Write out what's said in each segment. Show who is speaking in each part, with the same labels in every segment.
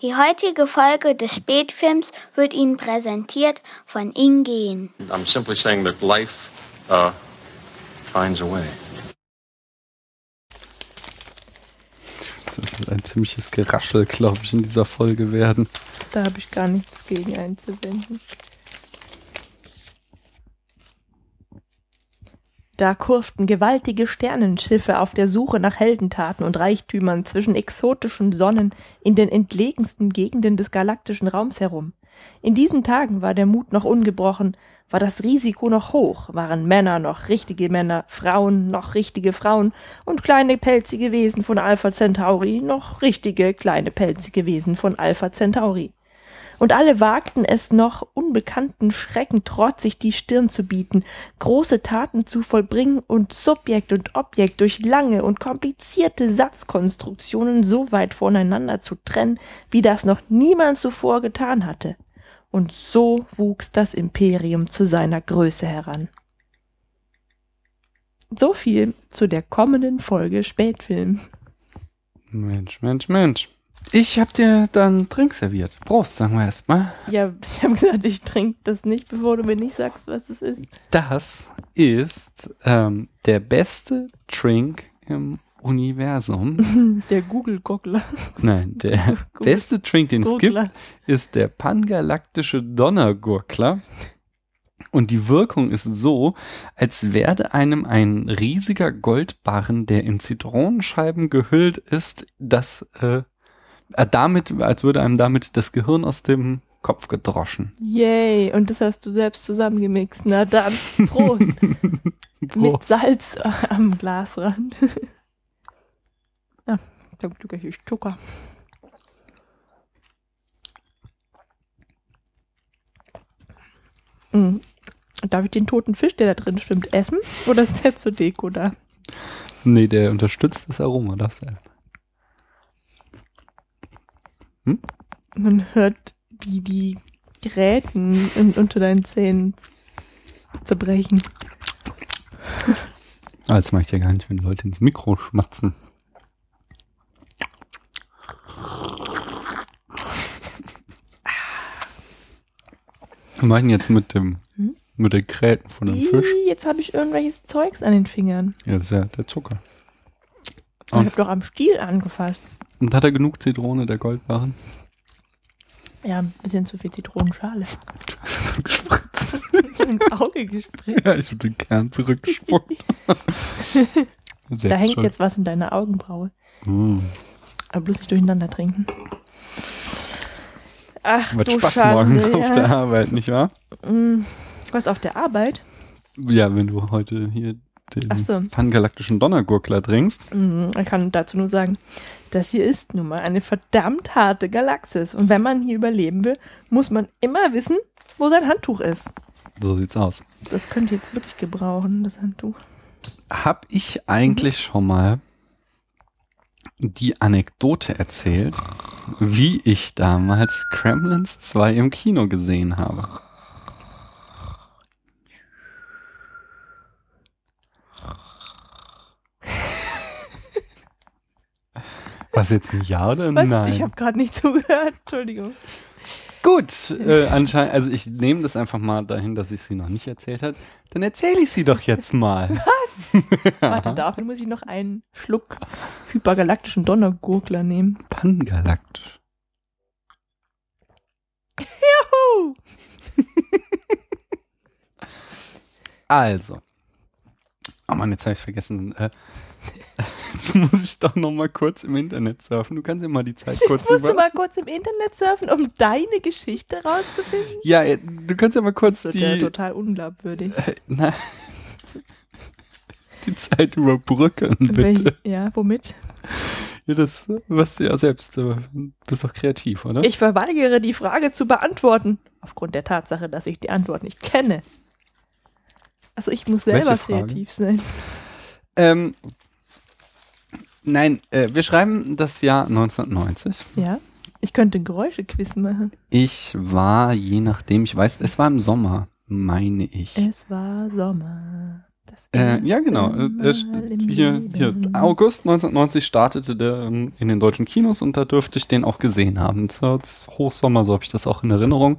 Speaker 1: Die heutige Folge des Spätfilms wird Ihnen präsentiert von Ingen.
Speaker 2: I'm simply saying that life uh, finds a way.
Speaker 3: Das wird ein ziemliches Geraschel, glaube ich, in dieser Folge werden.
Speaker 4: Da habe ich gar nichts gegen einzuwenden. Da kurften gewaltige Sternenschiffe auf der Suche nach Heldentaten und Reichtümern zwischen exotischen Sonnen in den entlegensten Gegenden des galaktischen Raums herum. In diesen Tagen war der Mut noch ungebrochen, war das Risiko noch hoch, waren Männer noch richtige Männer, Frauen noch richtige Frauen und kleine pelzige Wesen von Alpha Centauri noch richtige kleine pelzige Wesen von Alpha Centauri und alle wagten es noch, unbekannten Schrecken trotzig die Stirn zu bieten, große Taten zu vollbringen und Subjekt und Objekt durch lange und komplizierte Satzkonstruktionen so weit voneinander zu trennen, wie das noch niemand zuvor getan hatte. Und so wuchs das Imperium zu seiner Größe heran. So viel zu der kommenden Folge Spätfilm.
Speaker 3: Mensch, Mensch, Mensch. Ich hab dir dann Trink serviert. Prost, sagen wir erstmal.
Speaker 4: Ja, ich habe gesagt, ich trinke das nicht, bevor du mir nicht sagst, was es ist.
Speaker 3: Das ist ähm, der beste Drink im Universum.
Speaker 4: Der Google-Goggler.
Speaker 3: Nein, der beste Drink, den es gibt,
Speaker 4: Gurgler.
Speaker 3: ist der pangalaktische Donnergurkler. Und die Wirkung ist so, als werde einem ein riesiger Goldbarren, der in Zitronenscheiben gehüllt ist, das äh, damit, als würde einem damit das Gehirn aus dem Kopf gedroschen.
Speaker 4: Yay, und das hast du selbst zusammengemixt. Na dann, Prost. Mit Salz äh, am Glasrand. ja, da gibt gleich Zucker. Mhm. Darf ich den toten Fisch, der da drin schwimmt, essen? Oder ist der zur Deko da?
Speaker 3: Nee, der unterstützt das Aroma, darfst du essen.
Speaker 4: Man hört, wie die Gräten in, unter deinen Zähnen zerbrechen.
Speaker 3: Ah, das mache ich ja gar nicht, wenn Leute ins Mikro schmatzen. Was machen jetzt mit dem,
Speaker 4: Hm?
Speaker 3: mit den Gräten von dem Fisch?
Speaker 4: Jetzt habe ich irgendwelches Zeugs an den Fingern.
Speaker 3: Ja, das ist ja der Zucker.
Speaker 4: Ich habe doch am Stiel angefasst.
Speaker 3: Und hat er genug Zitrone, der Goldbarren?
Speaker 4: Ja, ein bisschen zu viel Zitronenschale.
Speaker 3: Gespritzt.
Speaker 4: Ins Auge gespritzt.
Speaker 3: ja, ich hab den Kern zurückgespuckt.
Speaker 4: Da hängt jetzt was in deiner Augenbraue.
Speaker 3: Mm.
Speaker 4: Aber bloß nicht durcheinander trinken. Ach,
Speaker 3: Wird
Speaker 4: du
Speaker 3: Spaß
Speaker 4: Schande,
Speaker 3: auf
Speaker 4: ja.
Speaker 3: der Arbeit, nicht wahr?
Speaker 4: Mm, Was auf der Arbeit?
Speaker 3: Ja, wenn du heute hier den
Speaker 4: so.
Speaker 3: pangalaktischen Donnergurkler trinkst.
Speaker 4: Mm, Ich kann dazu nur sagen, das hier ist nun mal eine verdammt harte Galaxis. Und wenn man hier überleben will, muss man immer wissen, wo sein Handtuch ist.
Speaker 3: So sieht's aus.
Speaker 4: Das könnt ihr jetzt wirklich gebrauchen, das Handtuch.
Speaker 3: Hab ich eigentlich schon mal die Anekdote erzählt, wie ich damals Kremlins 2 im Kino gesehen habe? Was jetzt ein Ja oder ein
Speaker 4: Was?
Speaker 3: Nein?
Speaker 4: Ich habe gerade nicht zugehört. Entschuldigung.
Speaker 3: Gut, äh, anscheinend, also ich nehme das einfach mal dahin, dass ich sie noch nicht erzählt habe. Dann erzähle ich sie doch jetzt mal.
Speaker 4: Warte, dafür muss ich noch einen Schluck hypergalaktischen Donnergurkler nehmen.
Speaker 3: Pangalaktisch.
Speaker 4: Juhu!
Speaker 3: Also. Oh Mann, jetzt habe ich vergessen. Äh, jetzt muss ich doch noch mal kurz im Internet surfen. Du kannst ja mal die Zeit kurz
Speaker 4: Jetzt musst
Speaker 3: über...
Speaker 4: du mal kurz im Internet surfen, um deine Geschichte rauszufinden.
Speaker 3: ja, äh, du kannst ja mal kurz
Speaker 4: Das ist ja total unglaubwürdig.
Speaker 3: Äh, na, die Zeit überbrücken, bitte.
Speaker 4: Welche- Ja, womit?
Speaker 3: Ja, das, was du ja selbst, äh, bist doch kreativ, oder?
Speaker 4: Ich verweigere die Frage zu beantworten, aufgrund der Tatsache, dass ich die Antwort nicht kenne. Also ich muss selber kreativ sein.
Speaker 3: Ähm, nein, äh, wir schreiben das Jahr 1990.
Speaker 4: Ja, ich könnte ein Geräuschequiz machen.
Speaker 3: Ich war, je nachdem, ich weiß, es war im Sommer, meine ich.
Speaker 4: Es war Sommer.
Speaker 3: Äh, ja, genau. Äh, hier, hier. August 1990 startete der ähm, in den deutschen Kinos und da dürfte ich den auch gesehen haben. Das war das Hochsommer, so habe ich das auch in Erinnerung.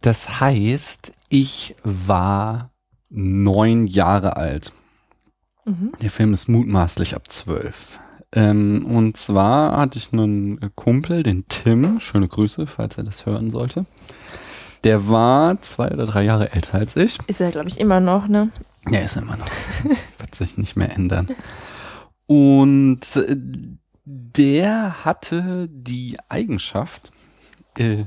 Speaker 3: Das heißt, ich war neun Jahre alt.
Speaker 4: Mhm.
Speaker 3: Der Film ist mutmaßlich ab zwölf. Ähm, und zwar hatte ich einen Kumpel, den Tim, schöne Grüße, falls er das hören sollte. Der war zwei oder drei Jahre älter als ich.
Speaker 4: Ist er, glaube ich, immer noch, ne?
Speaker 3: Ja, ist immer noch. Das wird sich nicht mehr ändern. Und äh, der hatte die Eigenschaft, äh,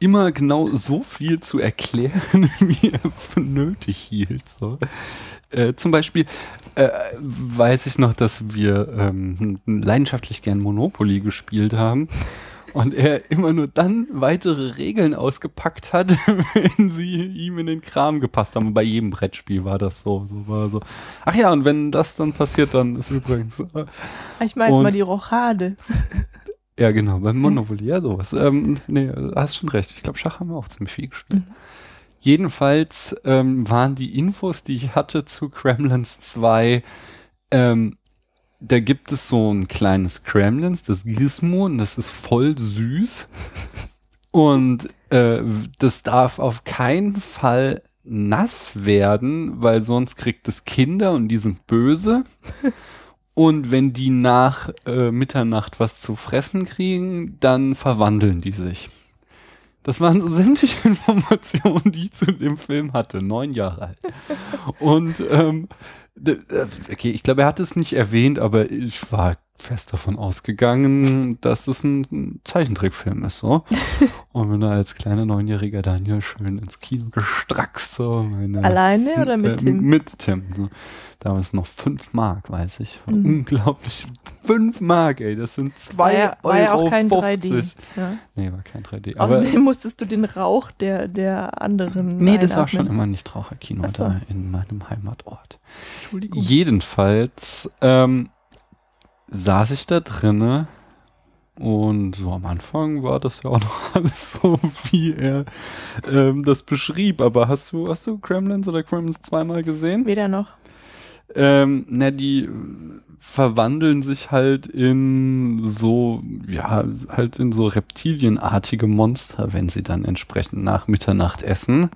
Speaker 3: immer genau so viel zu erklären, wie er für nötig hielt. So. Äh, zum Beispiel äh, weiß ich noch, dass wir ähm, leidenschaftlich gern Monopoly gespielt haben. Und er immer nur dann weitere Regeln ausgepackt hat, wenn sie ihm in den Kram gepasst haben. Und bei jedem Brettspiel war das so. so war so. Ach ja, und wenn das dann passiert, dann ist übrigens. Äh,
Speaker 4: Ich meine jetzt mal die Rochade.
Speaker 3: Ja, genau, beim Monopoly, ja, sowas. Ähm, nee, hast schon recht. Ich glaube, Schach haben wir auch ziemlich viel gespielt. Jedenfalls ähm, waren die Infos, die ich hatte zu Kremlins 2, ähm, da gibt es so ein kleines Kremlins, das Gizmo, und das ist voll süß. Und äh, das darf auf keinen Fall nass werden, weil sonst kriegt es Kinder und die sind böse. Und wenn die nach äh, Mitternacht was zu fressen kriegen, dann verwandeln die sich. Das waren so sämtliche Informationen, die ich zu dem Film hatte. Neun Jahre alt. Und ähm, äh, okay, ich glaube, er hat es nicht erwähnt, aber ich war fest davon ausgegangen, dass es ein Zeichentrickfilm ist, so. Und bin da als kleiner Neunjähriger Daniel schön ins Kino gestrackst, so. Meine,
Speaker 4: Alleine oder mit
Speaker 3: äh,
Speaker 4: Tim?
Speaker 3: Mit Tim. So. Damals noch fünf Mark, weiß ich.
Speaker 4: Mhm.
Speaker 3: Unglaublich. Fünf Mark, ey. Das sind zwei
Speaker 4: War ja, war ja
Speaker 3: Euro
Speaker 4: auch kein
Speaker 3: 50.
Speaker 4: 3D. Ja.
Speaker 3: Nee, war kein 3D. Aber
Speaker 4: Außerdem musstest du den Rauch der, der anderen.
Speaker 3: nee, das war schon immer nicht Raucherkino
Speaker 4: so.
Speaker 3: da in meinem Heimatort.
Speaker 4: Entschuldigung.
Speaker 3: Jedenfalls ähm, saß ich da drinne und so am Anfang war das ja auch noch alles so, wie er ähm, das beschrieb. Aber hast du, hast du Kremlins oder Kremlins zweimal gesehen?
Speaker 4: Weder noch.
Speaker 3: Ähm, na, die verwandeln sich halt in so, ja, halt in so reptilienartige Monster, wenn sie dann entsprechend nach Mitternacht essen.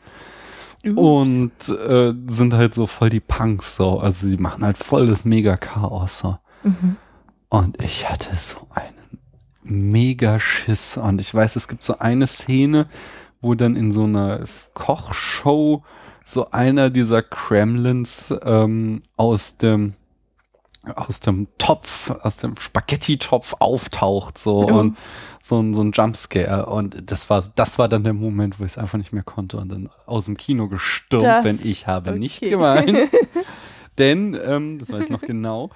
Speaker 3: Und äh, sind halt so voll die Punks so. Also sie machen halt voll das Mega-Chaos so.
Speaker 4: Mhm.
Speaker 3: Und ich hatte so einen mega Schiss. Und ich weiß, es gibt so eine Szene, wo dann in so einer Kochshow so einer dieser Kremlins ähm, aus dem aus dem Topf, aus dem Spaghetti-Topf auftaucht so
Speaker 4: Ja.
Speaker 3: und so ein, so ein Jumpscare und das war das war dann der Moment, wo ich es einfach nicht mehr konnte und dann aus dem Kino gestürmt,
Speaker 4: Das-
Speaker 3: wenn ich habe nicht
Speaker 4: okay.
Speaker 3: gemeint. Denn, ähm, das weiß ich noch genau,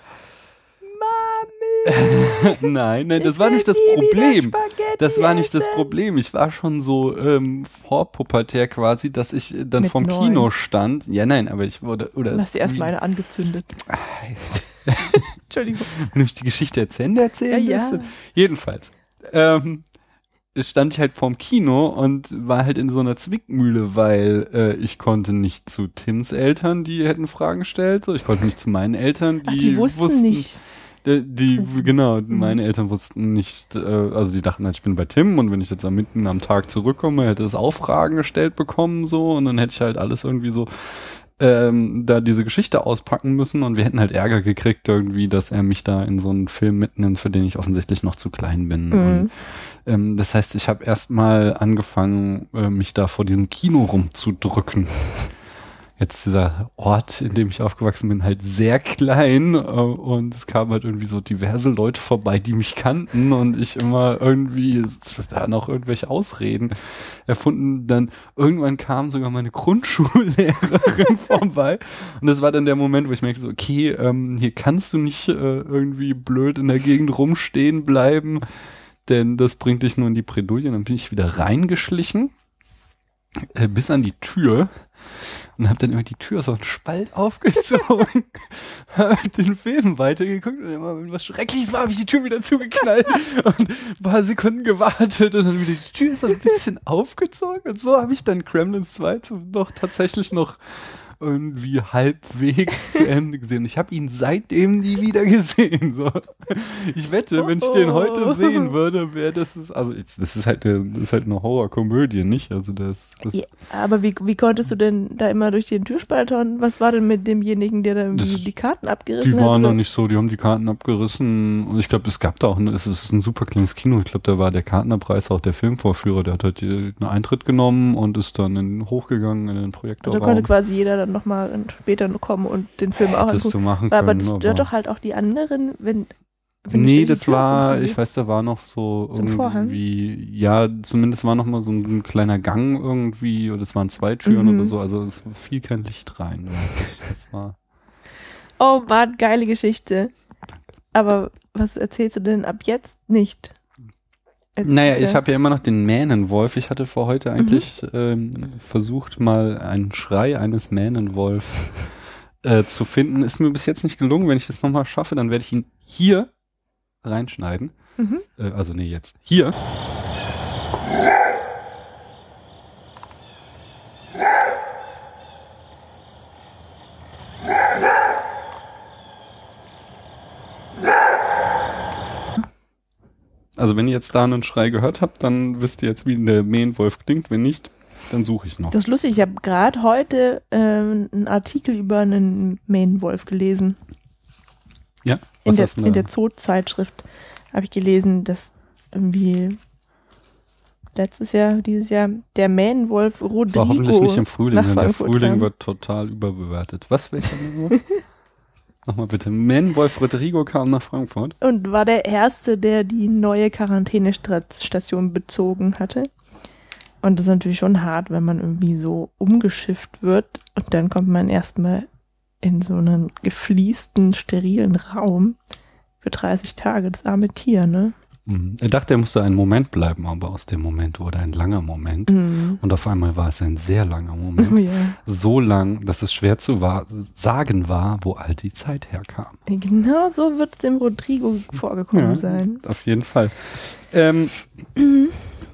Speaker 3: nein, nein, das
Speaker 4: Ich
Speaker 3: war nicht das Problem. Das war nicht das
Speaker 4: essen.
Speaker 3: Problem. Ich war schon so ähm, vorpubertär quasi, dass ich äh, dann
Speaker 4: Mit
Speaker 3: vom
Speaker 4: neun.
Speaker 3: Kino stand. Ja, nein, aber ich wurde oder
Speaker 4: hast du
Speaker 3: wie-
Speaker 4: erstmal eine angezündet. Entschuldigung.
Speaker 3: wenn ich die Geschichte zu Ende erzählen
Speaker 4: Ja, ja.
Speaker 3: müsste. Jedenfalls ähm, stand ich halt vorm Kino und war halt in so einer Zwickmühle, weil äh, ich konnte nicht zu Tims Eltern, die hätten Fragen gestellt, so ich konnte nicht zu meinen Eltern, die,
Speaker 4: Ach, die wussten, nicht.
Speaker 3: Äh, Die, genau,
Speaker 4: Mhm.
Speaker 3: meine Eltern wussten nicht, äh, also die dachten halt, ich bin bei Tim und wenn ich jetzt am mitten am Tag zurückkomme, hätte es auch Fragen gestellt bekommen so und dann hätte ich halt alles irgendwie so ähm, da diese Geschichte auspacken müssen und wir hätten halt Ärger gekriegt irgendwie, dass er mich da in so einen Film mitnimmt, für den ich offensichtlich noch zu klein bin.
Speaker 4: Mhm.
Speaker 3: Und, ähm, das heißt, ich habe erstmal angefangen, äh, mich da vor diesem Kino rumzudrücken. Jetzt dieser Ort, in dem ich aufgewachsen bin, halt sehr klein äh, und es kamen halt irgendwie so diverse Leute vorbei, die mich kannten und ich immer irgendwie da noch irgendwelche Ausreden erfunden. Dann irgendwann kam sogar meine Grundschullehrerin vorbei und das war dann der Moment, wo ich merkte so, okay, ähm, hier kannst du nicht äh, irgendwie blöd in der Gegend rumstehen bleiben, denn das bringt dich nur in die Bredouille. Und dann bin ich wieder reingeschlichen äh, bis an die Tür und habe dann immer die Tür so einen Spalt aufgezogen, hab den Film weitergeguckt und immer wenn was Schreckliches war, habe ich die Tür wieder zugeknallt und ein paar Sekunden gewartet und dann wieder die Tür so ein bisschen aufgezogen. Und so habe ich dann Kremlins 2 zum, noch tatsächlich noch irgendwie halbwegs zu Ende gesehen. Ich habe ihn seitdem nie wieder gesehen. So. Ich wette, wenn ich den heute sehen würde, wäre das ist, also ich, das ist halt eine, das ist halt eine Horrorkomödie, nicht? Also das, das
Speaker 4: Ja, aber wie, wie konntest du denn da immer durch den Türspalt hauen? Was war denn mit demjenigen, der da irgendwie
Speaker 3: Das-
Speaker 4: die Karten abgerissen
Speaker 3: die
Speaker 4: hat?
Speaker 3: waren
Speaker 4: oder?
Speaker 3: noch nicht so, die haben die Karten abgerissen und ich glaube, es gab da auch, es ist ein super kleines Kino. Ich glaube, da war der Kartnerpreis auch der Filmvorführer, der hat halt die- einen Eintritt genommen und ist dann in, hochgegangen in den
Speaker 4: Also konnte
Speaker 3: Projektorraum.
Speaker 4: quasi jeder dann nochmal später noch kommen und den Film auch
Speaker 3: Hättest
Speaker 4: angucken.
Speaker 3: du machen
Speaker 4: Aber
Speaker 3: können.
Speaker 4: das stört doch halt auch die anderen, wenn. wenn
Speaker 3: nee, das war, ich weiß, da war noch so,
Speaker 4: ein
Speaker 3: irgendwie, ja, zumindest war noch mal so ein, kleiner Gang irgendwie, oder es waren zwei Türen
Speaker 4: Mhm.
Speaker 3: oder so, also es fiel kein Licht rein. ich, Das war,
Speaker 4: Oh Mann, geile Geschichte. Aber was erzählst du denn ab jetzt nicht? Jetzt
Speaker 3: naja, ich habe ja immer noch den Mähnenwolf. Ich hatte vor heute
Speaker 4: Mhm.
Speaker 3: eigentlich ähm, versucht, mal einen Schrei eines Mähnenwolfs äh, zu finden. Ist mir bis jetzt nicht gelungen. Wenn ich das nochmal schaffe, dann werde ich ihn hier reinschneiden.
Speaker 4: Mhm.
Speaker 3: Äh, also nee, jetzt hier. Also wenn ihr jetzt da einen Schrei gehört habt, dann wisst ihr jetzt, wie der Mähenwolf klingt. Wenn nicht, dann suche ich noch.
Speaker 4: Das ist lustig, ich habe gerade heute ähm, einen Artikel über einen Mähnenwolf gelesen.
Speaker 3: ja,
Speaker 4: In
Speaker 3: was
Speaker 4: der,
Speaker 3: hast du
Speaker 4: in der Zoo-Zeitschrift habe ich gelesen, dass irgendwie letztes Jahr, dieses Jahr, der Mähnenwolf
Speaker 3: Das
Speaker 4: Rodrigo
Speaker 3: war hoffentlich nicht im Frühling, denn der Frühling
Speaker 4: kam.
Speaker 3: wird total überbewertet. Was, welcher Mähnenwolf? Nochmal bitte. Mähnenwolf Rodrigo kam nach Frankfurt.
Speaker 4: und war der Erste, der die neue Quarantänestation bezogen hatte. Und das ist natürlich schon hart, wenn man irgendwie so umgeschifft wird und dann kommt man erstmal in so einen gefliesten, sterilen Raum für 30 Tage. Das arme Tier, ne?
Speaker 3: Mhm. Er dachte, er musste einen Moment bleiben, aber aus dem Moment wurde ein langer Moment.
Speaker 4: Mhm.
Speaker 3: Und auf einmal war es ein sehr langer Moment.
Speaker 4: Oh ja.
Speaker 3: So lang, dass es schwer zu sagen war, wo all die Zeit herkam.
Speaker 4: Genau so wird es dem Rodrigo vorgekommen
Speaker 3: Ja.
Speaker 4: sein.
Speaker 3: Auf jeden Fall. Ähm,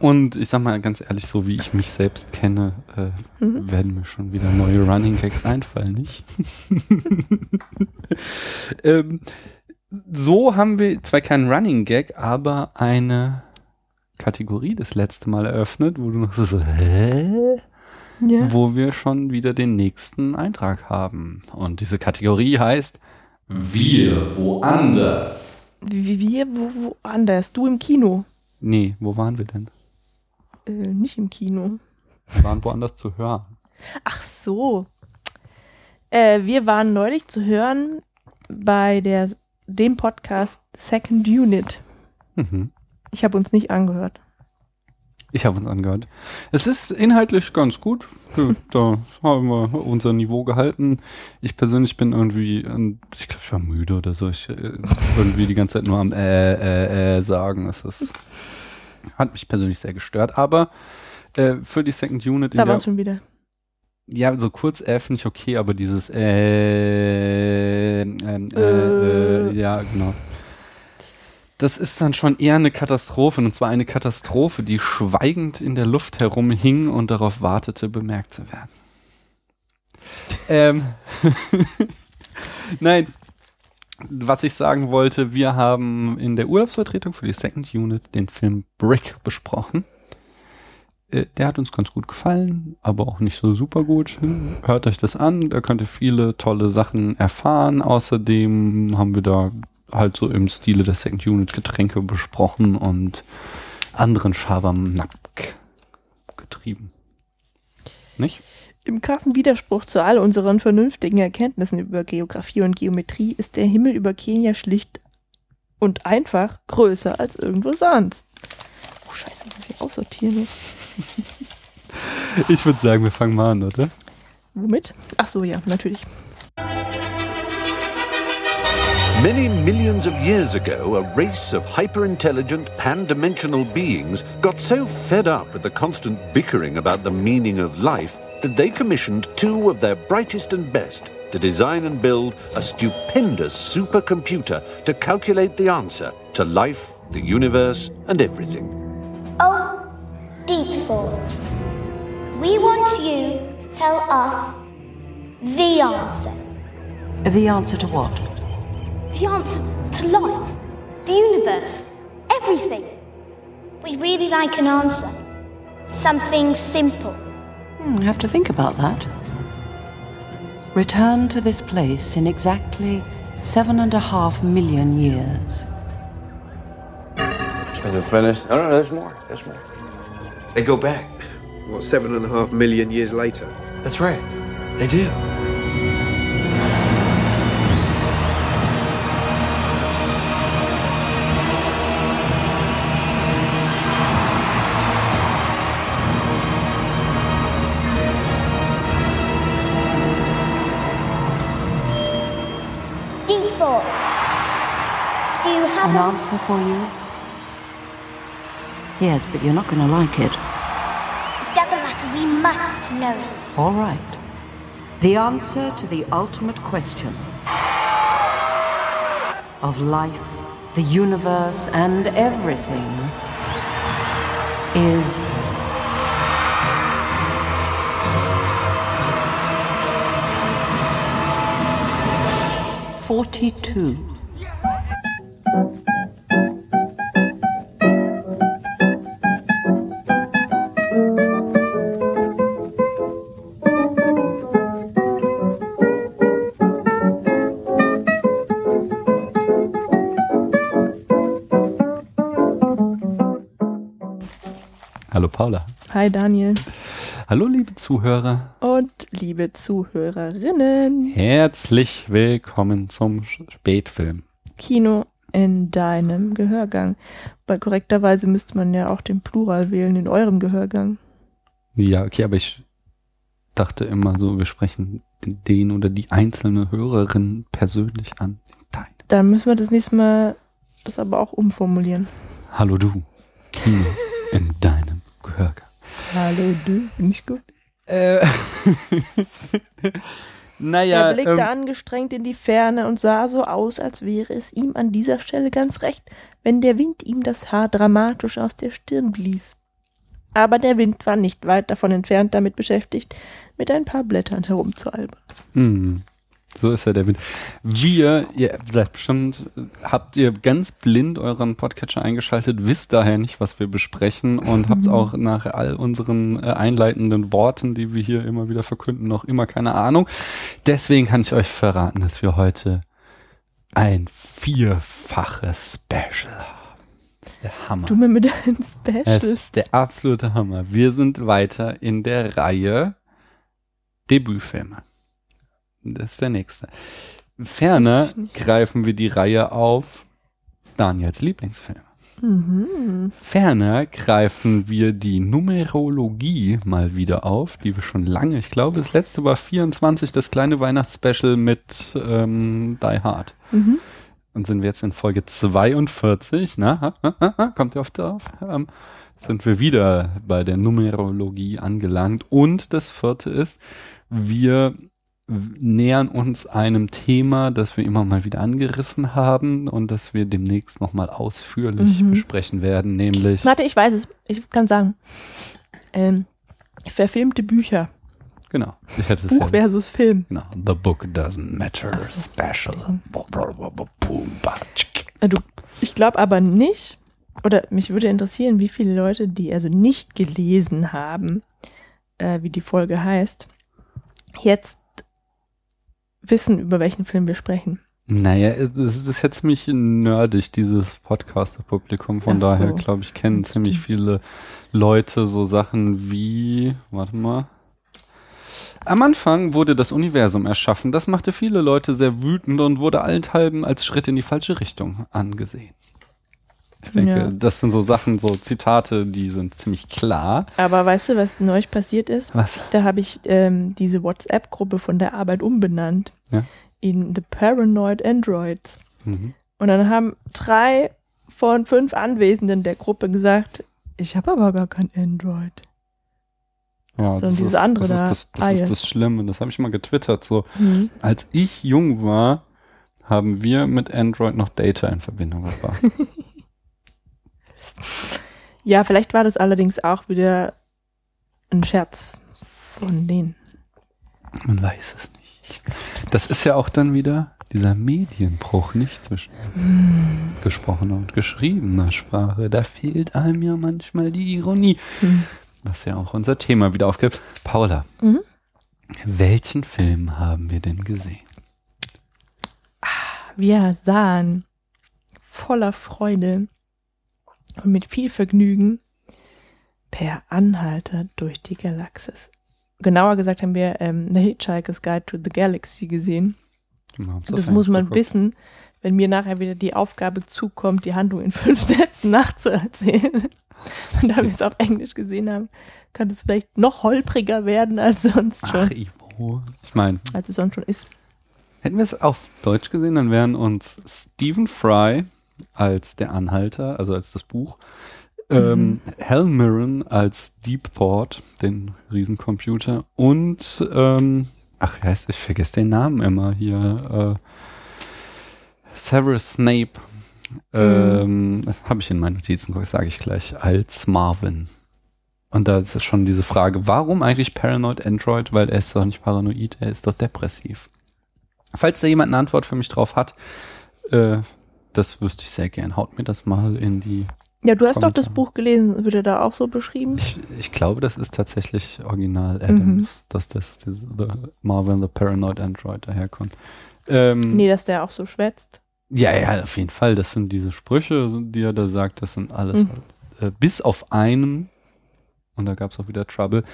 Speaker 3: und ich sag mal ganz ehrlich, so wie ich mich selbst kenne, äh,
Speaker 4: Mhm.
Speaker 3: werden mir schon wieder neue Running Gags einfallen, nicht? ähm, so haben wir zwar keinen Running Gag, aber eine Kategorie das letzte Mal eröffnet, wo du noch so, hä?
Speaker 4: Ja.
Speaker 3: Wo wir schon wieder den nächsten Eintrag haben. Und diese Kategorie heißt Wir woanders.
Speaker 4: Wir, wo, woanders? Du im Kino.
Speaker 3: Nee, wo waren wir denn?
Speaker 4: Äh, nicht im Kino.
Speaker 3: Wir waren woanders zu hören.
Speaker 4: Ach so. Äh, wir waren neulich zu hören bei der, dem Podcast Second Unit.
Speaker 3: Mhm.
Speaker 4: Ich habe uns nicht angehört.
Speaker 3: Ich habe uns angehört. Es ist inhaltlich ganz gut. Da haben wir unser Niveau gehalten. Ich persönlich bin irgendwie, ähm, ich glaube, ich war müde oder so. Ich äh, irgendwie die ganze Zeit nur am äh, äh, äh sagen. Es ist, hat mich persönlich sehr gestört. Aber äh, für die Second Unit,
Speaker 4: Da war es schon wieder.
Speaker 3: Ja, so kurz äh finde ich okay, aber dieses äh, ähm, äh, äh,
Speaker 4: Äh.
Speaker 3: ja, genau. Das ist dann schon eher eine Katastrophe, und zwar eine Katastrophe, die schweigend in der Luft herumhing und darauf wartete, bemerkt zu werden. ähm, Nein, was ich sagen wollte, wir haben in der Urlaubsvertretung für die Second Unit den Film Brick besprochen. Äh, Der hat uns ganz gut gefallen, aber auch nicht so super gut. Hört euch das an, da könnt ihr viele tolle Sachen erfahren. Außerdem haben wir da halt so im Stile der Second Unit Getränke besprochen und anderen Schabernack getrieben. Nicht?
Speaker 4: Im krassen Widerspruch zu all unseren vernünftigen Erkenntnissen über Geografie und Geometrie ist der Himmel über Kenia schlicht und einfach größer als irgendwo sonst. Oh Scheiße, muss ich aussortieren jetzt.
Speaker 3: Ich würde sagen, wir fangen mal an, oder?
Speaker 4: Womit? Ach so, ja, natürlich.
Speaker 5: Many millions of years ago, a race of hyper intelligent, pan dimensional beings got so fed up with the constant bickering about the meaning of life that they commissioned two of their brightest and best to design and build a stupendous supercomputer to calculate the answer to life, the universe, and everything.
Speaker 6: Oh, deep thought. We want you to tell us The answer.
Speaker 7: The answer to what?
Speaker 6: The answer to life. The universe. Everything. We'd really like an answer. Something simple.
Speaker 7: Hmm, have to think about that. Return to this place in exactly seven and a half million years.
Speaker 8: Is it finished? No, no, there's more. There's more. They go back.
Speaker 9: What, seven and a half million years later?
Speaker 8: That's right. They do.
Speaker 6: Deep thoughts. Do you have
Speaker 7: An
Speaker 6: a...
Speaker 7: answer for you? Yes, but you're not going to like it.
Speaker 6: It doesn't matter. We must know it.
Speaker 7: All right. The answer to the ultimate question of life, the universe, and everything is. Forty-two.
Speaker 3: Paula.
Speaker 4: Hi Daniel
Speaker 3: Hallo liebe Zuhörer.
Speaker 4: und liebe Zuhörerinnen.
Speaker 3: Herzlich willkommen zum Spätfilm.
Speaker 4: Kino in deinem Gehörgang. Bei korrekterweise müsste man ja auch den Plural wählen in eurem Gehörgang.
Speaker 3: Ja, okay, aber ich dachte immer so, wir sprechen den oder die einzelne Hörerin persönlich an. Dein.
Speaker 4: Dann müssen wir das nächste Mal das aber auch umformulieren.
Speaker 3: Hallo du. Kino in deinem Gehörgang.
Speaker 4: Hallo du, bin ich gut?
Speaker 3: Äh, naja,
Speaker 4: er blickte
Speaker 3: ähm,
Speaker 4: angestrengt in die Ferne und sah so aus, als wäre es ihm an dieser Stelle ganz recht, wenn der Wind ihm das Haar dramatisch aus der Stirn blies. Aber der Wind war nicht weit davon entfernt, damit beschäftigt, mit ein paar Blättern herumzualbern.
Speaker 3: Hm, so ist ja der Wind. Wir, ihr seid bestimmt, habt ihr ganz blind euren Podcatcher eingeschaltet, wisst daher nicht, was wir besprechen und habt auch nach all unseren äh, einleitenden Worten, die wir hier immer wieder verkünden, noch immer keine Ahnung. Deswegen kann ich euch verraten, dass wir heute ein vierfaches Special haben. Das ist der Hammer.
Speaker 4: Du mir mit deinen Specials.
Speaker 3: ist der absolute Hammer. Wir sind weiter in der Reihe Debütfilme. Das ist der nächste. Ferner greifen wir die Reihe auf Daniels Lieblingsfilme.
Speaker 4: Mhm.
Speaker 3: Ferner greifen wir die Numerologie mal wieder auf, die wir schon lange, ich glaube, das letzte war 24, das kleine Weihnachtsspecial mit ähm, Die Hard.
Speaker 4: Mhm.
Speaker 3: Und sind wir jetzt in Folge 42, na, ha, ha, ha, kommt ihr oft drauf? Ähm, sind wir wieder bei der Numerologie angelangt. Und das vierte ist, wir nähern uns einem Thema, das wir immer mal wieder angerissen haben und das wir demnächst nochmal ausführlich
Speaker 4: Mhm.
Speaker 3: besprechen werden, nämlich
Speaker 4: Warte, ich weiß es. Ich kann sagen. Ähm, verfilmte Bücher.
Speaker 3: genau. Ich hätte es
Speaker 4: Buch
Speaker 3: ja,
Speaker 4: versus Film.
Speaker 3: genau. The Book Doesn't Matter
Speaker 4: so.
Speaker 3: Special.
Speaker 4: Äh, Du, ich glaube aber nicht, oder mich würde interessieren, wie viele Leute, die also nicht gelesen haben, äh, wie die Folge heißt, jetzt wissen, über welchen Film wir sprechen.
Speaker 3: Naja, es ist jetzt ziemlich nerdig, dieses Podcaster-Publikum. Von
Speaker 4: so.
Speaker 3: daher, glaube ich, kennen ziemlich viele Leute so Sachen wie, warte mal. Am Anfang wurde das Universum erschaffen. Das machte viele Leute sehr wütend und wurde allenthalben als Schritt in die falsche Richtung angesehen. Ich denke,
Speaker 4: Ja.
Speaker 3: das sind so Sachen, so Zitate, die sind ziemlich klar.
Speaker 4: Aber weißt du, was neulich passiert ist?
Speaker 3: Was?
Speaker 4: Da habe ich ähm, diese WhatsApp-Gruppe von der Arbeit umbenannt
Speaker 3: Ja.
Speaker 4: in The Paranoid Androids.
Speaker 3: Mhm.
Speaker 4: Und dann haben drei von fünf Anwesenden der Gruppe gesagt, ich habe aber gar kein Android.
Speaker 3: Ja,
Speaker 4: So,
Speaker 3: das
Speaker 4: dieses
Speaker 3: ist,
Speaker 4: andere
Speaker 3: das
Speaker 4: da,
Speaker 3: ist das, das ist das Schlimme. Das habe ich mal getwittert. So,
Speaker 4: Hm.
Speaker 3: als ich jung war, haben wir mit Android noch Data in Verbindung gebracht.
Speaker 4: Ja, vielleicht war das allerdings auch wieder ein Scherz von denen.
Speaker 3: Man weiß es nicht. Das ist ja auch dann wieder dieser Medienbruch, nicht zwischen gesprochener und geschriebener Sprache. Da fehlt einem ja manchmal die Ironie.
Speaker 4: Hm.
Speaker 3: Was ja auch unser Thema wieder aufgibt. Paula,
Speaker 4: Mhm.
Speaker 3: welchen Film haben wir denn gesehen?
Speaker 4: Wir sahen voller Freude und mit viel Vergnügen per Anhalter durch die Galaxis. Genauer gesagt haben wir ähm, The Hitchhiker's Guide to the Galaxy gesehen.
Speaker 3: Hast
Speaker 4: Das
Speaker 3: auf
Speaker 4: muss man wissen, wenn mir nachher wieder die Aufgabe zukommt, die Handlung in fünf Sätzen nachzuerzählen. Und da wir es auf Englisch gesehen haben, kann es vielleicht noch holpriger werden als sonst schon.
Speaker 3: Ach, Ivo. Ich meine,
Speaker 4: als es sonst schon ist.
Speaker 3: hätten wir es auf Deutsch gesehen, dann wären uns Stephen Fry als der Anhalter, also als das Buch, ähm, Hal Mirren als Deep Thought, den Riesencomputer und ähm, ach, wie heißt ich vergesse den Namen immer hier äh, Severus Snape ähm, das habe ich in meinen Notizen, sage ich gleich, als Marvin. Und da ist schon diese Frage, warum eigentlich Paranoid Android? Weil er ist doch nicht paranoid, er ist doch depressiv. Falls da jemand eine Antwort für mich drauf hat, äh, das wüsste ich sehr gern. Haut mir das mal in die.
Speaker 4: Ja, du hast doch das
Speaker 3: Kommentare.
Speaker 4: Buch gelesen. Wird er da auch so beschrieben?
Speaker 3: Ich, ich glaube, das ist tatsächlich Original Adams, dass das diese, the Marvin the Paranoid Android daherkommt. Ähm,
Speaker 4: Nee, dass der auch so schwätzt.
Speaker 3: Ja, ja, auf jeden Fall. Das sind diese Sprüche, die er da sagt, das sind alles
Speaker 4: Mhm.
Speaker 3: äh, bis auf einen, und da gab es auch wieder Trouble,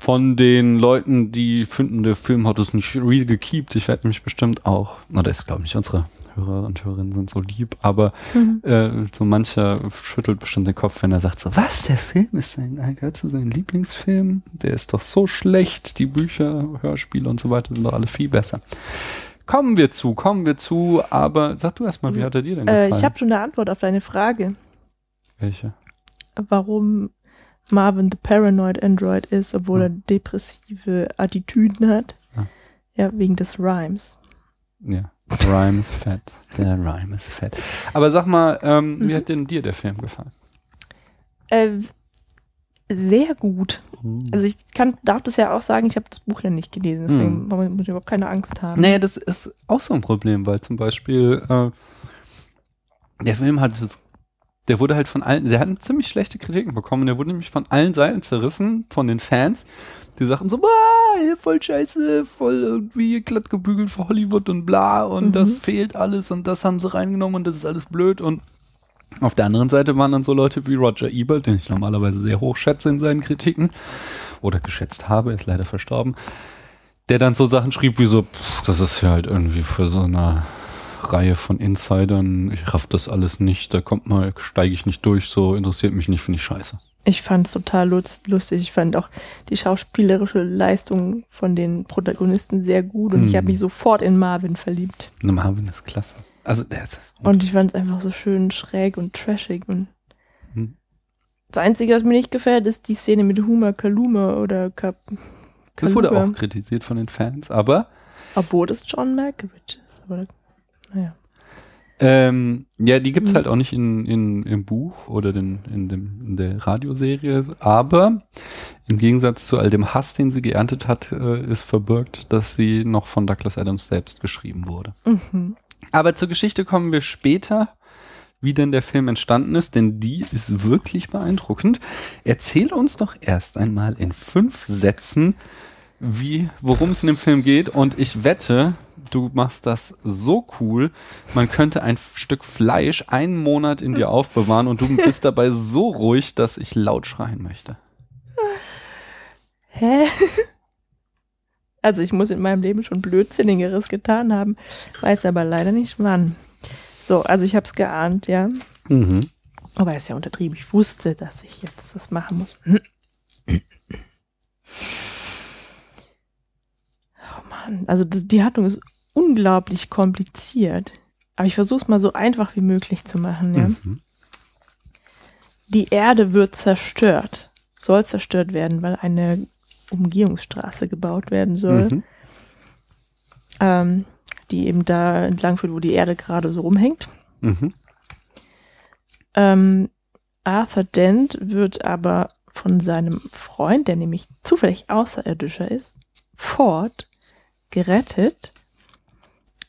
Speaker 3: von den Leuten, die finden, der Film hat es nicht real gekeept. Ich werde mich bestimmt auch, oder ist glaube ich, unsere Hörer und Hörerinnen sind so lieb, aber
Speaker 4: Mhm.
Speaker 3: äh, so mancher schüttelt bestimmt den Kopf, wenn er sagt so, was, der Film ist sein, gehört zu seinem Lieblingsfilm? Der ist doch so schlecht, die Bücher, Hörspiele und so weiter sind doch alle viel besser. Kommen wir zu, kommen wir zu, aber sag du erst mal, wie hat er dir denn
Speaker 4: Äh,
Speaker 3: gefallen?
Speaker 4: ich habe schon eine Antwort auf deine Frage,
Speaker 3: Welche?
Speaker 4: warum Marvin the Paranoid Android ist, obwohl er depressive Attitüden hat. Ja, wegen des Rhymes.
Speaker 3: Ja, Rhyme ist fett. Der Rhyme ist fett. Aber sag mal, ähm,
Speaker 4: Mhm.
Speaker 3: wie hat denn dir der Film gefallen?
Speaker 4: Äh, sehr gut. Also ich kann, darf das ja auch sagen, ich habe das Buch ja nicht gelesen, deswegen
Speaker 3: Mhm.
Speaker 4: muss ich überhaupt keine Angst haben.
Speaker 3: Naja, das ist auch so ein Problem, weil zum Beispiel äh, der Film hat das, der wurde halt von allen, der hat ziemlich schlechte Kritiken bekommen. Der wurde nämlich von allen Seiten zerrissen, von den Fans. Die sagten so, "Bah, hier voll scheiße, voll irgendwie glatt gebügelt für Hollywood und bla und
Speaker 4: Mhm.
Speaker 3: das fehlt alles und das haben sie reingenommen und das ist alles blöd und auf der anderen Seite waren dann so Leute wie Roger Ebert, den ich normalerweise sehr hoch schätze in seinen Kritiken oder geschätzt habe, ist leider verstorben, der dann so Sachen schrieb wie so, pff, das ist ja halt irgendwie für so eine Reihe von Insidern, ich raff das alles nicht, da kommt mal, steige ich nicht durch, so interessiert mich nicht, finde ich scheiße.
Speaker 4: Ich fand es total lust- lustig. Ich fand auch die schauspielerische Leistung von den Protagonisten sehr gut und ich
Speaker 3: Mhm.
Speaker 4: habe mich sofort in Marvin verliebt.
Speaker 3: Ne, Marvin ist klasse. Also der ist
Speaker 4: Und ich fand es einfach so schön schräg und trashig. Und
Speaker 3: Hm.
Speaker 4: das Einzige, was mir nicht gefällt, ist die Szene mit Huma Kaluma oder Kap
Speaker 3: das wurde auch kritisiert von den Fans, aber
Speaker 4: Obwohl das John Malkovich ist. Aber naja.
Speaker 3: Ähm, ja, die gibt's
Speaker 4: Mhm.
Speaker 3: halt auch nicht in, in, im Buch oder den, in, dem, in der Radioserie, aber im Gegensatz zu all dem Hass, den sie geerntet hat, äh, ist verbirgt, dass sie noch von Douglas Adams selbst geschrieben wurde.
Speaker 4: Mhm.
Speaker 3: Aber zur Geschichte kommen wir später, wie denn der Film entstanden ist, denn die ist wirklich beeindruckend. Erzähl uns doch erst einmal in fünf Sätzen, wie, worum es in dem Film geht. Und ich wette, du machst das so cool, man könnte ein Stück Fleisch einen Monat in dir aufbewahren und du bist dabei so ruhig, dass ich laut schreien möchte.
Speaker 4: Hä? Also ich muss in meinem Leben schon Blödsinnigeres getan haben, weiß aber leider nicht wann. So, also ich habe es geahnt, ja.
Speaker 3: Mhm.
Speaker 4: Aber ist ja untertrieben. Ich wusste, dass ich jetzt das machen muss. Mann, also das, die Handlung ist unglaublich kompliziert. Aber ich versuche es mal so einfach wie möglich zu machen, ja.
Speaker 3: Mhm.
Speaker 4: Die Erde wird zerstört, soll zerstört werden, weil eine Umgehungsstraße gebaut werden soll,
Speaker 3: Mhm.
Speaker 4: ähm, die eben da entlang führt, wo die Erde gerade so rumhängt.
Speaker 3: Mhm.
Speaker 4: Ähm, Arthur Dent wird aber von seinem Freund, der nämlich zufällig Außerirdischer ist, Ford, gerettet.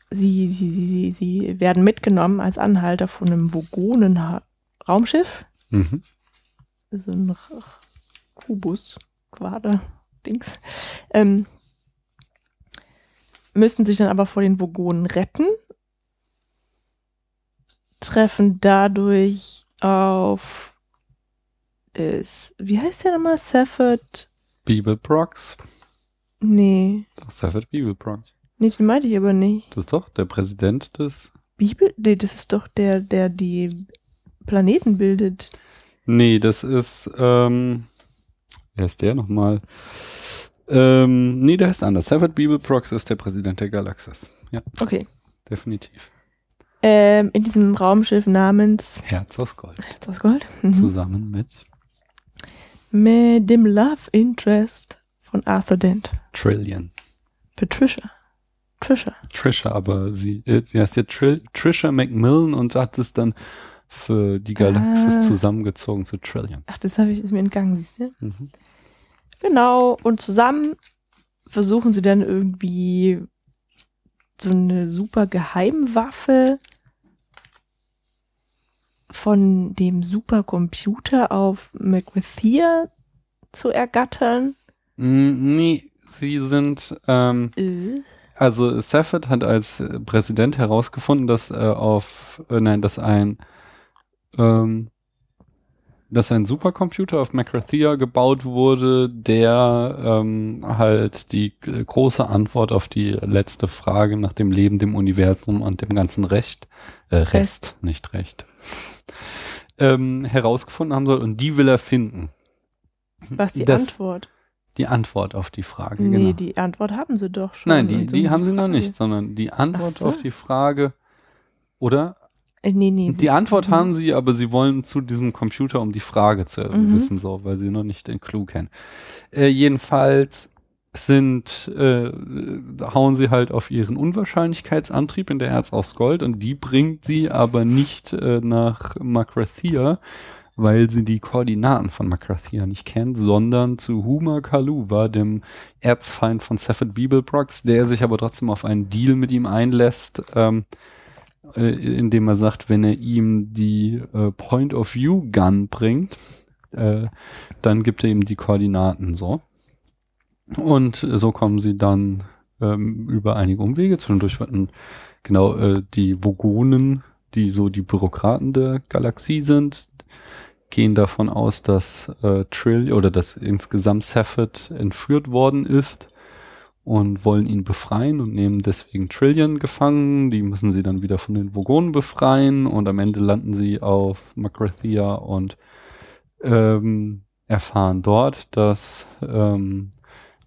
Speaker 4: Sie, sie, sie, sie, sie werden mitgenommen als Anhalter von einem Vogonen-Raumschiff.
Speaker 3: Mhm.
Speaker 4: So ein Kubus, Quader, Dings. Ähm, müssten sich dann aber vor den Vogonen retten. Treffen dadurch auf ist, wie heißt der nochmal? Safford?
Speaker 3: Bibel Prox.
Speaker 4: Nee,
Speaker 3: Safford Bibel Prox.
Speaker 4: nee, den meinte ich aber nicht.
Speaker 3: Das ist doch der Präsident des.
Speaker 4: Bibel? Nee, das ist doch der, der die Planeten bildet.
Speaker 3: Nee, das ist, ähm, wer ist der nochmal? Ähm, nee, der heißt anders. Safford Bibel Prox ist der Präsident der Galaxis. Ja,
Speaker 4: Okay.
Speaker 3: definitiv.
Speaker 4: Ähm, in diesem Raumschiff namens
Speaker 3: Herz aus Gold.
Speaker 4: Herz aus Gold. Mhm.
Speaker 3: Zusammen mit
Speaker 4: Mit dem Love Interest von Arthur Dent.
Speaker 3: Trillion.
Speaker 4: Patricia. Trisha.
Speaker 3: Trisha, aber sie, äh, die heißt ja Tril Trisha Macmillan und hat es dann für die Galaxis
Speaker 4: Ah.
Speaker 3: zusammengezogen zu Trillion.
Speaker 4: Ach, das habe ich, ist mir entgangen, siehst du?
Speaker 3: Mhm.
Speaker 4: Genau, und zusammen versuchen sie dann irgendwie so eine super Geheimwaffe von dem Supercomputer auf McWithia zu ergattern.
Speaker 3: Nee, sie sind, ähm,
Speaker 4: Äh.
Speaker 3: also Safford hat als Präsident herausgefunden, dass äh, auf, äh, nein, dass ein, ähm, dass ein Supercomputer auf Macrothea gebaut wurde, der ähm, halt die äh, große Antwort auf die letzte Frage nach dem Leben, dem Universum und dem ganzen Recht, äh, Rest, nicht Recht, ähm, herausgefunden haben soll und die will er finden.
Speaker 4: Was die
Speaker 3: Das-
Speaker 4: Antwort?
Speaker 3: Die Antwort auf die Frage,
Speaker 4: Nee,
Speaker 3: genau.
Speaker 4: die Antwort haben sie doch schon.
Speaker 3: Nein, die,
Speaker 4: so
Speaker 3: die haben sie noch nicht, sondern die Antwort
Speaker 4: so.
Speaker 3: auf die Frage, oder?
Speaker 4: Äh, nee, nee.
Speaker 3: Die Antwort
Speaker 4: mhm.
Speaker 3: haben sie, aber sie wollen zu diesem Computer, um die Frage zu
Speaker 4: Mhm.
Speaker 3: wissen, so, weil sie noch nicht den Clou kennen. Äh, jedenfalls sind, äh, hauen sie halt auf ihren Unwahrscheinlichkeitsantrieb in der Herz aus Gold und die bringt sie aber nicht äh, nach Makrathia, weil sie die Koordinaten von Makrathia nicht kennt, sondern zu Huma Kaluwa, dem Erzfeind von Safford Beeblebrox, der sich aber trotzdem auf einen Deal mit ihm einlässt, ähm, äh, indem er sagt, wenn er ihm die äh, Point-of-View-Gun bringt, äh, dann gibt er ihm die Koordinaten so. Und so kommen sie dann ähm, über einige Umwege. Zwischendurch werden genau äh, die Vogonen, die so die Bürokraten der Galaxie sind, gehen davon aus, dass äh, Trill oder dass insgesamt Safford entführt worden ist und wollen ihn befreien und nehmen deswegen Trillion gefangen. Die müssen sie dann wieder von den Vogonen befreien und am Ende landen sie auf Makrathia und ähm, erfahren dort, dass ähm,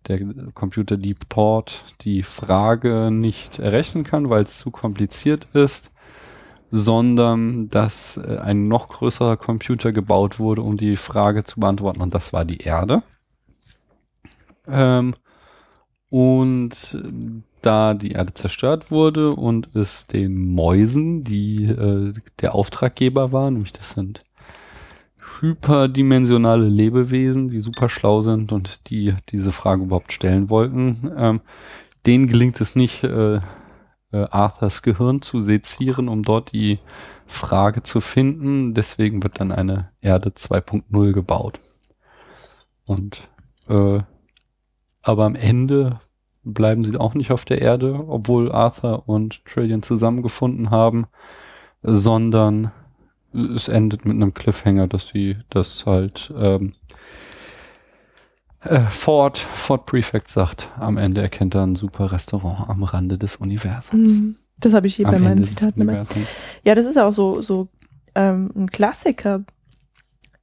Speaker 3: der Computer Deep Port die Frage nicht errechnen kann, weil es zu kompliziert ist, sondern dass äh, ein noch größerer Computer gebaut wurde, um die Frage zu beantworten und das war die Erde. Ähm, und da die Erde zerstört wurde und es den Mäusen, die äh, der Auftraggeber waren, nämlich das sind hyperdimensionale Lebewesen, die super schlau sind und die diese Frage überhaupt stellen wollten, ähm, denen gelingt es nicht, äh, äh, Arthurs Gehirn zu sezieren, um dort die Frage zu finden. Deswegen wird dann eine Erde 2.0 gebaut. Und äh, aber am Ende bleiben sie auch nicht auf der Erde, obwohl Arthur und Trillion zusammengefunden haben, sondern es endet mit einem Cliffhanger, dass sie das halt ähm, äh, Ford, Ford Prefect sagt, am Ende erkennt er ein super Restaurant am Rande des Universums.
Speaker 4: Mhm. Das habe ich hier
Speaker 3: Am
Speaker 4: bei meinen
Speaker 3: Ende
Speaker 4: Zitaten immer. Ja, das ist auch so, so ähm, ein Klassiker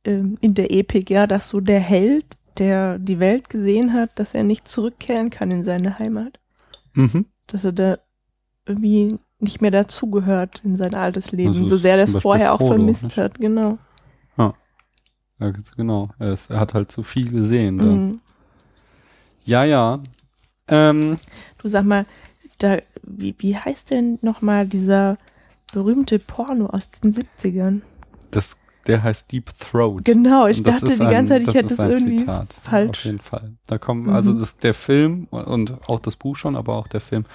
Speaker 4: ähm, in der Epik, ja, dass so der Held, der die Welt gesehen hat, dass er nicht zurückkehren kann in seine Heimat.
Speaker 3: Mhm.
Speaker 4: Dass er da irgendwie nicht mehr dazugehört in sein altes Leben,
Speaker 3: Also
Speaker 4: so sehr er
Speaker 3: Beispiel
Speaker 4: vorher auch
Speaker 3: Frodo,
Speaker 4: vermisst
Speaker 3: nicht?
Speaker 4: hat, genau.
Speaker 3: Ja, genau. Er, ist, er hat halt zu viel gesehen.
Speaker 4: Mhm.
Speaker 3: Ja, ja. Ähm,
Speaker 4: Du sag mal, da, wie, wie heißt denn nochmal dieser berühmte Porno aus den 70ern?
Speaker 3: das Der heißt Deep Throat.
Speaker 4: Genau, ich dachte die
Speaker 3: ein-
Speaker 4: ganze Zeit, ich hätte es irgendwie
Speaker 3: Zitat.
Speaker 4: falsch.
Speaker 3: Auf jeden Fall. Da kommen,
Speaker 4: Mhm.
Speaker 3: also das, der Film und auch das Buch schon, aber auch der Film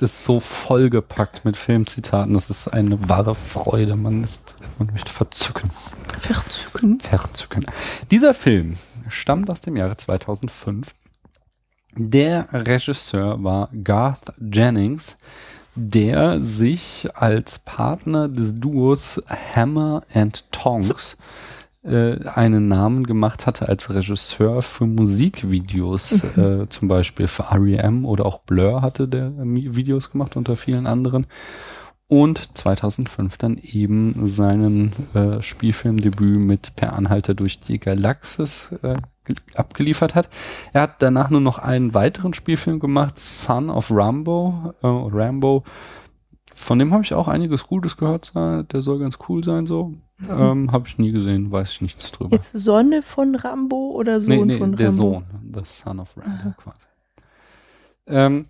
Speaker 3: ist so vollgepackt mit Filmzitaten. Das ist eine wahre Freude. Man ist, man möchte verzücken.
Speaker 4: Verzücken.
Speaker 3: Verzücken. Dieser Film stammt aus dem Jahre 2005. Der Regisseur war Garth Jennings, der sich als Partner des Duos Hammer and Tongs äh, einen Namen gemacht hatte als Regisseur für Musikvideos, äh, zum Beispiel für R.E.M. oder auch Blur hatte der Videos gemacht unter vielen anderen. Und 2005 dann eben seinen äh, Spielfilmdebüt mit Per Anhalter durch die Galaxis äh, ge- abgeliefert hat. Er hat danach nur noch einen weiteren Spielfilm gemacht, Son of Rambo. Äh, Rambo. Von dem habe ich auch einiges Gutes gehört. Der soll ganz cool sein so. Ähm, habe ich nie gesehen, weiß ich nichts drüber.
Speaker 4: Jetzt Sonne von Rambo oder Sohn
Speaker 3: nee, nee,
Speaker 4: von
Speaker 3: der
Speaker 4: Rambo?
Speaker 3: Sohn, the son of Rambo quasi. Ähm,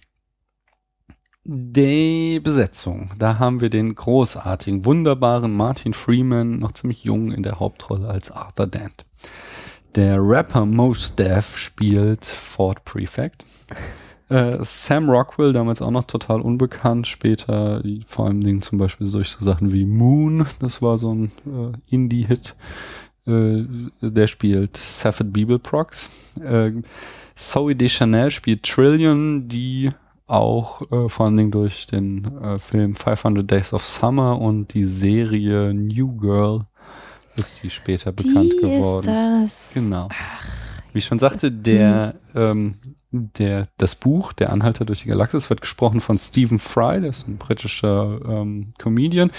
Speaker 3: die Besetzung, da haben wir den großartigen, wunderbaren Martin Freeman, noch ziemlich jung in der Hauptrolle als Arthur Dent. Der Rapper Mos Def spielt Ford Prefect. Äh, Sam Rockwell, damals auch noch total unbekannt, später vor allem Dingen zum Beispiel solche Sachen wie Moon, das war so ein äh, Indie-Hit. Äh, der spielt Safford Bibelprox. Äh, Zoe Deschanel spielt Trillion, die auch äh, vor allen Dingen durch den äh, Film 500 Days of Summer und die Serie New Girl ist die später bekannt
Speaker 4: Die
Speaker 3: geworden.
Speaker 4: ist das.
Speaker 3: Genau. Wie ich schon sagte, der, ähm, der, das Buch, der Anhalter durch die Galaxis, wird gesprochen von Stephen Fry, der ist ein britischer ähm, Comedian.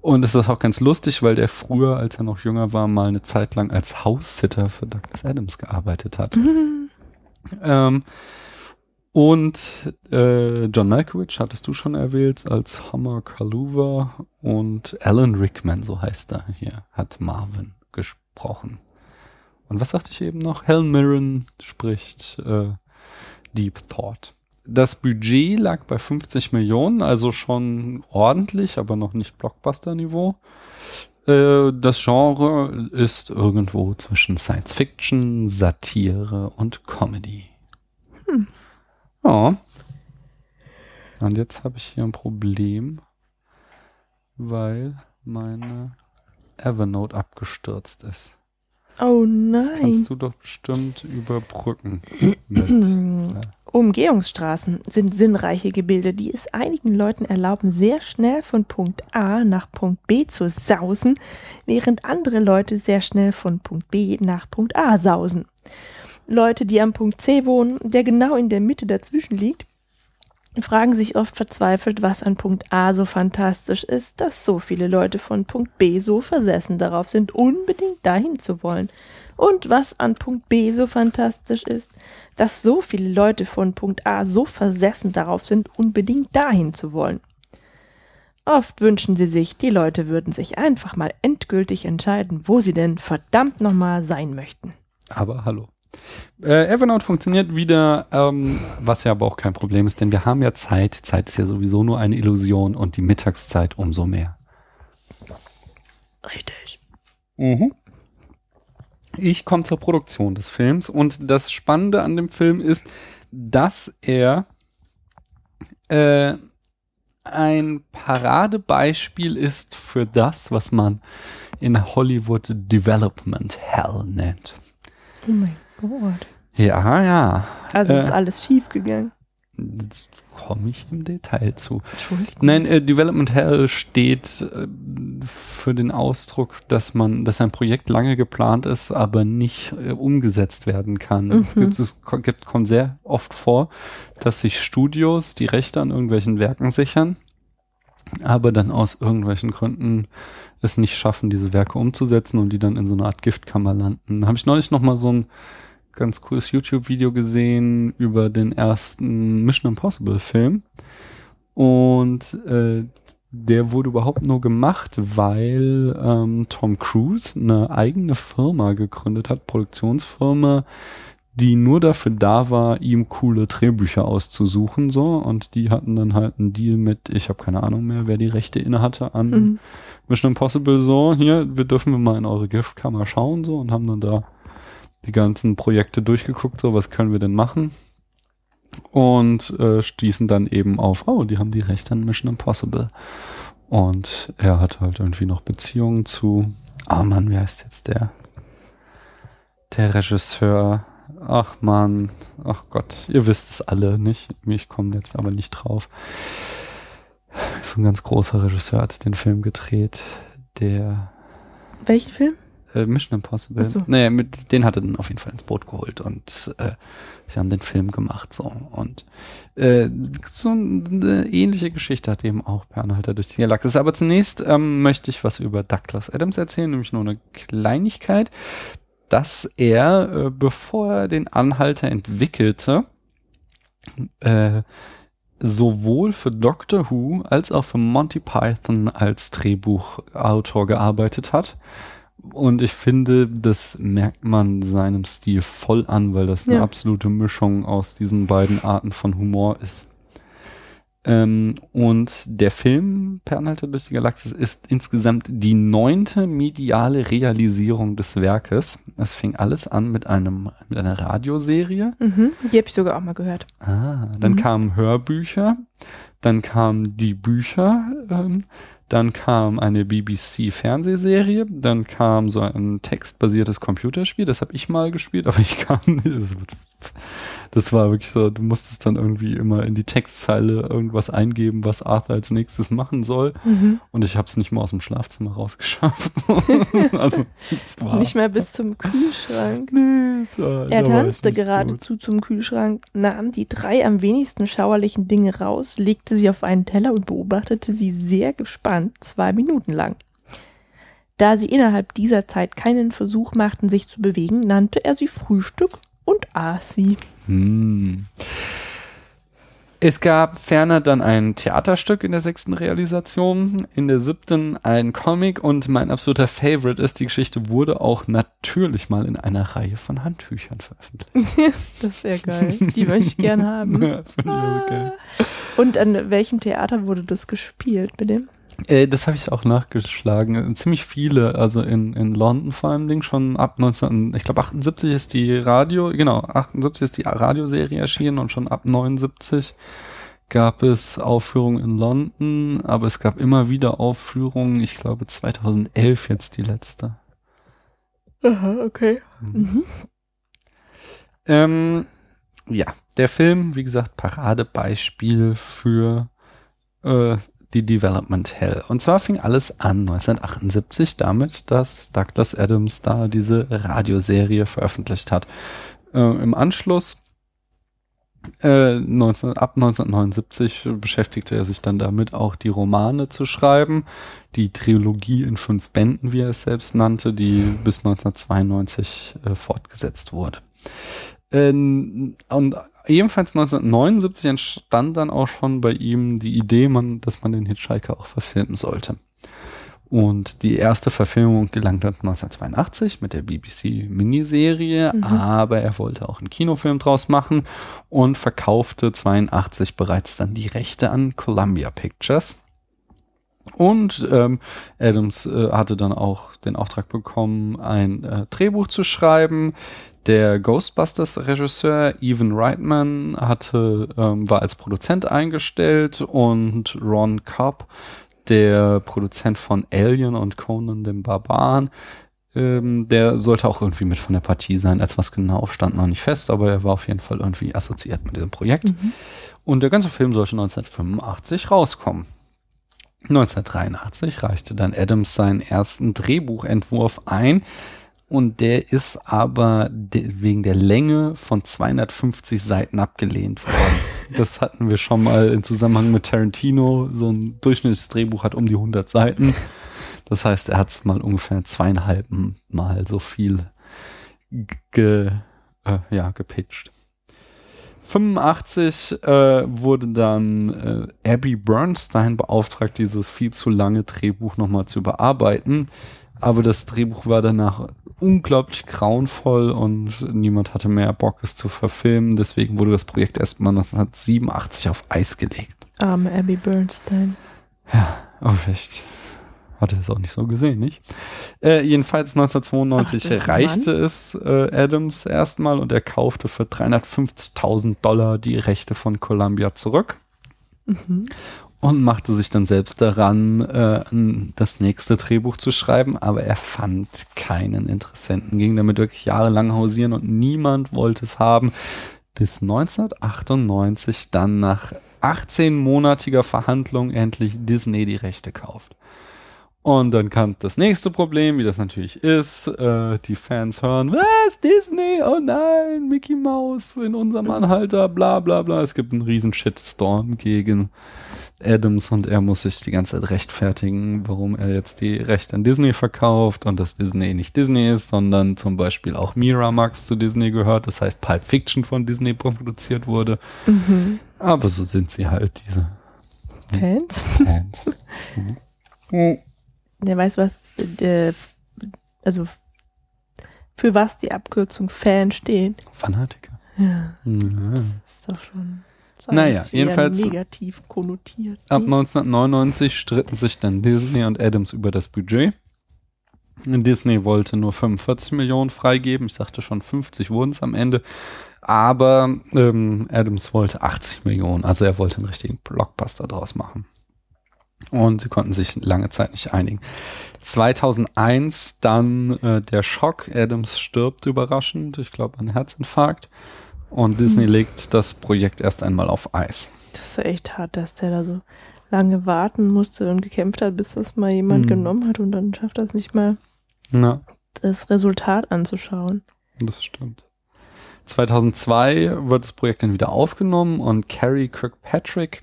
Speaker 3: Und es ist auch ganz lustig, weil der früher, als er noch jünger war, mal eine Zeit lang als Haussitter für Douglas Adams gearbeitet hat. ähm, und äh, John Malkovich hattest du schon erwähnt als Homer Kaluva und Alan Rickman, so heißt er hier, hat Marvin gesprochen. Und was sagte ich eben noch? Helen Mirren spricht äh, Deep Thought. Das Budget lag bei 50 Millionen, also schon ordentlich, aber noch nicht Blockbuster-Niveau. Äh, das Genre ist irgendwo zwischen Science Fiction, Satire und Comedy.
Speaker 4: Hm.
Speaker 3: Ja. Und jetzt habe ich hier ein Problem, weil meine Evernote abgestürzt ist.
Speaker 4: Oh
Speaker 3: Das
Speaker 4: nein.
Speaker 3: kannst du doch bestimmt überbrücken. Mit,
Speaker 4: Umgehungsstraßen sind sinnreiche Gebilde, die es einigen Leuten erlauben, sehr schnell von Punkt A nach Punkt B zu sausen, während andere Leute sehr schnell von Punkt B nach Punkt A sausen. Leute, die am Punkt C wohnen, der genau in der Mitte dazwischen liegt, fragen sich oft verzweifelt, was an Punkt A so fantastisch ist, dass so viele Leute von Punkt B so versessen darauf sind, unbedingt dahin zu wollen. Und was an Punkt B so fantastisch ist, dass so viele Leute von Punkt A so versessen darauf sind, unbedingt dahin zu wollen. Oft wünschen sie sich, die Leute würden sich einfach mal endgültig entscheiden, wo sie denn verdammt nochmal sein möchten.
Speaker 3: aber hallo. Äh, Evernote funktioniert wieder, ähm, was ja aber auch kein Problem ist, denn wir haben ja Zeit. Zeit ist ja sowieso nur eine Illusion und die Mittagszeit umso mehr.
Speaker 4: Richtig.
Speaker 3: Mhm. Ich komme zur Produktion des Films und das Spannende an dem Film ist, dass er äh, ein Paradebeispiel ist für das, was man in Hollywood Development Hell nennt.
Speaker 4: Oh mein Gott.
Speaker 3: Ja, ja.
Speaker 4: Also
Speaker 3: Äh,
Speaker 4: ist alles schief gegangen.
Speaker 3: komme ich im Detail zu.
Speaker 4: Entschuldigung.
Speaker 3: Nein, äh, Development Hell steht äh, für den Ausdruck, dass man, dass ein Projekt lange geplant ist, aber nicht äh, umgesetzt werden kann. Es,
Speaker 4: Mhm.
Speaker 3: gibt, es gibt, kommt sehr oft vor, dass sich Studios die Rechte an irgendwelchen Werken sichern, aber dann aus irgendwelchen Gründen es nicht schaffen, diese Werke umzusetzen und die dann in so einer Art Giftkammer landen. Habe ich neulich noch mal so ein ganz cooles YouTube-Video gesehen über den ersten Mission Impossible Film. Und äh, der wurde überhaupt nur gemacht, weil ähm, Tom Cruise eine eigene Firma gegründet hat, Produktionsfirma, die nur dafür da war, ihm coole Drehbücher auszusuchen, so. Und die hatten dann halt einen Deal mit, ich habe keine Ahnung mehr, wer die Rechte inne hatte an
Speaker 4: Mhm.
Speaker 3: Mission Impossible, so, hier, wir dürfen wir mal in eure Giftkammer schauen, so, und haben dann da die ganzen Projekte durchgeguckt, so, was können wir denn machen? Und äh, stießen dann eben auf, oh, die haben die Rechte an Mission Impossible. Und er hat halt irgendwie noch Beziehungen zu, ah Mann, wie heißt jetzt der? Der Regisseur. Ach Mann, ach Gott, ihr wisst es alle nicht. Ich komme jetzt aber nicht drauf. So ein ganz großer Regisseur hat den Film gedreht, der
Speaker 4: Welchen Film?
Speaker 3: Äh, Mission Impossible.
Speaker 4: So.
Speaker 3: Nee, mit, den hat er dann auf jeden Fall ins Boot geholt und äh, sie haben den Film gemacht so und äh, so eine ähnliche Geschichte hat eben auch Per Anhalter durch die Galaxis. Aber zunächst ähm, möchte ich was über Douglas Adams erzählen, nämlich nur eine Kleinigkeit, dass er, äh, bevor er den Anhalter entwickelte, äh, sowohl für Doctor Who als auch für Monty Python als Drehbuchautor gearbeitet hat. Und ich finde, das merkt man seinem Stil voll an, weil das eine
Speaker 4: Ja.
Speaker 3: absolute Mischung aus diesen beiden Arten von Humor ist. Ähm, und der Film Per Anhalter durch die Galaxis ist insgesamt die neunte mediale Realisierung des Werkes. Es fing alles an mit einem mit einer Radioserie.
Speaker 4: Mhm. Die habe ich sogar auch mal gehört.
Speaker 3: Ah, dann
Speaker 4: Mhm.
Speaker 3: kamen Hörbücher, dann kamen die Bücher, ähm, dann kam eine BBC-Fernsehserie, dann kam so ein textbasiertes Computerspiel, das habe ich mal gespielt, aber ich kam, das, war wirklich so, du musstest dann irgendwie immer in die Textzeile irgendwas eingeben, was Arthur als nächstes machen soll
Speaker 4: Mhm.
Speaker 3: und ich habe es nicht mal aus dem Schlafzimmer rausgeschafft. also,
Speaker 4: Nicht mehr bis zum Kühlschrank.
Speaker 3: Nee, war,
Speaker 4: Er tanzte
Speaker 3: nicht gut.
Speaker 4: geradezu zum Kühlschrank, nahm die drei am wenigsten schauerlichen Dinge raus, legte sie auf einen Teller und beobachtete sie sehr gespannt zwei Minuten lang. Da sie innerhalb dieser Zeit keinen Versuch machten, sich zu bewegen, nannte er sie Frühstück und aß sie.
Speaker 3: Hm. Es gab ferner dann ein Theaterstück in der sechsten Realisation, in der siebten ein Comic und mein absoluter Favorite ist, die Geschichte wurde auch natürlich mal in einer Reihe von Handtüchern veröffentlicht.
Speaker 4: Das ist sehr geil. Die möchte ich gern haben.
Speaker 3: Ja, find ich.
Speaker 4: Und an welchem Theater wurde das gespielt mit dem?
Speaker 3: Äh, das habe ich auch nachgeschlagen. Ziemlich viele, also in, in London vor allem Ding, schon ab 19, ich glaube 78 ist die Radio, genau, 78 ist die Radioserie erschienen und schon ab 79 gab es Aufführungen in London, aber es gab immer wieder Aufführungen, ich glaube 2011 jetzt die letzte.
Speaker 4: Aha, okay. Mhm.
Speaker 3: Ähm, ja, der Film, wie gesagt, Paradebeispiel für äh, die Development Hell. Und zwar fing alles an 1978 damit, dass Douglas Adams da diese Radioserie veröffentlicht hat. Äh, Im Anschluss, äh, 19, ab 1979 beschäftigte er sich dann damit, auch die Romane zu schreiben. Die Trilogie in fünf Bänden, wie er es selbst nannte, die bis 1992 äh, fortgesetzt wurde. Ähm, und ebenfalls 1979 entstand dann auch schon bei ihm die Idee, man, dass man den Hitchhiker auch verfilmen sollte. Und die erste Verfilmung gelang dann 1982 mit der BBC-Miniserie,
Speaker 4: Mhm.
Speaker 3: aber er wollte auch einen Kinofilm draus machen und verkaufte 82 bereits dann die Rechte an Columbia Pictures. Und ähm, Adams äh, hatte dann auch den Auftrag bekommen, ein äh, Drehbuch zu schreiben. Der Ghostbusters-Regisseur Evan Reitman hatte, ähm, war als Produzent eingestellt und Ron Cobb, der Produzent von Alien und Conan dem Barbaren, ähm, der sollte auch irgendwie mit von der Partie sein. Als was genau stand noch nicht fest, aber er war auf jeden Fall irgendwie assoziiert mit diesem Projekt.
Speaker 4: Mhm.
Speaker 3: Und der ganze Film sollte 1985 rauskommen. 1983 reichte dann Adams seinen ersten Drehbuchentwurf ein und der ist aber de wegen der Länge von 250 Seiten abgelehnt worden. Das hatten wir schon mal im Zusammenhang mit Tarantino. So ein durchschnittliches Drehbuch hat um die 100 Seiten. Das heißt, er hat es mal ungefähr zweieinhalb Mal so viel ge, äh, ja, gepitcht. 85 äh, wurde dann äh, Abby Bernstein beauftragt, dieses viel zu lange Drehbuch nochmal zu überarbeiten. Aber das Drehbuch war danach unglaublich grauenvoll und niemand hatte mehr Bock, es zu verfilmen. Deswegen wurde das Projekt erstmal 1987 auf Eis gelegt.
Speaker 4: Arme Abby Bernstein.
Speaker 3: Ja, aber vielleicht hat er es auch nicht so gesehen, nicht? Äh, jedenfalls 1992
Speaker 4: Ach,
Speaker 3: reichte es äh, Adams erstmal und er kaufte für 350.000 Dollar die Rechte von Columbia zurück
Speaker 4: Mhm.
Speaker 3: Und machte sich dann selbst daran, äh, das nächste Drehbuch zu schreiben, aber er fand keinen Interessenten, ging damit wirklich jahrelang hausieren und niemand wollte es haben, bis 1998 dann nach 18-monatiger Verhandlung endlich Disney die Rechte kauft. Und dann kam das nächste Problem, wie das natürlich ist. Äh, die Fans hören, was, Disney? Oh nein, Mickey Mouse in unserem Anhalter, bla bla bla. Es gibt einen riesen Shitstorm gegen Adams und er muss sich die ganze Zeit rechtfertigen, warum er jetzt die Rechte an Disney verkauft und dass Disney nicht Disney ist, sondern zum Beispiel auch Miramax zu Disney gehört. Das heißt, Pulp Fiction von Disney produziert wurde.
Speaker 4: Mhm.
Speaker 3: Aber so sind sie halt, diese
Speaker 4: Fans?
Speaker 3: Fans. Mhm.
Speaker 4: Der weiß, was, äh, also für was die Abkürzung Fan steht.
Speaker 3: Fanatiker.
Speaker 4: Ja,
Speaker 3: Ja.
Speaker 4: ist doch schon.
Speaker 3: Naja, jedenfalls-
Speaker 4: Negativ konnotiert.
Speaker 3: Ab 1999 stritten sich dann Disney und Adams über das Budget. Disney wollte nur 45 Millionen freigeben. Ich sagte schon, 50 wurden es am Ende. Aber ähm, Adams wollte 80 Millionen. Also er wollte einen richtigen Blockbuster draus machen. Und sie konnten sich lange Zeit nicht einigen. 2001 dann äh, der Schock. Adams stirbt überraschend. Ich glaube an Herzinfarkt. Und Disney legt das Projekt erst einmal auf Eis.
Speaker 4: Das ist echt hart, dass der da so lange warten musste und gekämpft hat, bis das mal jemand
Speaker 3: Mhm.
Speaker 4: genommen hat und dann schafft er es nicht mal,
Speaker 3: Na,
Speaker 4: das Resultat anzuschauen.
Speaker 3: Das stimmt. 2002 wird das Projekt dann wieder aufgenommen und Carrie Kirkpatrick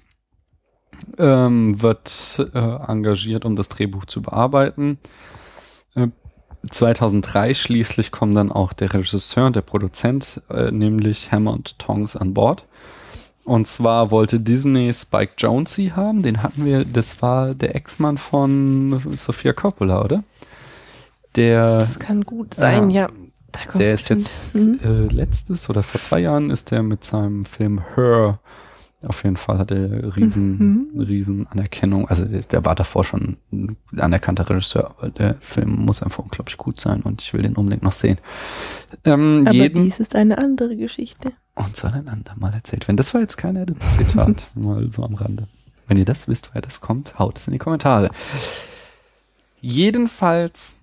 Speaker 3: ähm, wird äh, engagiert, um das Drehbuch zu bearbeiten. Äh, 2003 schließlich kommen dann auch der Regisseur und der Produzent, äh, nämlich Hammer und Tongs an Bord. Und zwar wollte Disney Spike Jonze haben, den hatten wir, das war der Ex-Mann von Sofia Coppola, oder? Der
Speaker 4: Das kann gut sein, ja. Da kommt
Speaker 3: der ist jetzt
Speaker 4: Mhm.
Speaker 3: äh, letztes oder vor zwei Jahren ist der mit seinem Film Her auf jeden Fall hat er riesen,
Speaker 4: Mhm.
Speaker 3: riesen Anerkennung. Also der, der war davor schon ein anerkannter Regisseur, aber der Film muss einfach unglaublich gut sein und ich will den unbedingt noch sehen. Ähm,
Speaker 4: Aber
Speaker 3: jeden
Speaker 4: dies ist eine andere Geschichte.
Speaker 3: und soll ein andermal erzählt werden. Das war jetzt kein Adams-Zitat, mal so am Rande. Wenn ihr das wisst, wer das kommt, haut es in die Kommentare. Jedenfalls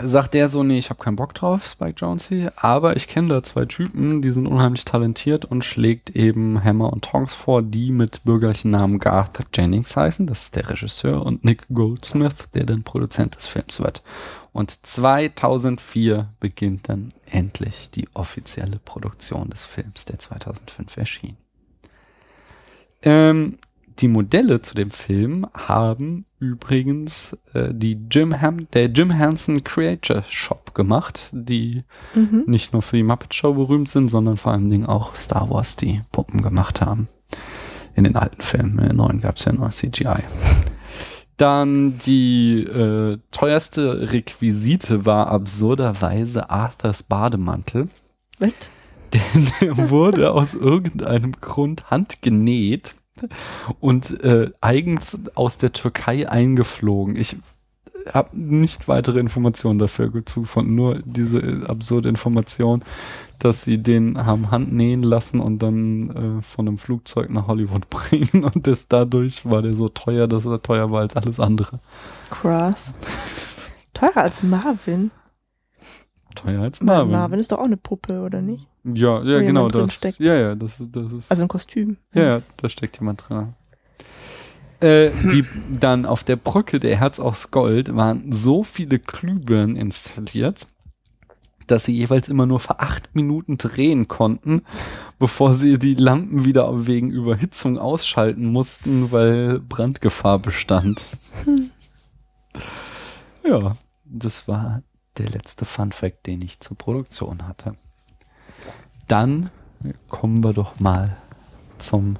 Speaker 3: sagt der so, nee, ich habe keinen Bock drauf, Spike Jonze, aber ich kenne da zwei Typen, die sind unheimlich talentiert und schlägt eben Hammer und Tongs vor, die mit bürgerlichen Namen Garth Jennings heißen, das ist der Regisseur, und Nick Goldsmith, der dann Produzent des Films wird. Und 2004 beginnt dann endlich die offizielle Produktion des Films, der 2005 erschien. Ähm, die Modelle zu dem Film haben übrigens äh, die Jim Ham der Jim Henson Creature Shop gemacht, die
Speaker 4: Mhm.
Speaker 3: nicht nur für die Muppet Show berühmt sind, sondern vor allen Dingen auch Star Wars die Puppen gemacht haben. In den alten Filmen, in den neuen gab es ja nur CGI. Dann die äh, teuerste Requisite war absurderweise Arthurs Bademantel.
Speaker 4: Was?
Speaker 3: Denn der wurde aus irgendeinem Grund handgenäht und äh, eigens aus der Türkei eingeflogen. Ich habe nicht weitere Informationen dafür gefunden, nur diese äh, absurde Information, dass sie den haben handnähen lassen und dann äh, von einem Flugzeug nach Hollywood bringen und das dadurch war der so teuer, dass er teuer war als alles andere.
Speaker 4: Krass. Teurer als Marvin.
Speaker 3: Teuer als
Speaker 4: Marvin.
Speaker 3: Marvin.
Speaker 4: Marvin ist doch auch eine Puppe, oder nicht?
Speaker 3: Ja, ja,
Speaker 4: Wo
Speaker 3: genau das.
Speaker 4: steckt.
Speaker 3: Ja, ja, das, das ist.
Speaker 4: Also ein Kostüm.
Speaker 3: Ja, ja, da steckt jemand drin. Äh, die dann auf der Brücke der Herz aus Gold waren so viele Glühbirnen installiert, dass sie jeweils immer nur für acht Minuten drehen konnten, bevor sie die Lampen wieder wegen Überhitzung ausschalten mussten, weil Brandgefahr bestand. Ja, das war der letzte Fun Fact, den ich zur Produktion hatte. Dann kommen wir doch mal zum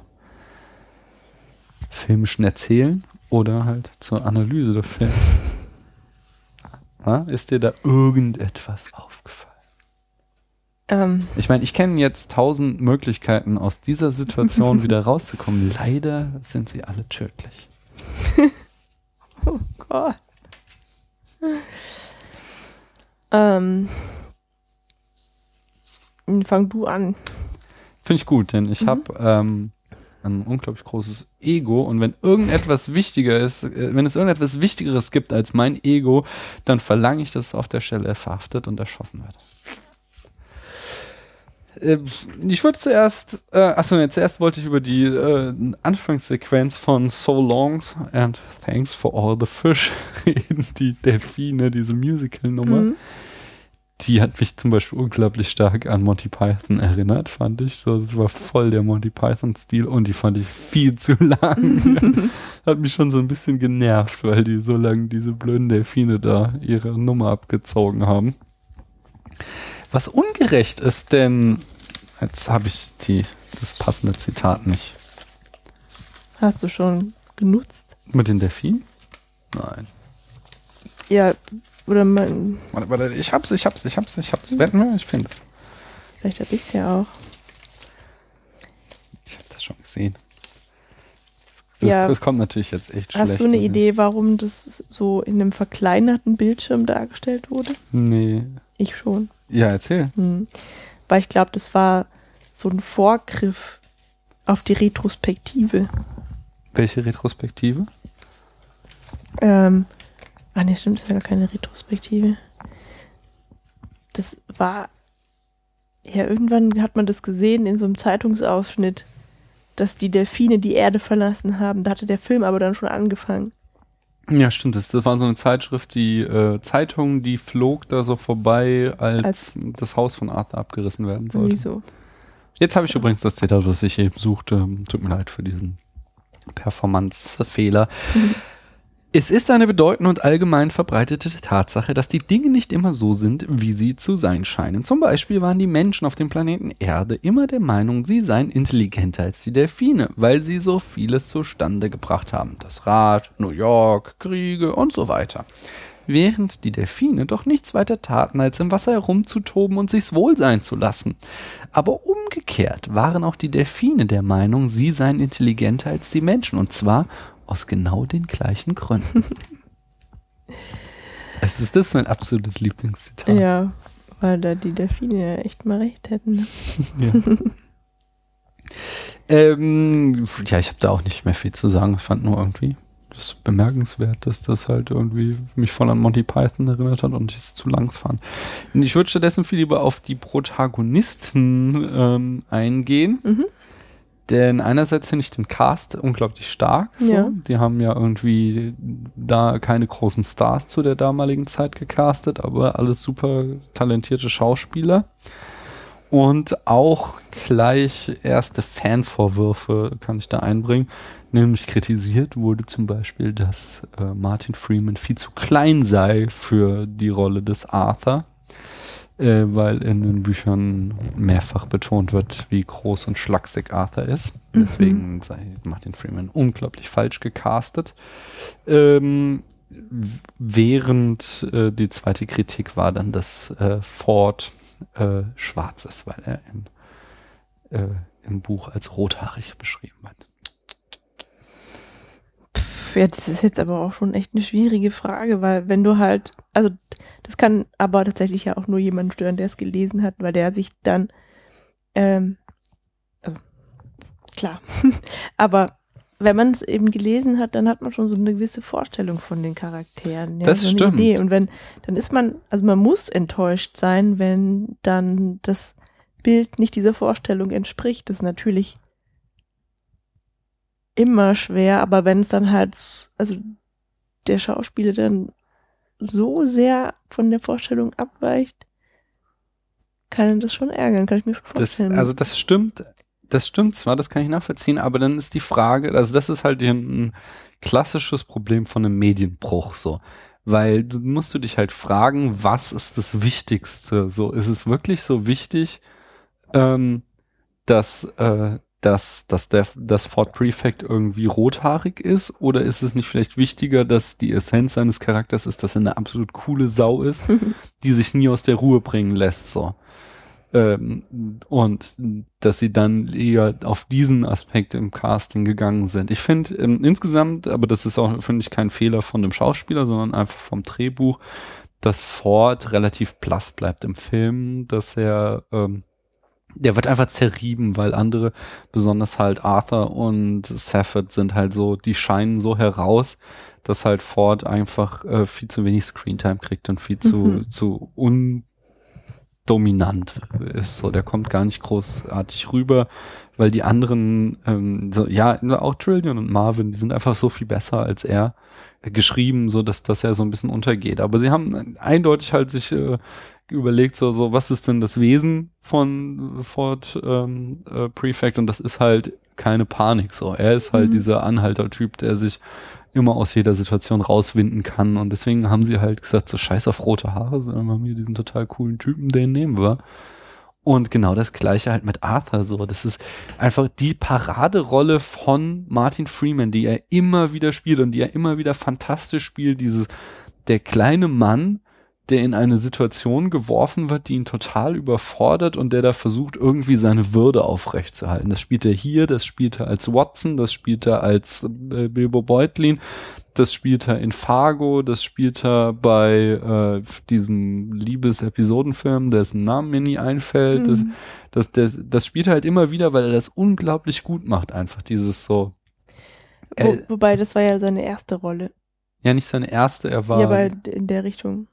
Speaker 3: filmischen Erzählen oder halt zur Analyse des Films. Ja, ist dir da irgendetwas aufgefallen?
Speaker 4: Ähm,
Speaker 3: Ich meine, ich kenne jetzt tausend Möglichkeiten, aus dieser Situation wieder rauszukommen. Leider sind sie alle tödlich.
Speaker 4: oh Gott. Ähm, fang du an.
Speaker 3: Finde ich gut, denn ich
Speaker 4: Mhm.
Speaker 3: habe ähm, ein unglaublich großes Ego und wenn irgendetwas wichtiger ist, äh, wenn es irgendetwas Wichtigeres gibt als mein Ego, dann verlange ich, dass es auf der Stelle verhaftet und erschossen wird. Äh, Ich würde zuerst, äh, achso, nee, zuerst wollte ich über die äh, Anfangssequenz von So Long and Thanks for All the Fish reden, die Delfine, diese Musical-Nummer.
Speaker 4: Mhm.
Speaker 3: Die hat mich zum Beispiel unglaublich stark an Monty Python erinnert, fand ich. So, das war voll der Monty Python-Stil und die fand ich viel zu lang. hat mich schon so ein bisschen genervt, weil die so lange diese blöden Delfine da ihre Nummer abgezogen haben. Was ungerecht ist, denn jetzt habe ich die, das passende Zitat nicht.
Speaker 4: Hast du schon genutzt?
Speaker 3: Mit den Delfinen? Nein.
Speaker 4: Ja, oder man,
Speaker 3: Warte, warte, ich hab's, ich hab's, ich hab's, ich hab's. Wetten wir? Ich finde es.
Speaker 4: vielleicht habe ich es ja auch.
Speaker 3: Ich habe das schon gesehen. Das,
Speaker 4: Ja.
Speaker 3: das kommt natürlich jetzt echt schlecht.
Speaker 4: Hast du eine
Speaker 3: dass ich-
Speaker 4: Idee, warum das so in einem verkleinerten Bildschirm dargestellt wurde?
Speaker 3: Nee.
Speaker 4: Ich schon.
Speaker 3: Ja, erzähl.
Speaker 4: Hm. Weil ich glaube, das war so ein Vorgriff auf die Retrospektive.
Speaker 3: Welche Retrospektive?
Speaker 4: Ähm, ah ne, stimmt, das war gar keine Retrospektive. Das war, ja, irgendwann hat man das gesehen in so einem Zeitungsausschnitt, dass die Delfine die Erde verlassen haben. Da hatte der Film aber dann schon angefangen.
Speaker 3: Ja, stimmt. Das, das war so eine Zeitschrift, die äh, Zeitung, die flog da so vorbei, als,
Speaker 4: Als-
Speaker 3: das Haus von Arthur abgerissen werden sollte.
Speaker 4: Irgendwie so.
Speaker 3: Jetzt habe ich übrigens das Zitat, was ich eben suchte. Tut mir leid für diesen Performance-Fehler. Es ist eine bedeutende und allgemein verbreitete Tatsache, dass die Dinge nicht immer so sind, wie sie zu sein scheinen. Zum Beispiel waren die Menschen auf dem Planeten Erde immer der Meinung, sie seien intelligenter als die Delfine, weil sie so vieles zustande gebracht haben. Das Rad, New York, Kriege und so weiter. Während die Delfine doch nichts weiter taten, als im Wasser herumzutoben und sich's wohl sein zu lassen. Aber umgekehrt waren auch die Delfine der Meinung, sie seien intelligenter als die Menschen, und zwar aus genau den gleichen Gründen. es ist das mein absolutes Lieblingszitat.
Speaker 4: Ja, weil da die Delfine ja echt mal recht hätten. Ne?
Speaker 3: Ja. ähm, ja, ich habe da auch nicht mehr viel zu sagen. Ich fand nur irgendwie das bemerkenswert, dass das halt irgendwie mich voll an Monty Python erinnert hat und ich es zu langs fand. Ich würde stattdessen viel lieber auf die Protagonisten ähm, eingehen.
Speaker 4: Mhm.
Speaker 3: Denn einerseits finde ich den Cast unglaublich stark. So.
Speaker 4: Ja.
Speaker 3: Die haben ja irgendwie da keine großen Stars zu der damaligen Zeit gecastet, aber alles super talentierte Schauspieler. Und auch gleich erste Fanvorwürfe kann ich da einbringen. Nämlich kritisiert wurde zum Beispiel, dass äh, Martin Freeman viel zu klein sei für die Rolle des Arthur, äh, weil in den Büchern mehrfach betont wird, wie groß und schlaksig Arthur ist.
Speaker 4: Mhm.
Speaker 3: Deswegen sei Martin Freeman unglaublich falsch gecastet. Ähm, während äh, die zweite Kritik war dann, dass äh, Ford äh, schwarz ist, weil er im, äh, im Buch als rothaarig beschrieben wird.
Speaker 4: Pff, ja, das ist jetzt aber auch schon echt eine schwierige Frage, weil wenn du halt, also das kann aber tatsächlich ja auch nur jemanden stören, der es gelesen hat, weil der sich dann, ähm, also, klar, aber wenn man es eben gelesen hat, dann hat man schon so eine gewisse Vorstellung von den Charakteren. Ja,
Speaker 3: Das
Speaker 4: so
Speaker 3: stimmt.
Speaker 4: Idee. Und wenn, dann ist man, also man muss enttäuscht sein, wenn dann das Bild nicht dieser Vorstellung entspricht. Das ist natürlich immer schwer, aber wenn es dann halt, also der Schauspieler dann so sehr von der Vorstellung abweicht, kann ihn das schon ärgern, kann ich mir schon
Speaker 3: Das,
Speaker 4: vorstellen.
Speaker 3: also das stimmt, das stimmt zwar, das kann ich nachvollziehen, aber dann ist die Frage, also das ist halt ein klassisches Problem von einem Medienbruch so. Weil du musst du dich halt fragen, was ist das Wichtigste? So, ist es wirklich so wichtig, ähm, dass äh, dass, dass der, das Ford Prefect irgendwie rothaarig ist? Oder ist es nicht vielleicht wichtiger, dass die Essenz seines Charakters ist, dass er eine absolut coole Sau ist, die sich nie aus der Ruhe bringen lässt, so? Ähm, und dass sie dann eher auf diesen Aspekt im Casting gegangen sind. Ich finde ähm, insgesamt, aber das ist auch, finde ich, kein Fehler von dem Schauspieler, sondern einfach vom Drehbuch, dass Ford relativ blass bleibt im Film, dass er ähm, der wird einfach zerrieben, weil andere, besonders halt Arthur und Safford sind halt so, die scheinen so heraus, dass halt Ford einfach äh, viel zu wenig Screentime kriegt und viel zu,
Speaker 4: Mhm.
Speaker 3: zu undominant ist. So, der kommt gar nicht großartig rüber, weil die anderen, ähm, so, ja, auch Trillion und Marvin, die sind einfach so viel besser als er äh, geschrieben, so dass, dass er so ein bisschen untergeht. Aber sie haben eindeutig halt sich äh, überlegt, so, so, was ist denn das Wesen von Ford ähm, äh, Prefect? Und das ist halt keine Panik. So, er ist halt
Speaker 4: Mhm.
Speaker 3: dieser Anhaltertyp, der sich immer aus jeder Situation rauswinden kann. Und deswegen haben sie halt gesagt, so scheiß auf rote Haare, sondern wir haben hier diesen total coolen Typen, den nehmen wir. Und genau das gleiche halt mit Arthur so. Das ist einfach die Paraderolle von Martin Freeman, die er immer wieder spielt und die er immer wieder fantastisch spielt. Dieses, der kleine Mann, der in eine Situation geworfen wird, die ihn total überfordert und der da versucht, irgendwie seine Würde aufrechtzuerhalten. Das spielt er hier, das spielt er als Watson, das spielt er als äh, Bilbo Beutlin, das spielt er in Fargo, das spielt er bei äh, diesem Liebes-Episodenfilm, dessen Namen mir nie einfällt. Das,
Speaker 4: Mhm.
Speaker 3: das, das, das spielt er halt immer wieder, weil er das unglaublich gut macht, einfach dieses so.
Speaker 4: Wo,
Speaker 3: Äh,
Speaker 4: wobei, das war ja seine erste Rolle.
Speaker 3: ja, nicht seine erste, er war.
Speaker 4: ja, aber in der Richtung.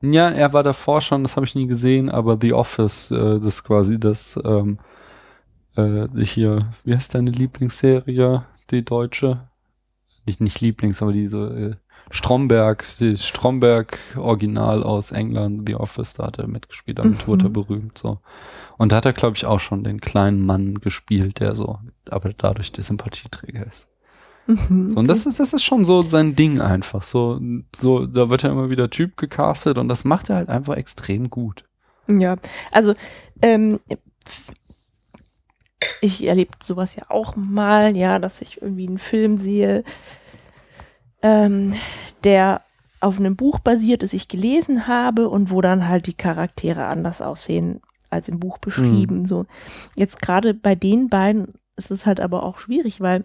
Speaker 3: Ja, er war davor schon, das habe ich nie gesehen, aber The Office, äh, das ist quasi das ähm, äh, hier, wie heißt deine Lieblingsserie, die deutsche? Nicht, nicht Lieblings, aber diese äh, Stromberg, die Stromberg Original aus England, The Office, da hat er mitgespielt, damit
Speaker 4: Mhm.
Speaker 3: wurde er berühmt so. Und da hat er, glaube ich, auch schon den kleinen Mann gespielt, der so, aber dadurch der Sympathieträger ist.
Speaker 4: Mhm,
Speaker 3: So, und das ist, das ist schon so sein Ding einfach. So, so, da wird er immer wieder Typ gecastet und das macht er halt einfach extrem gut.
Speaker 4: Ja, also ähm, ich erlebe sowas ja auch mal, ja, dass ich irgendwie einen Film sehe, ähm, der auf einem Buch basiert, das ich gelesen habe und wo dann halt die Charaktere anders aussehen als im Buch beschrieben. So jetzt gerade bei den beiden ist es halt aber auch schwierig, weil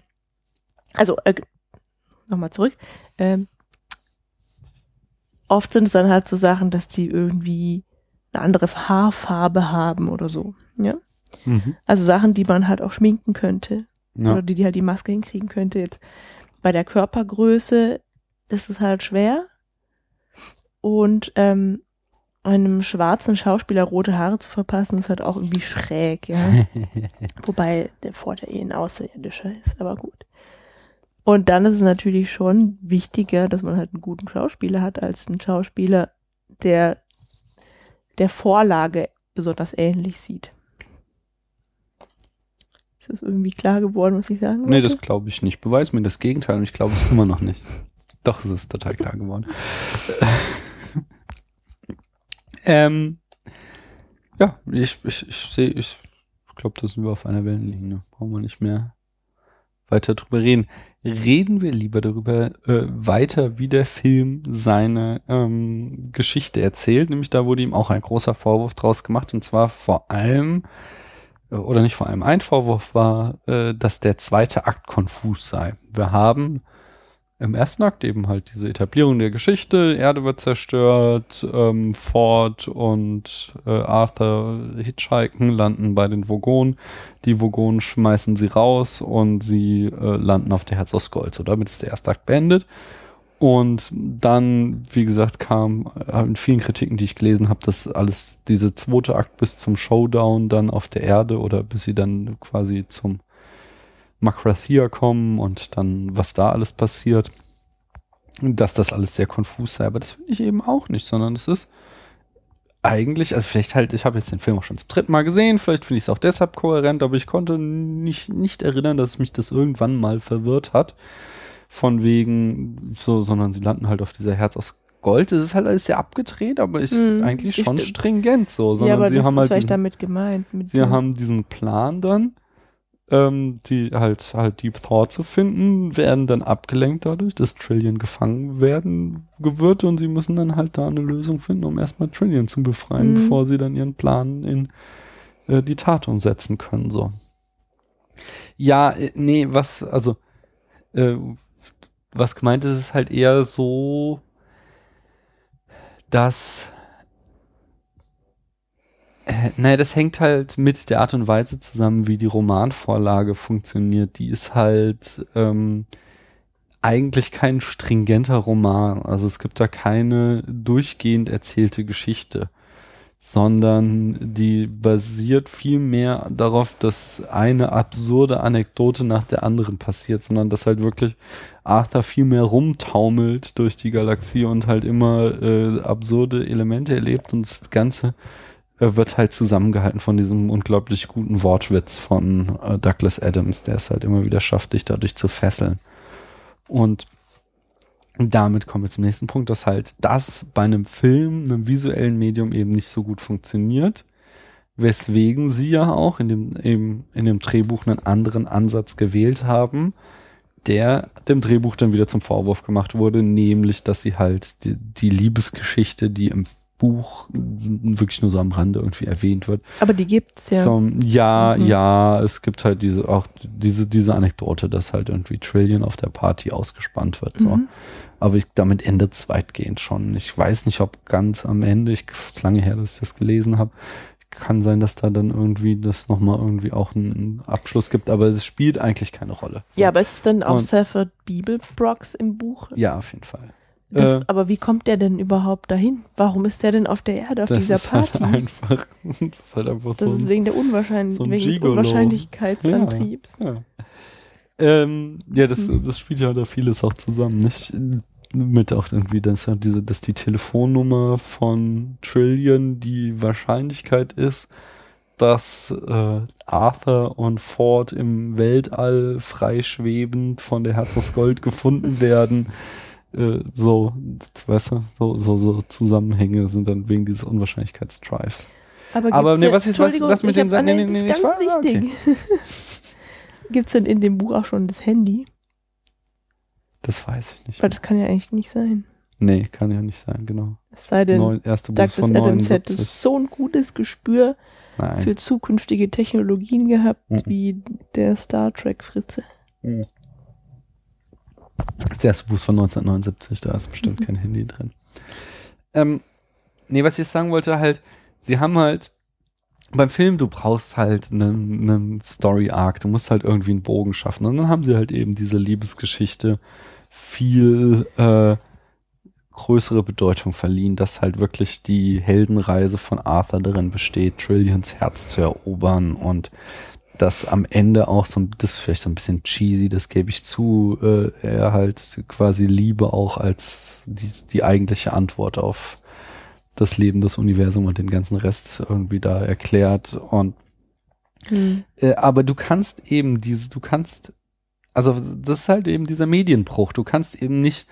Speaker 4: also äh, nochmal zurück. Ähm, oft sind es dann halt so Sachen, dass die irgendwie eine andere Haarfarbe haben oder so. Ja,
Speaker 3: Mhm.
Speaker 4: also Sachen, die man halt auch schminken könnte
Speaker 3: Ja.
Speaker 4: oder die, die halt die Maske hinkriegen könnte. Jetzt bei der Körpergröße ist es halt schwer und ähm, einem schwarzen Schauspieler rote Haare zu verpassen, ist halt auch irgendwie schräg, ja. Wobei der Vorteil eh ein Außerirdischer ist, aber gut. Und dann ist es natürlich schon wichtiger, dass man halt einen guten Schauspieler hat, als einen Schauspieler, der der Vorlage besonders ähnlich sieht. Ist das irgendwie klar geworden, was ich sagen wollte?
Speaker 3: Nee, das glaube ich nicht. Beweis mir das Gegenteil und ich glaube es immer noch nicht. Doch, es ist total klar geworden. ähm, ja, ich, ich, ich sehe, ich glaube, da sind wir auf einer Wellenlinie. Brauchen wir nicht mehr weiter drüber reden. Reden wir lieber darüber äh, weiter, wie der Film seine ähm, Geschichte erzählt. Nämlich da wurde ihm auch ein großer Vorwurf draus gemacht und zwar vor allem äh, oder nicht vor allem ein Vorwurf war, äh, dass der zweite Akt konfus sei. Wir haben im ersten Akt eben halt diese Etablierung der Geschichte, Erde wird zerstört, ähm, Ford und äh, Arthur hitchhiken, landen bei den Vogonen, die Vogonen schmeißen sie raus und sie äh, landen auf der Herz aus Gold. So, damit ist der erste Akt beendet. Und dann, wie gesagt, kam äh, in vielen Kritiken, die ich gelesen habe, dass alles, diese zweite Akt bis zum Showdown dann auf der Erde oder bis sie dann quasi zum Makrathia kommen und dann, was da alles passiert, dass das alles sehr konfus sei. Aber das finde ich eben auch nicht, sondern es ist eigentlich, also vielleicht halt, ich habe jetzt den Film auch schon zum dritten Mal gesehen, vielleicht finde ich es auch deshalb kohärent, aber ich konnte nicht, nicht erinnern, dass mich das irgendwann mal verwirrt hat. Von wegen, so, sondern sie landen halt auf dieser Herz aus Gold. Es ist halt alles sehr abgedreht, aber ich
Speaker 4: Mhm,
Speaker 3: eigentlich
Speaker 4: ich
Speaker 3: schon
Speaker 4: st-
Speaker 3: stringent so,
Speaker 4: ja,
Speaker 3: sondern
Speaker 4: aber
Speaker 3: sie
Speaker 4: das
Speaker 3: haben
Speaker 4: ist
Speaker 3: halt
Speaker 4: vielleicht
Speaker 3: diesen,
Speaker 4: damit gemeint.
Speaker 3: Sie
Speaker 4: so-
Speaker 3: haben diesen Plan dann, ähm, die halt halt Deep Thought zu finden, werden dann abgelenkt dadurch, dass Trillion gefangen werden wird und sie müssen dann halt da eine Lösung finden, um erstmal Trillion zu befreien,
Speaker 4: Mhm.
Speaker 3: bevor sie dann ihren Plan in äh, die Tat umsetzen können. So. Ja, äh, nee, was, also äh, was gemeint ist, ist halt eher so, dass äh, naja, das hängt halt mit der Art und Weise zusammen, wie die Romanvorlage funktioniert. Die ist halt ähm, eigentlich kein stringenter Roman. Also es gibt da keine durchgehend erzählte Geschichte, sondern die basiert viel mehr darauf, dass eine absurde Anekdote nach der anderen passiert, sondern dass halt wirklich Arthur viel mehr rumtaumelt durch die Galaxie und halt immer äh, absurde Elemente erlebt und das Ganze wird halt zusammengehalten von diesem unglaublich guten Wortwitz von äh, Douglas Adams, der es halt immer wieder schafft, dich dadurch zu fesseln. Und damit kommen wir zum nächsten Punkt, dass halt das bei einem Film, einem visuellen Medium eben nicht so gut funktioniert, weswegen sie ja auch in dem, eben in dem Drehbuch einen anderen Ansatz gewählt haben, der dem Drehbuch dann wieder zum Vorwurf gemacht wurde, nämlich, dass sie halt die, die Liebesgeschichte, die im Buch wirklich nur so am Rande irgendwie erwähnt wird.
Speaker 4: Aber die gibt's ja.
Speaker 3: Zum, ja,
Speaker 4: Mhm.
Speaker 3: ja, es gibt halt diese, auch diese, diese Anekdote, dass halt irgendwie Trillion auf der Party ausgespannt wird, so.
Speaker 4: Mhm.
Speaker 3: Aber ich, damit endet es weitgehend schon. Ich weiß nicht, ob ganz am Ende, ich, ist lange her, dass ich das gelesen habe. Kann sein, dass da dann irgendwie das nochmal irgendwie auch einen Abschluss gibt, aber es spielt eigentlich keine Rolle. So.
Speaker 4: Ja, aber ist es denn auch Stafford Bibelbrox im Buch?
Speaker 3: Ja, auf jeden Fall.
Speaker 4: Das,
Speaker 3: Äh,
Speaker 4: aber wie kommt der denn überhaupt dahin? Warum ist der denn auf der Erde, auf
Speaker 3: das
Speaker 4: dieser
Speaker 3: ist halt
Speaker 4: Party?
Speaker 3: einfach, das ist halt einfach
Speaker 4: das
Speaker 3: so
Speaker 4: ist
Speaker 3: ein
Speaker 4: wegen der Unwahrscheinlich
Speaker 3: so
Speaker 4: wegen des. Unwahrscheinlichkeitsantriebs.
Speaker 3: Ja. Ähm, ja, das,
Speaker 4: Hm.
Speaker 3: das spielt ja da vieles auch zusammen, nicht? Mit auch irgendwie, dass, halt diese, dass die Telefonnummer von Trillion die Wahrscheinlichkeit ist, dass äh, Arthur und Ford im Weltall freischwebend von der Herzensgold gefunden werden. Äh, so, weißt du, so, so, so Zusammenhänge sind dann wegen dieses Unwahrscheinlichkeitsdrives.
Speaker 4: Aber,
Speaker 3: Aber nee, was ist- was- was mit den Sachen-
Speaker 4: ah,
Speaker 3: nee,
Speaker 4: nee,
Speaker 3: nee,
Speaker 4: das ist
Speaker 3: nee,
Speaker 4: ganz
Speaker 3: war-
Speaker 4: wichtig. Gibt es denn in dem Buch auch schon das Handy?
Speaker 3: Das weiß ich nicht.
Speaker 4: Weil das kann ja eigentlich nicht sein.
Speaker 3: Nee, kann ja nicht sein, genau.
Speaker 4: Es sei denn,
Speaker 3: Neun, erste Buch
Speaker 4: Douglas
Speaker 3: von
Speaker 4: Adams hätte
Speaker 3: 79.
Speaker 4: so ein gutes Gespür
Speaker 3: Nein.
Speaker 4: für zukünftige Technologien gehabt,
Speaker 3: Mhm.
Speaker 4: wie der Star Trek Fritze.
Speaker 3: Das erste Buch von 1979, da ist bestimmt
Speaker 4: Mhm.
Speaker 3: kein Handy drin. Ähm, nee, was ich sagen wollte, halt, sie haben halt beim Film, du brauchst halt einen, einen Story-Arc, du musst halt irgendwie einen Bogen schaffen. Und dann haben sie halt eben diese Liebesgeschichte viel äh, größere Bedeutung verliehen, dass halt wirklich die Heldenreise von Arthur darin besteht, Trillions Herz zu erobern und dass am Ende auch so, ein- das ist vielleicht so ein bisschen cheesy, das gebe ich zu, äh, er halt quasi Liebe auch als die, die eigentliche Antwort auf das Leben, das Universum und den ganzen Rest irgendwie da erklärt und
Speaker 4: Hm.
Speaker 3: äh, aber du kannst eben diese, du kannst, also das ist halt eben dieser Medienbruch. Du kannst eben nicht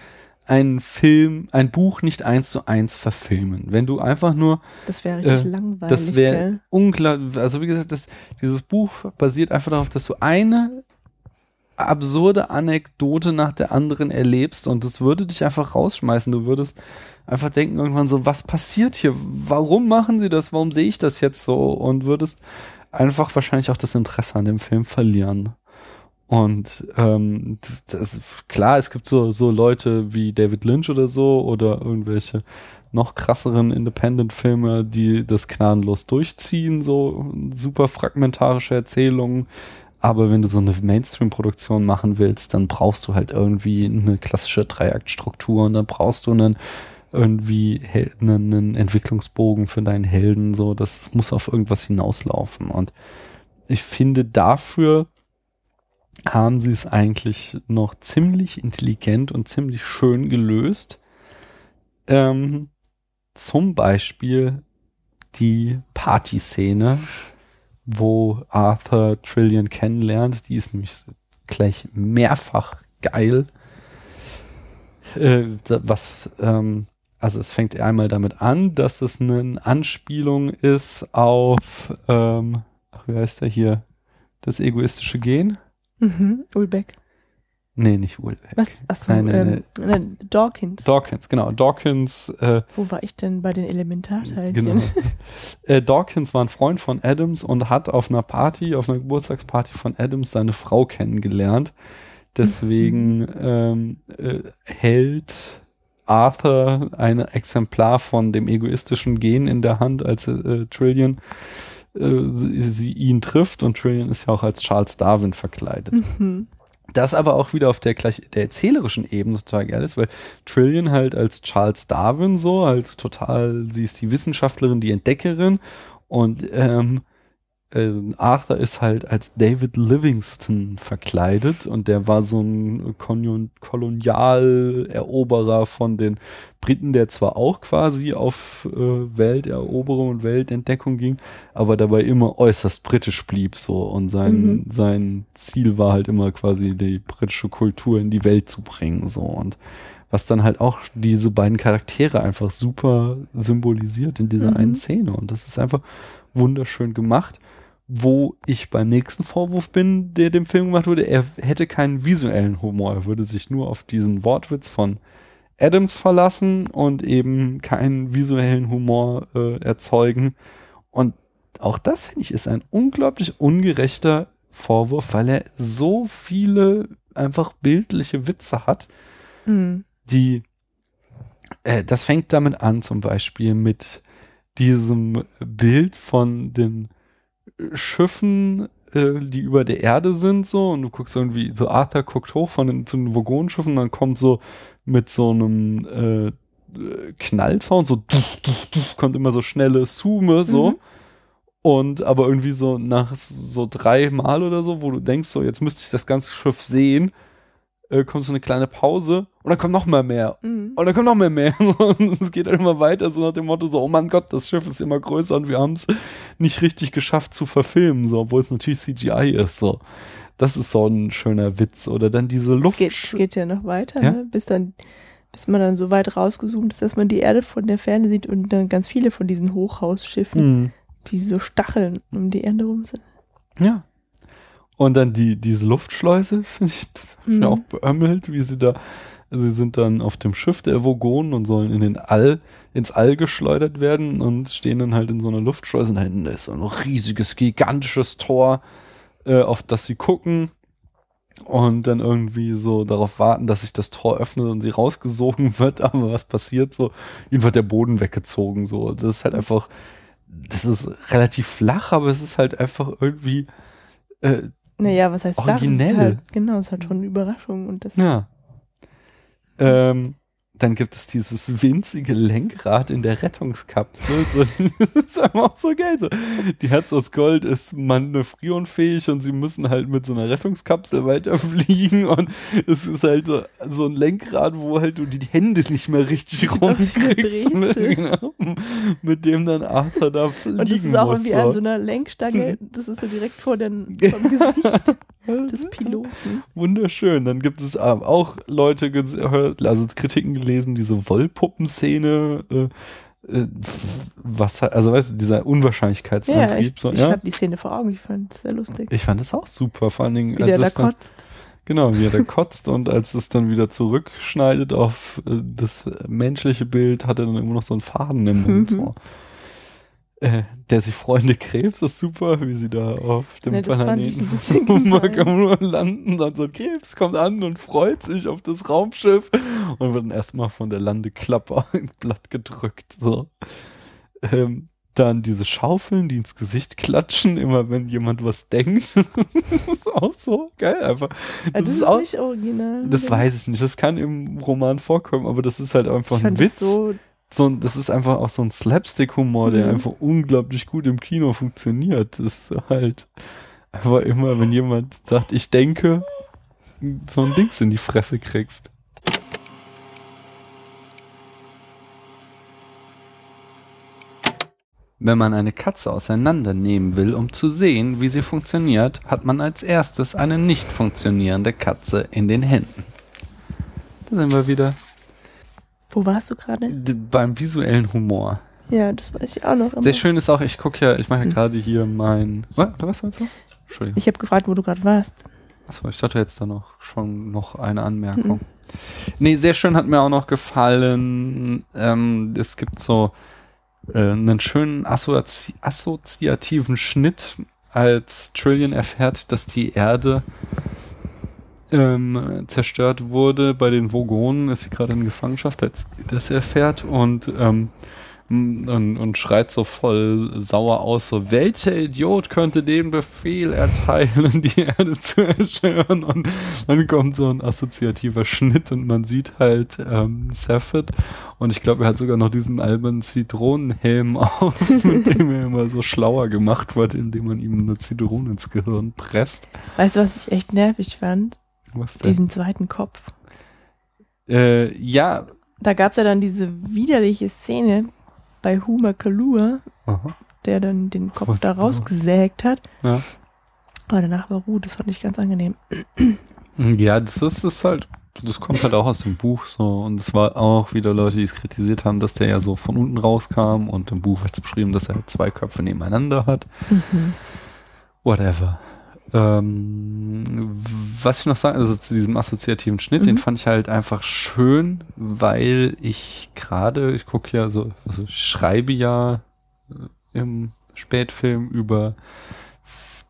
Speaker 3: einen Film, ein Buch nicht eins zu eins verfilmen. Wenn du einfach nur,
Speaker 4: Das wäre richtig
Speaker 3: Äh,
Speaker 4: langweilig.
Speaker 3: das wäre unglaublich, also wie gesagt, das, dieses Buch basiert einfach darauf, dass du eine absurde Anekdote nach der anderen erlebst und das würde dich einfach rausschmeißen. Du würdest einfach denken irgendwann so, was passiert hier? Warum machen sie das? Warum sehe ich das jetzt so? Und würdest einfach wahrscheinlich auch das Interesse an dem Film verlieren. Und ähm, das, klar, es gibt so, so Leute wie David Lynch oder so oder irgendwelche noch krasseren Independent-Filme, die das gnadenlos durchziehen, so super fragmentarische Erzählungen. Aber wenn du so eine Mainstream-Produktion machen willst, dann brauchst du halt irgendwie eine klassische Dreiaktstruktur und dann brauchst du einen irgendwie einen Entwicklungsbogen für deinen Helden. So, das muss auf irgendwas hinauslaufen. Und ich finde, dafür haben sie es eigentlich noch ziemlich intelligent und ziemlich schön gelöst. Ähm, zum Beispiel die Party-Szene, wo Arthur Trillion kennenlernt. Die ist nämlich gleich mehrfach geil. Äh, was, ähm, also es fängt einmal damit an, dass es eine Anspielung ist auf, ähm, ach, wie heißt der hier? Das egoistische Gen?
Speaker 4: Mhm. Ulbeck.
Speaker 3: Nee, nicht Ulbeck.
Speaker 4: Was? Achso,
Speaker 3: Nein, nein,
Speaker 4: ähm, nein, Dawkins.
Speaker 3: Dawkins, genau. Dawkins, äh,
Speaker 4: Wo war ich denn bei den Elementarteilchen?
Speaker 3: genau. äh, Dawkins war ein Freund von Adams und hat auf einer Party, auf einer Geburtstagsparty von Adams seine Frau kennengelernt. Deswegen ähm, äh, hält Arthur ein Exemplar von dem egoistischen Gen in der Hand, als äh, Trillian äh, sie, sie ihn trifft und Trillian ist ja auch als Charles Darwin verkleidet.
Speaker 4: Mhm.
Speaker 3: Das aber auch wieder auf der gleich der erzählerischen Ebene total geil ist, weil Trillian halt als Charles Darwin so, halt total, sie ist die Wissenschaftlerin, die Entdeckerin und ähm, äh, Arthur ist halt als David Livingston verkleidet und der war so ein Kolon Kolonialeroberer von den Briten, der zwar auch quasi auf äh, Welteroberung und Weltentdeckung ging, aber dabei immer äußerst britisch blieb so und sein,
Speaker 4: Mhm.
Speaker 3: sein Ziel war halt immer quasi die britische Kultur in die Welt zu bringen so und was dann halt auch diese beiden Charaktere einfach super symbolisiert in dieser
Speaker 4: Mhm.
Speaker 3: einen Szene und das ist einfach wunderschön gemacht wo ich beim nächsten Vorwurf bin, der dem Film gemacht wurde, er hätte keinen visuellen Humor. Er würde sich nur auf diesen Wortwitz von Adams verlassen und eben keinen visuellen Humor äh, erzeugen. Und auch das, finde ich, ist ein unglaublich ungerechter Vorwurf, weil er so viele einfach bildliche Witze hat,
Speaker 4: Mhm.
Speaker 3: die, äh, das fängt damit an, zum Beispiel mit diesem Bild von den Schiffen, äh, die über der Erde sind, so, und du guckst irgendwie, so Arthur guckt hoch von den, zu den Vogonenschiffen, dann kommt so mit so einem äh, Knallsound, so duf, duf, duf, kommt immer so schnelle Zoome, so.
Speaker 4: Mhm.
Speaker 3: Und aber irgendwie so nach so drei Mal oder so, wo du denkst, so jetzt müsste ich das ganze Schiff sehen, äh, kommt so eine kleine Pause und dann kommt noch mal mehr.
Speaker 4: Mhm.
Speaker 3: Und dann kommt noch mehr mehr. Und es geht dann immer weiter, so nach dem Motto, so, oh mein Gott, das Schiff ist immer größer und wir haben es nicht richtig geschafft zu verfilmen, so, obwohl es natürlich CGI ist. So. Das ist so ein schöner Witz. Oder dann diese
Speaker 4: Es
Speaker 3: Luft.
Speaker 4: geht, es geht ja noch weiter,
Speaker 3: Ja?
Speaker 4: ne? bis dann, bis man dann so weit rausgezoomt ist, dass man die Erde von der Ferne sieht und dann ganz viele von diesen Hochhausschiffen,
Speaker 3: Hm.
Speaker 4: die so Stacheln um die Erde rum sind.
Speaker 3: Ja. Und dann die, diese Luftschleuse, finde ich, hab ich
Speaker 4: Mhm.
Speaker 3: auch beömmelt, wie sie da, sie sind dann auf dem Schiff der Vogonen und sollen in den All, ins All geschleudert werden und stehen dann halt in so einer Luftschleuse und da hinten ist so ein riesiges, gigantisches Tor, äh, auf das sie gucken und dann irgendwie so darauf warten, dass sich das Tor öffnet und sie rausgesogen wird, aber was passiert so? Ihnen wird der Boden weggezogen, so. Das ist halt einfach, das ist relativ flach, aber es ist halt einfach irgendwie, äh,
Speaker 4: Naja, was heißt flach?
Speaker 3: Originell.
Speaker 4: Ist halt, genau, es halt schon eine Überraschung und das.
Speaker 3: Ja. Ähm, dann gibt es dieses winzige Lenkrad in der Rettungskapsel. So, das ist einfach auch so geil. So. Die Herz aus Gold ist manövrierunfähig und sie müssen halt mit so einer Rettungskapsel weiterfliegen und es ist halt so, so ein Lenkrad, wo halt du die Hände nicht mehr richtig rumkriegst. Mit, genau, mit dem dann Arthur da fliegen
Speaker 4: Und das ist auch
Speaker 3: muss.
Speaker 4: irgendwie an so
Speaker 3: So.
Speaker 4: einer Lenkstange, das ist so direkt vor den, vom Gesicht des Piloten.
Speaker 3: Wunderschön. Dann gibt es ähm, auch Leute gehört, also Kritiken gelesen, diese Wollpuppenszene, äh, äh, was also weißt du, dieser
Speaker 4: Ja,
Speaker 3: Unwahrscheinlichkeitsantrieb.
Speaker 4: ich,
Speaker 3: so,
Speaker 4: ich
Speaker 3: ja?
Speaker 4: habe die Szene vor Augen, ich fand es sehr lustig.
Speaker 3: Ich fand das auch super, vor allen Dingen,
Speaker 4: Wie der da
Speaker 3: es dann,
Speaker 4: kotzt.
Speaker 3: genau, wie er da kotzt und als es dann wieder zurückschneidet auf äh, das menschliche Bild, hat er dann immer noch so einen Faden im Mund.
Speaker 4: Mhm.
Speaker 3: So. Äh, der sich Freunde Krebs ist super, wie sie da auf dem
Speaker 4: Ja, das
Speaker 3: Planeten landen. Dann so Krebs kommt an und freut sich auf das Raumschiff und wird dann erstmal von der Landeklappe ins Blatt gedrückt. So. Ähm, dann diese Schaufeln, die ins Gesicht klatschen, immer wenn jemand was denkt. das ist auch so geil einfach.
Speaker 4: Also das ist,
Speaker 3: auch,
Speaker 4: nicht original.
Speaker 3: das weiß ich nicht. Das kann im Roman vorkommen, aber das ist halt einfach ein Witz.
Speaker 4: Das so,
Speaker 3: so, ein- das ist einfach auch so ein Slapstick-Humor, der
Speaker 4: Mhm.
Speaker 3: einfach unglaublich gut im Kino funktioniert. Das ist halt einfach immer, wenn jemand sagt, ich denke, so ein Dings in die Fresse kriegst. Wenn man eine Katze auseinandernehmen will, um zu sehen, wie sie funktioniert, hat man als erstes eine nicht funktionierende Katze in den Händen. Da sind wir wieder
Speaker 4: wo warst du gerade?
Speaker 3: Beim visuellen Humor.
Speaker 4: Ja, das weiß ich auch noch.
Speaker 3: Sehr schön ist auch, ich gucke ja, ich mache ja gerade hier mein. Was, was meinst du? Entschuldigung.
Speaker 4: Ich habe gefragt, wo du gerade warst.
Speaker 3: Achso, ich dachte jetzt da noch schon noch eine Anmerkung. Mhm. Nee, sehr schön hat mir auch noch gefallen. Ähm, es gibt so äh, einen schönen assozi assoziativen Schnitt, als Trillion erfährt, dass die Erde ähm, zerstört wurde bei den Vogonen, ist sie gerade in Gefangenschaft, als das erfährt und ähm, und, und schreit so voll sauer aus, so, welcher Idiot könnte den Befehl erteilen, die Erde zu zerstören? Und dann kommt so ein assoziativer Schnitt und man sieht halt ähm, Safford und ich glaube, er hat sogar noch diesen albernen Zitronenhelm auf, mit dem er immer so schlauer gemacht wird, indem man ihm eine Zitrone ins Gehirn presst.
Speaker 4: Weißt du, was ich echt nervig fand?
Speaker 3: Was denn?
Speaker 4: Diesen zweiten Kopf.
Speaker 3: Äh, ja.
Speaker 4: Da gab's ja dann diese widerliche Szene, bei Huma Kalua, Aha. der dann den Kopf Was da rausgesägt hat.
Speaker 3: Ja.
Speaker 4: Aber danach war Ruhe, das fand ich ganz angenehm.
Speaker 3: Ja, das ist, das ist halt, das kommt halt auch aus dem Buch so. Und es war auch wieder Leute, die es kritisiert haben, dass der ja so von unten rauskam und im Buch wird es beschrieben, dass er halt zwei Köpfe nebeneinander hat. Mhm. Whatever. Ähm, was ich noch sagen, also zu diesem assoziativen Schnitt, mhm. den fand ich halt einfach schön, weil ich gerade, ich gucke ja so, also ich schreibe ja äh, im Spätfilm über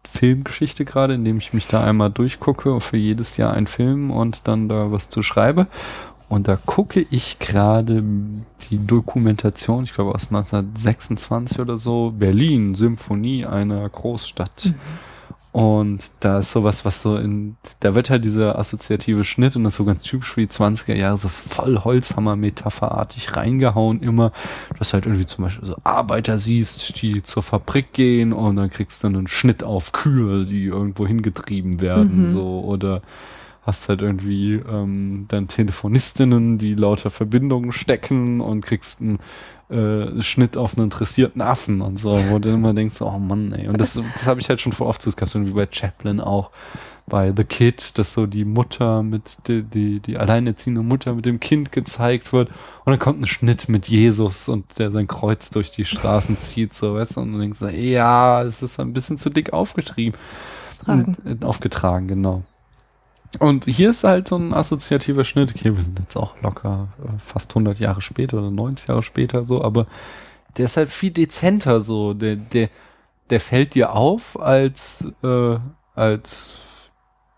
Speaker 3: Filmgeschichte gerade, indem ich mich da einmal durchgucke, für jedes Jahr ein Film und dann da was zu schreibe. Und da gucke ich gerade die Dokumentation, ich glaube aus 1926 oder so, Berlin, Symphonie einer Großstadt. Mhm und da ist sowas, was so in, da wird halt dieser assoziative Schnitt und das so ganz typisch für die 20er Jahre so voll Holzhammer-metapherartig reingehauen immer, dass halt irgendwie zum Beispiel so Arbeiter siehst, die zur Fabrik gehen und dann kriegst du einen Schnitt auf Kühe, die irgendwo hingetrieben werden, mhm. so, oder hast halt irgendwie ähm, dann Telefonistinnen, die lauter Verbindungen stecken und kriegst einen äh, Schnitt auf einen interessierten Affen und so, wo du immer denkst, oh Mann, ey. Und das, das habe ich halt schon vor oft so gehabt, wie bei Chaplin auch, bei The Kid, dass so die Mutter mit, die, die, die alleinerziehende Mutter mit dem Kind gezeigt wird und dann kommt ein Schnitt mit Jesus und der sein Kreuz durch die Straßen zieht, so, weißt du, und du denkst, ja, es ist ein bisschen zu dick aufgetrieben. Und, äh, aufgetragen, genau. Und hier ist halt so ein assoziativer Schnitt. Okay, wir sind jetzt auch locker äh, fast 100 Jahre später oder 90 Jahre später so, aber der ist halt viel dezenter so. Der, der, der fällt dir auf als, äh, als,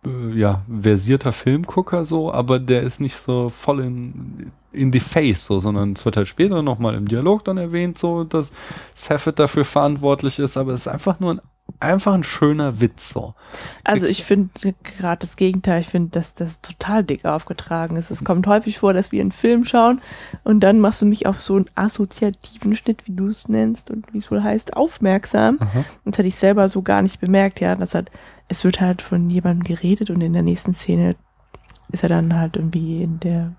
Speaker 3: äh, ja, versierter Filmgucker so, aber der ist nicht so voll in, in the face so, sondern es wird halt später nochmal im Dialog dann erwähnt so, dass Saffet dafür verantwortlich ist, aber es ist einfach nur ein einfach ein schöner Witz so.
Speaker 4: Also ich finde gerade das Gegenteil, ich finde, dass das total dick aufgetragen ist. Es kommt häufig vor, dass wir einen Film schauen und dann machst du mich auf so einen assoziativen Schnitt, wie du es nennst und wie es wohl heißt, aufmerksam. Aha. Und das hätte ich selber so gar nicht bemerkt, ja. Das hat, es wird halt von jemandem geredet und in der nächsten Szene ist er dann halt irgendwie in der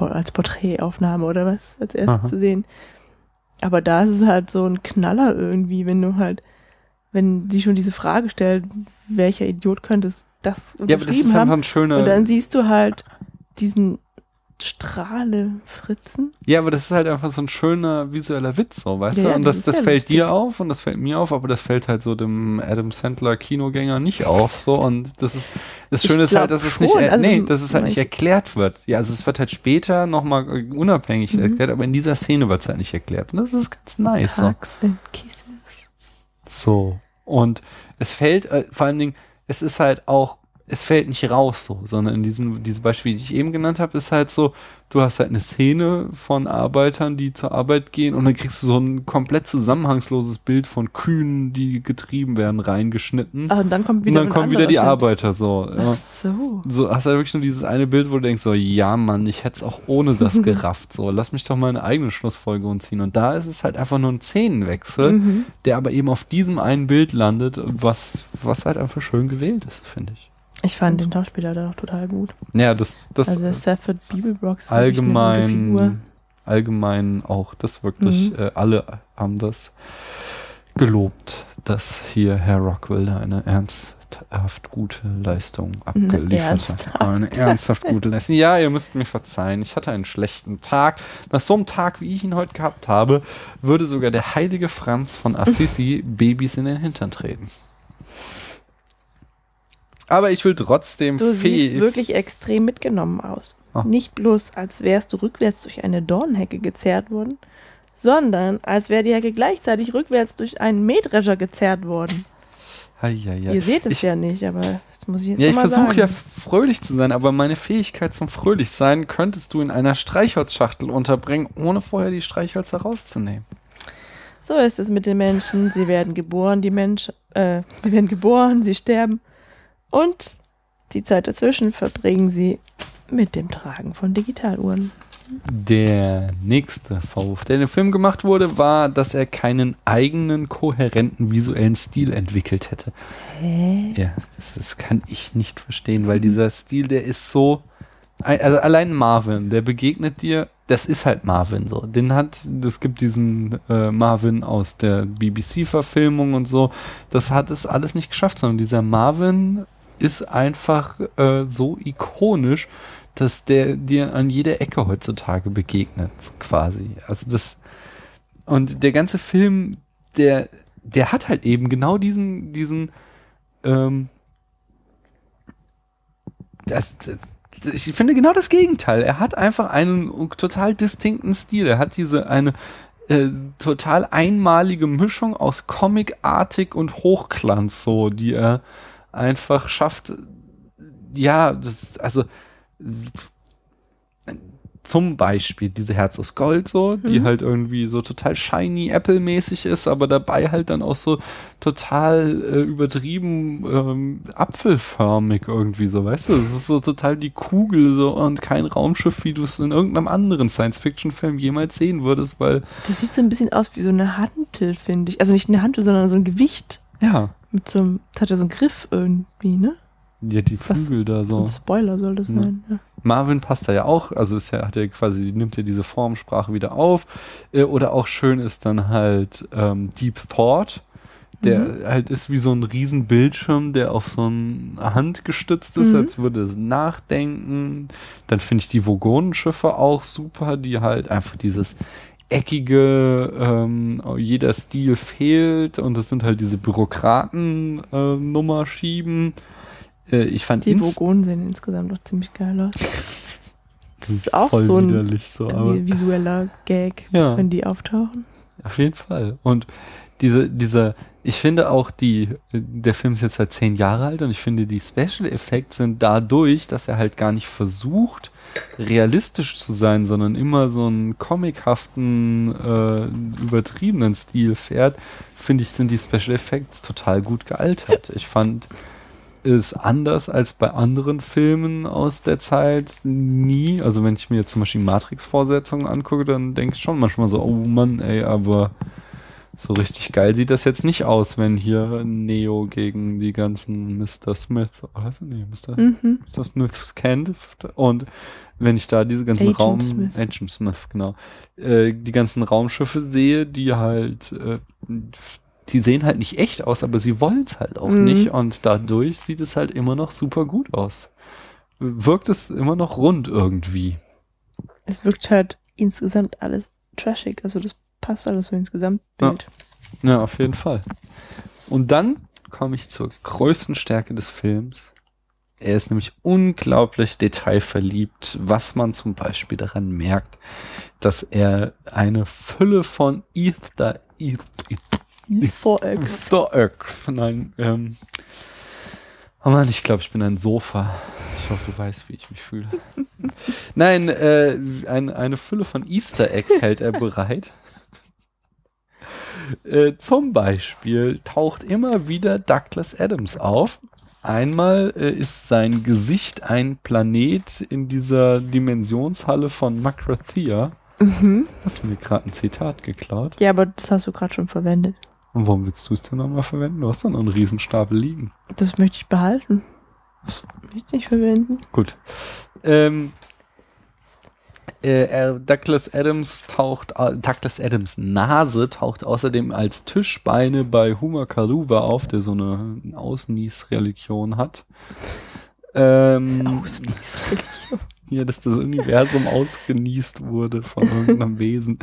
Speaker 4: als Porträtaufnahme oder was als erstes Aha. zu sehen. Aber da ist es halt so ein Knaller irgendwie, wenn du halt wenn sie schon diese Frage stellt, welcher Idiot könnte es das ja, aber das ist haben? Ein schöner und dann siehst du halt diesen Strahle fritzen.
Speaker 3: Ja, aber das ist halt einfach so ein schöner visueller Witz, so, weißt ja, du? Und das, das, das fällt lustig. dir auf und das fällt mir auf, aber das fällt halt so dem Adam Sandler Kinogänger nicht auf, so. Und das ist, das Schöne ist halt, dass es nicht, also nee, dass es halt nicht erklärt wird. Ja, also es wird halt später nochmal unabhängig mhm. erklärt, aber in dieser Szene wird es halt nicht erklärt. Und das ist ganz nice. Hugs so. and kisses. So. Und es fällt, äh, vor allen Dingen, es ist halt auch es fällt nicht raus so, sondern in diesem, diese Beispiel, die ich eben genannt habe, ist halt so, du hast halt eine Szene von Arbeitern, die zur Arbeit gehen und dann kriegst du so ein komplett zusammenhangsloses Bild von Kühen, die getrieben werden, reingeschnitten.
Speaker 4: Ach, und dann kommt wieder,
Speaker 3: und dann kommen wieder die Schnitt. Arbeiter so. Ach so. So hast du halt wirklich nur dieses eine Bild, wo du denkst so, ja Mann, ich hätte es auch ohne das gerafft, so, lass mich doch mal eine eigene Schlussfolgerung ziehen. Und da ist es halt einfach nur ein Szenenwechsel, mhm. der aber eben auf diesem einen Bild landet, was, was halt einfach schön gewählt ist, finde ich.
Speaker 4: Ich fand den Schauspieler da auch total gut.
Speaker 3: Ja, das, das
Speaker 4: also Stafford Beeblebrox
Speaker 3: allgemein, allgemein auch das wirklich, mhm. äh, alle haben das gelobt, dass hier Herr Rockwell eine ernsthaft gute Leistung abgeliefert hat. Eine ernsthaft gute Leistung. Ja, ihr müsst mir verzeihen, ich hatte einen schlechten Tag. Nach so einem Tag, wie ich ihn heute gehabt habe, würde sogar der heilige Franz von Assisi Babys in den Hintern treten. Aber ich will trotzdem
Speaker 4: Du siehst wirklich extrem mitgenommen aus.
Speaker 3: Ah.
Speaker 4: Nicht bloß, als wärst du rückwärts durch eine Dornhecke gezerrt worden, sondern als wäre die Hecke gleichzeitig rückwärts durch einen Mähdrescher gezerrt worden.
Speaker 3: Eieiei.
Speaker 4: Ihr seht es
Speaker 3: ich,
Speaker 4: ja nicht, aber das muss ich jetzt
Speaker 3: Ja,
Speaker 4: noch
Speaker 3: ich
Speaker 4: mal
Speaker 3: versuche ja fröhlich zu sein, aber meine Fähigkeit zum Fröhlichsein könntest du in einer Streichholzschachtel unterbringen, ohne vorher die Streichhölzer rauszunehmen.
Speaker 4: So ist es mit den Menschen. Sie werden geboren, die Menschen, äh, sie werden geboren, sie sterben und die Zeit dazwischen verbringen sie mit dem Tragen von Digitaluhren.
Speaker 3: Der nächste Vorwurf, der in dem Film gemacht wurde, war, dass er keinen eigenen, kohärenten visuellen Stil entwickelt hätte.
Speaker 4: Hä?
Speaker 3: Ja, das, das kann ich nicht verstehen, weil dieser Stil, der ist so. Also allein Marvin, der begegnet dir, das ist halt Marvin so. Den hat, es gibt diesen äh, Marvin aus der BBC-Verfilmung und so. Das hat es alles nicht geschafft, sondern dieser Marvin ist einfach äh, so ikonisch, dass der dir an jeder Ecke heutzutage begegnet, quasi. Also das und der ganze Film, der der hat halt eben genau diesen diesen ähm, das, das, ich finde genau das Gegenteil. Er hat einfach einen total distinkten Stil. Er hat diese eine äh, total einmalige Mischung aus Comicartig und Hochglanz, so, die er einfach schafft. Ja, das, also zum Beispiel diese Herz aus Gold so, die
Speaker 4: Mhm.
Speaker 3: halt irgendwie so total shiny Apple-mäßig ist, aber dabei halt dann auch so total äh, übertrieben ähm, apfelförmig irgendwie so, weißt du? Es ist so total die Kugel so und kein Raumschiff, wie du es in irgendeinem anderen Science-Fiction-Film jemals sehen würdest, weil
Speaker 4: Das sieht so ein bisschen aus wie so eine Hantel, finde ich. Also nicht eine Hantel, sondern so ein Gewicht
Speaker 3: ja,
Speaker 4: mit so einem, das hat ja so einen Griff irgendwie, ne?
Speaker 3: ja die
Speaker 4: Was-
Speaker 3: Flügel da
Speaker 4: So ein Spoiler soll das
Speaker 3: Ja.
Speaker 4: sein. Ja.
Speaker 3: Marvin passt da ja auch, also ist ja, hat ja quasi, nimmt ja diese Formsprache wieder auf. Äh, oder auch schön ist dann halt ähm, Deep Thought, der
Speaker 4: Mhm.
Speaker 3: halt ist wie so ein riesen Bildschirm, der auf so eine Hand gestützt ist,
Speaker 4: Mhm.
Speaker 3: als würde es nachdenken. Dann finde ich die Vogonenschiffe auch super, die halt einfach dieses eckige, ähm, jeder Stil fehlt und das sind halt diese Bürokraten-Nummer schieben. Äh, ich fand
Speaker 4: Die Vogonen sehen insgesamt doch ziemlich geil aus.
Speaker 3: das ist
Speaker 4: auch so ein-
Speaker 3: so,
Speaker 4: visueller Gag,
Speaker 3: Ja.
Speaker 4: wenn die auftauchen.
Speaker 3: Auf jeden Fall. Und diese, dieser, ich finde auch die, der Film ist jetzt halt zehn Jahre alt und ich finde die Special Effects sind dadurch, dass er halt gar nicht versucht, realistisch zu sein, sondern immer so einen comichaften, äh, übertriebenen Stil fährt, finde ich, sind die Special Effects total gut gealtert. Ich fand es anders als bei anderen Filmen aus der Zeit nie. Also wenn ich mir jetzt zum Beispiel Matrix-Vorsetzungen angucke, dann denke ich schon manchmal so, oh Mann, ey, aber so richtig geil sieht das jetzt nicht aus, wenn hier Neo gegen die ganzen Mr. Smith, er? Nee, Mr.
Speaker 4: Mhm.
Speaker 3: Mr. Smith kämpft und wenn ich da diese ganzen
Speaker 4: Agent
Speaker 3: Raum
Speaker 4: Smith.
Speaker 3: Agent Smith genau äh, die ganzen Raumschiffe sehe, die halt äh, die sehen halt nicht echt aus, aber sie wollen es halt auch
Speaker 4: Mhm.
Speaker 3: nicht und dadurch sieht es halt immer noch super gut aus. Wirkt es immer noch rund irgendwie.
Speaker 4: Es wirkt halt insgesamt alles trashig. Also das passt alles so ins Gesamtbild.
Speaker 3: Ja, auf jeden Fall. Und dann komme ich zur größten Stärke des Films. Er ist nämlich unglaublich detailverliebt, was man zum Beispiel daran merkt, dass er eine Fülle von Ether, Ether,
Speaker 4: Voreck.
Speaker 3: Ether, nein, ähm, oh Mann, ich glaube, ich bin ein Sofa. Ich hoffe, du weißt, wie ich mich fühle. Nein, äh, ein, eine Fülle von Easter Eggs hält er bereit. Äh, zum Beispiel taucht immer wieder Douglas Adams auf. Einmal äh, ist sein Gesicht ein Planet in dieser Dimensionshalle von Macrothea.
Speaker 4: Mhm.
Speaker 3: Hast du mir gerade ein Zitat geklaut?
Speaker 4: Ja, aber das hast du gerade schon verwendet.
Speaker 3: Und warum willst du es denn nochmal verwenden? Du hast doch noch einen Riesenstapel liegen.
Speaker 4: Das möchte ich behalten. Das möchte ich nicht verwenden.
Speaker 3: Gut. Ähm, äh, Douglas Adams taucht, äh, Douglas Adams Nase taucht außerdem als Tischbeine bei Huma Karuva auf, der so eine Ausnies-Religion hat. Ähm,
Speaker 4: Ausnies-Religion.
Speaker 3: Hier, dass das Universum ausgenießt wurde von irgendeinem Wesen.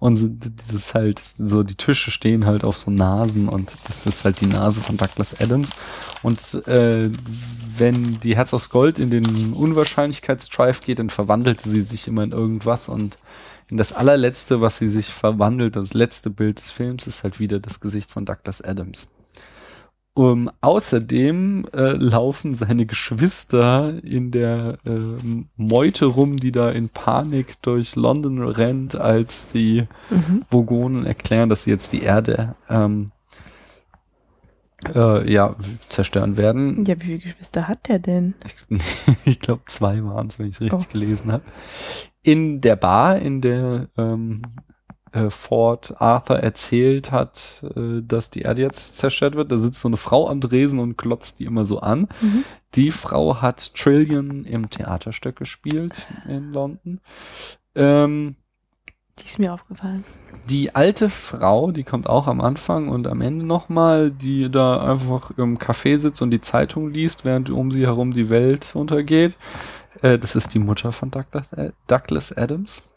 Speaker 3: Und das ist halt so, die Tische stehen halt auf so Nasen und das ist halt die Nase von Douglas Adams. Und äh, wenn die Herz aus Gold in den Unwahrscheinlichkeitsdrive geht, dann verwandelt sie sich immer in irgendwas und in das allerletzte, was sie sich verwandelt, das letzte Bild des Films, ist halt wieder das Gesicht von Douglas Adams. Um, außerdem äh, laufen seine Geschwister in der äh, Meute rum, die da in Panik durch London rennt, als die
Speaker 4: Mhm.
Speaker 3: Vogonen erklären, dass sie jetzt die Erde ähm, äh, ja, zerstören werden.
Speaker 4: Ja, wie viele Geschwister hat der denn?
Speaker 3: Ich, ich glaube, zwei waren es, wenn ich es richtig
Speaker 4: Oh.
Speaker 3: gelesen habe. In der Bar, in der ähm, äh, Ford Arthur erzählt hat, äh, dass die Erde jetzt zerstört wird, da sitzt so eine Frau am Dresen und glotzt die immer so an.
Speaker 4: Mhm.
Speaker 3: Die Frau hat Trillion im Theaterstück gespielt in London. Ähm,
Speaker 4: Die ist mir aufgefallen.
Speaker 3: die alte Frau, die kommt auch am Anfang und am Ende nochmal, die da einfach im Café sitzt und die Zeitung liest, während um sie herum die Welt untergeht. Äh, das ist die Mutter von Douglas, äh, Douglas Adams.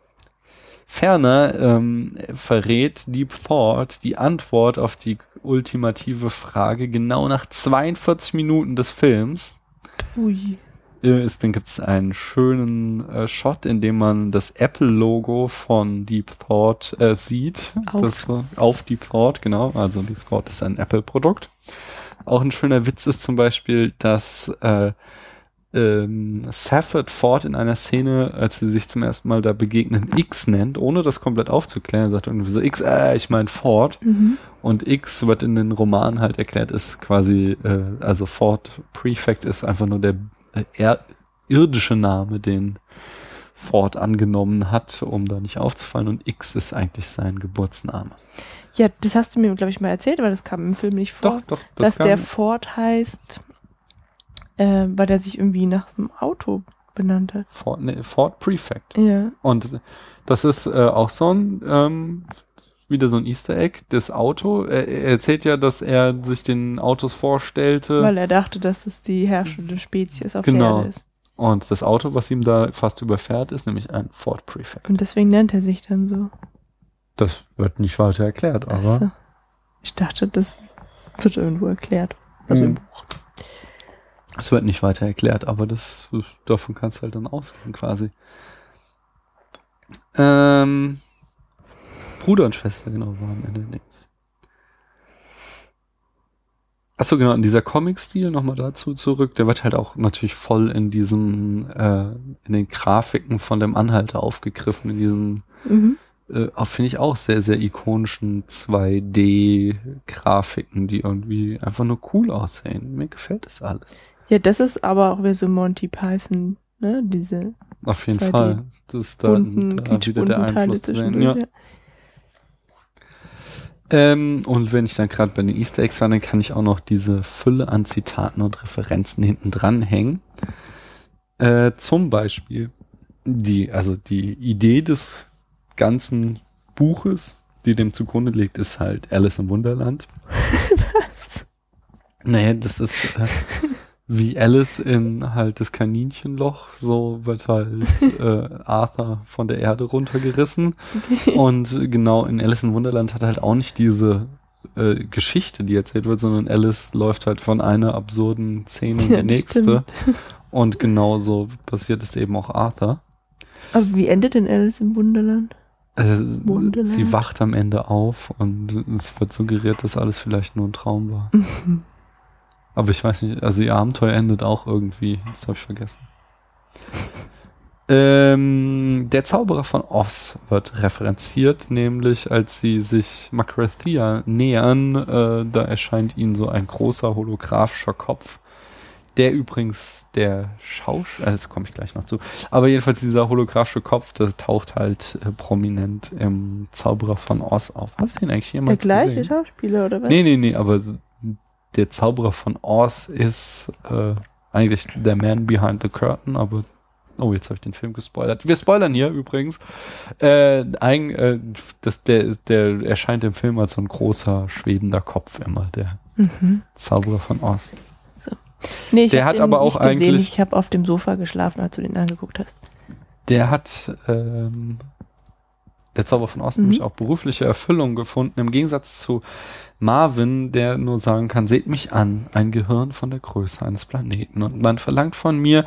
Speaker 3: Ferner ähm, verrät Deep Thought die Antwort auf die ultimative Frage genau nach 42 Minuten des Films
Speaker 4: Ui.
Speaker 3: Ist, dann gibt es einen schönen äh, Shot, in dem man das Apple-Logo von Deep Thought äh, sieht.
Speaker 4: Auf.
Speaker 3: Das, äh, auf Deep Thought, genau. Also Deep Thought ist ein Apple-Produkt. Auch ein schöner Witz ist zum Beispiel, dass äh, ähm, Safford Ford in einer Szene, als sie sich zum ersten Mal da begegnen, X nennt, ohne das komplett aufzuklären, sagt irgendwie so X, äh, ich mein Ford.
Speaker 4: Mhm.
Speaker 3: Und X wird in den Romanen halt erklärt, ist quasi, äh, also Ford Prefect ist einfach nur der äh, er irdische Name, den Ford angenommen hat, um da nicht aufzufallen. Und X ist eigentlich sein Geburtsname.
Speaker 4: Ja, das hast du mir, glaube ich, mal erzählt, aber das kam im Film nicht vor.
Speaker 3: Doch, doch,
Speaker 4: dass
Speaker 3: das kann,
Speaker 4: der Ford heißt, äh, weil der sich irgendwie nach einem Auto benannt hat.
Speaker 3: Ford, nee, Ford Prefect.
Speaker 4: Ja.
Speaker 3: Und das ist äh, auch so ein, ähm, wieder so ein Easter Egg, das Auto. Er, er erzählt ja, dass er sich den Autos vorstellte.
Speaker 4: Weil er dachte, dass es die herrschende Spezies auf
Speaker 3: Genau.
Speaker 4: der Erde ist.
Speaker 3: und das Auto, was ihm da fast überfährt, ist nämlich ein Ford Prefect.
Speaker 4: Und deswegen nennt er sich dann so.
Speaker 3: Das wird nicht weiter erklärt, aber.
Speaker 4: Ach so. Ich dachte, das wird irgendwo erklärt. Also im
Speaker 3: Mhm.
Speaker 4: Buch.
Speaker 3: Es wird nicht weiter erklärt, aber das, davon kannst du halt dann ausgehen quasi. Ähm, Bruder und Schwester, genau, waren in den Dings. Achso, genau, in dieser Comic-Stil nochmal dazu zurück, der wird halt auch natürlich voll in diesem, äh, in den Grafiken von dem Anhalter aufgegriffen, in diesen,
Speaker 4: Mhm.
Speaker 3: äh, finde ich auch sehr, sehr ikonischen 2D-Grafiken, die irgendwie einfach nur cool aussehen. Mir gefällt das alles.
Speaker 4: Ja, das ist aber auch wieder so Monty Python, ne? Diese
Speaker 3: Auf jeden
Speaker 4: 2D
Speaker 3: Fall. Das ist da, da wieder der Einfluss zu sehen. Ja.
Speaker 4: Ja.
Speaker 3: Ähm, und wenn ich dann gerade bei den Easter Eggs war, dann kann ich auch noch diese Fülle an Zitaten und Referenzen hinten dran hängen. Äh, zum Beispiel die, also die Idee des ganzen Buches, die dem zugrunde liegt, ist halt Alice im Wunderland.
Speaker 4: Was?
Speaker 3: Naja, das ist äh, wie Alice in halt das Kaninchenloch, so wird halt äh, Arthur von der Erde runtergerissen. Und genau in Alice im Wunderland hat halt auch nicht diese äh, Geschichte, die erzählt wird, sondern Alice läuft halt von einer absurden Szene in
Speaker 4: Ja,
Speaker 3: die nächste.
Speaker 4: stimmt.
Speaker 3: Und genauso passiert es eben auch Arthur.
Speaker 4: Aber wie endet denn Alice im Wunderland?
Speaker 3: Äh,
Speaker 4: Wunderland.
Speaker 3: sie wacht am Ende auf und es wird suggeriert, dass alles vielleicht nur ein Traum war.
Speaker 4: Mhm.
Speaker 3: Aber ich weiß nicht, also ihr Abenteuer endet auch irgendwie. Das habe ich vergessen. Ähm, der Zauberer von Oz wird referenziert, nämlich als sie sich Macrathia nähern, äh, da erscheint ihnen so ein großer holographischer Kopf, der übrigens der Schauspieler, äh, das komme ich gleich noch zu, aber jedenfalls dieser holographische Kopf, der taucht halt äh, prominent im Zauberer von Oz auf. Hast du ihn eigentlich
Speaker 4: Der
Speaker 3: jemals
Speaker 4: gleiche
Speaker 3: gesehen?
Speaker 4: Schauspieler, oder was?
Speaker 3: Nee, nee, nee, aber der Zauberer von Oz ist äh, eigentlich der Man Behind the Curtain, aber oh, jetzt habe ich den Film gespoilert. Wir spoilern hier übrigens. Äh, ein, äh, das, der, der erscheint im Film als so ein großer schwebender Kopf immer, der
Speaker 4: Mhm.
Speaker 3: Zauberer von Oz.
Speaker 4: Nee, ich
Speaker 3: Der hat aber auch
Speaker 4: nicht gesehen.
Speaker 3: eigentlich-
Speaker 4: Ich habe auf dem Sofa geschlafen, als du den angeguckt hast.
Speaker 3: Der hat ähm, der Zauber von Ost,
Speaker 4: Mhm.
Speaker 3: nämlich auch berufliche Erfüllung gefunden, im Gegensatz zu Marvin, der nur sagen kann, seht mich an, ein Gehirn von der Größe eines Planeten. Und man verlangt von mir,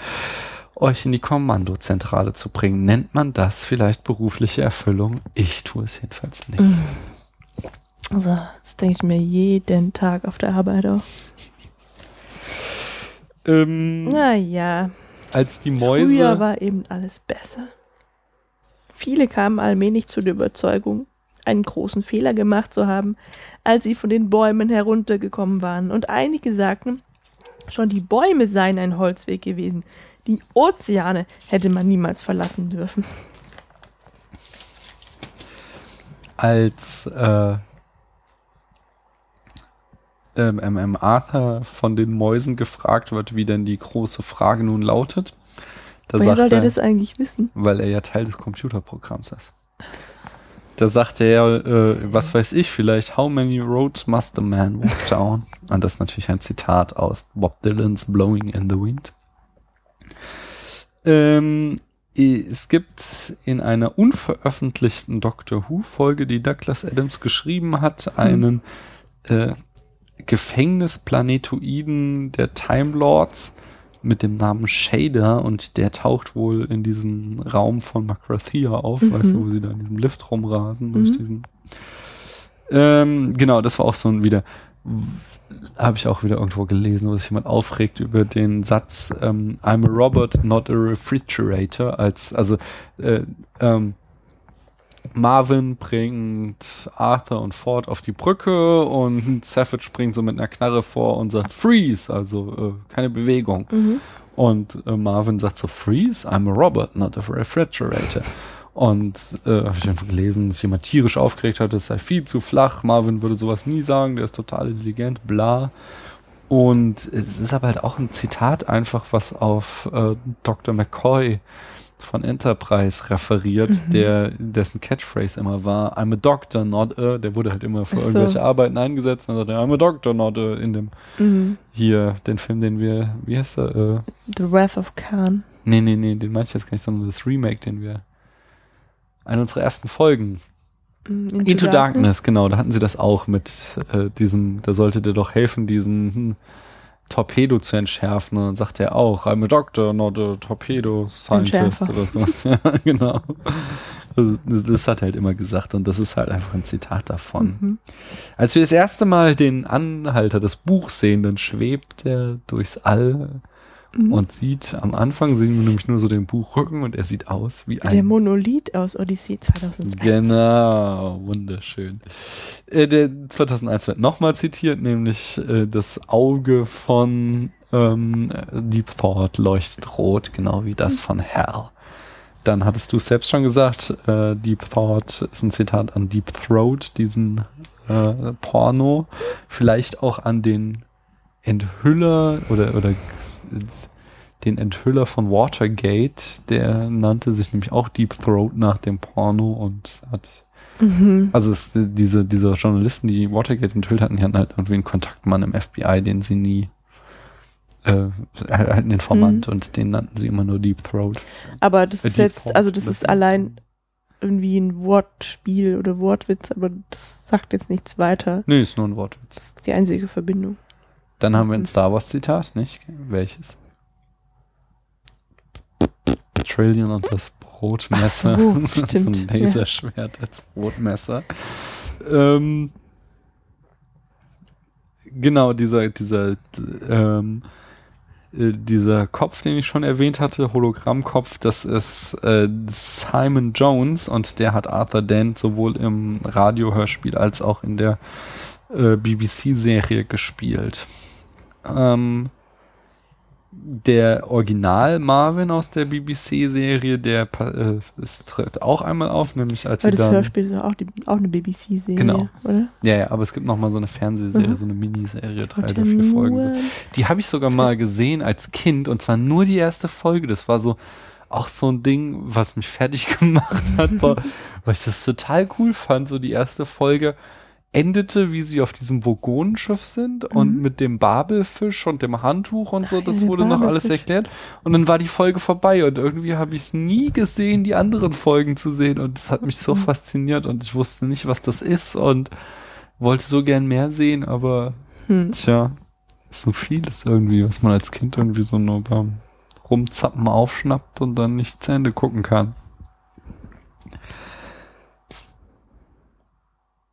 Speaker 3: euch in die Kommandozentrale zu bringen. Nennt man das vielleicht berufliche Erfüllung? Ich tue es jedenfalls nicht.
Speaker 4: Mhm. Also, das denke ich mir jeden Tag auf der Arbeit auch.
Speaker 3: Ähm,
Speaker 4: Naja,
Speaker 3: als die
Speaker 4: früher
Speaker 3: Mäuse.
Speaker 4: war eben alles besser. Viele kamen allmählich zu der Überzeugung, einen großen Fehler gemacht zu haben, als sie von den Bäumen heruntergekommen waren. Und einige sagten, schon die Bäume seien ein Holzweg gewesen. Die Ozeane hätte man niemals verlassen dürfen.
Speaker 3: als äh, ähm, ähm, Arthur von den Mäusen gefragt wird, wie denn die große Frage nun lautet. Da
Speaker 4: Woher soll der
Speaker 3: er,
Speaker 4: das eigentlich wissen?
Speaker 3: weil er ja Teil des Computerprogramms ist. Da sagt er, äh, was weiß ich, vielleicht, how many roads must a man walk down? Und das ist natürlich ein Zitat aus Bob Dylan's Blowing in the Wind. Ähm, es gibt in einer unveröffentlichten Doctor Who-Folge, die Douglas Adams geschrieben hat, einen äh, Gefängnisplanetoiden der Time Lords mit dem Namen Shader und der taucht wohl in diesem Raum von Makrathia auf,
Speaker 4: Mhm.
Speaker 3: weißt du, wo sie da in diesem Lift rumrasen durch
Speaker 4: Mhm.
Speaker 3: diesen. Ähm, genau, das war auch so ein wieder, habe ich auch wieder irgendwo gelesen, wo sich jemand aufregt über den Satz ähm, I'm a robot, not a refrigerator, als also äh, ähm, Marvin bringt Arthur und Ford auf die Brücke und Savage springt so mit einer Knarre vor und sagt Freeze, also äh, keine Bewegung.
Speaker 4: Mhm.
Speaker 3: Und äh, Marvin sagt so Freeze, I'm a robot, not a refrigerator. Und äh, habe ich einfach gelesen, dass jemand tierisch aufgeregt hat, es sei viel zu flach. Marvin würde sowas nie sagen, der ist total intelligent, bla. Und es ist aber halt auch ein Zitat einfach, was auf äh, Dr. McCoy von Enterprise referiert,
Speaker 4: Mhm.
Speaker 3: der dessen Catchphrase immer war, I'm a doctor, not a, der wurde halt immer für
Speaker 4: so.
Speaker 3: irgendwelche Arbeiten eingesetzt, und dann sagt er, I'm a doctor, not a, in dem
Speaker 4: Mhm.
Speaker 3: hier, den Film, den wir, wie heißt er, äh,
Speaker 4: The Wrath of Khan.
Speaker 3: nee, nee, nee, den meinte ich jetzt gar nicht, sondern das Remake, den wir, eine unserer ersten Folgen,
Speaker 4: Mhm,
Speaker 3: Into, Darkness. genau, da hatten sie das auch mit äh, diesem, da sollte der doch helfen, diesen hm, Torpedo zu entschärfen. Und dann sagt er auch, I'm a doctor, not a torpedo scientist
Speaker 4: Entschärfer.
Speaker 3: oder so. ja, genau. Also, das, das hat er halt immer gesagt und das ist halt einfach ein Zitat davon.
Speaker 4: Mhm.
Speaker 3: Als wir das erste Mal den Anhalter des Buchs sehen, dann schwebt er durchs All
Speaker 4: Mhm.
Speaker 3: und sieht, am Anfang sehen wir nämlich nur so den Buchrücken und er sieht aus wie
Speaker 4: Der
Speaker 3: ein
Speaker 4: Monolith aus Odyssee 2001.
Speaker 3: Genau, wunderschön. Äh, der 2001 wird nochmal zitiert, nämlich äh, das Auge von ähm, Deep Thought leuchtet rot, genau wie das von Hell. Dann hattest du selbst schon gesagt, äh, Deep Thought ist ein Zitat an Deep Throat, diesen äh, Porno. Vielleicht auch an den Enthüller oder, oder den Enthüller von Watergate, der nannte sich nämlich auch Deep Throat nach dem Porno und hat
Speaker 4: Mhm.
Speaker 3: also es, diese, diese Journalisten, die Watergate enthüllt hatten, die hatten halt irgendwie einen Kontaktmann im FBI, den sie nie äh, halt einen Informant und den nannten sie immer nur Deep Throat.
Speaker 4: Aber das
Speaker 3: Äh,
Speaker 4: ist jetzt,
Speaker 3: Throat,
Speaker 4: also das
Speaker 3: das-
Speaker 4: ist allein irgendwie ein Wortspiel oder Wortwitz, aber das sagt jetzt nichts weiter.
Speaker 3: Nee, ist nur ein Wortwitz.
Speaker 4: Das ist die einzige Verbindung.
Speaker 3: Dann haben wir ein Star Wars Zitat, nicht? Welches? Trillion und das Brotmesser.
Speaker 4: Ach so,
Speaker 3: so
Speaker 4: stimmt,
Speaker 3: ein
Speaker 4: ja.
Speaker 3: Laserschwert als Brotmesser. Ähm, genau, dieser, dieser, ähm, äh, dieser Kopf, den ich schon erwähnt hatte, Hologrammkopf, das ist äh, Simon Jones und der hat Arthur Dent sowohl im Radiohörspiel als auch in der äh, BBC-Serie gespielt. Ähm, der Original Marvin aus der BBC-Serie, der äh, es tritt auch einmal auf, nämlich als
Speaker 4: Aber
Speaker 3: sie
Speaker 4: das
Speaker 3: dann
Speaker 4: Hörspiel ist auch, die, auch eine BBC-Serie,
Speaker 3: Genau.
Speaker 4: oder?
Speaker 3: ja, ja, aber es gibt noch mal so eine Fernsehserie,
Speaker 4: Mhm.
Speaker 3: so eine Miniserie, drei oder vier Folgen. So. Die habe ich sogar mal gesehen als Kind und zwar nur die erste Folge. Das war so auch so ein Ding, was mich fertig gemacht hat, war, weil ich das total cool fand, so die erste Folge endete, wie sie auf diesem Vogonenschiff sind und
Speaker 4: Mhm.
Speaker 3: mit dem Babelfisch und dem Handtuch und so, das wurde noch alles erklärt. Und dann war die Folge vorbei und irgendwie habe ich es nie gesehen, die anderen Folgen zu sehen und das hat mich so
Speaker 4: Mhm.
Speaker 3: fasziniert und ich wusste nicht, was das ist und wollte so gern mehr sehen, aber
Speaker 4: Hm.
Speaker 3: tja, ist so vieles irgendwie, was man als Kind irgendwie so nur beim Rumzappen aufschnappt und dann nicht zu Ende gucken kann.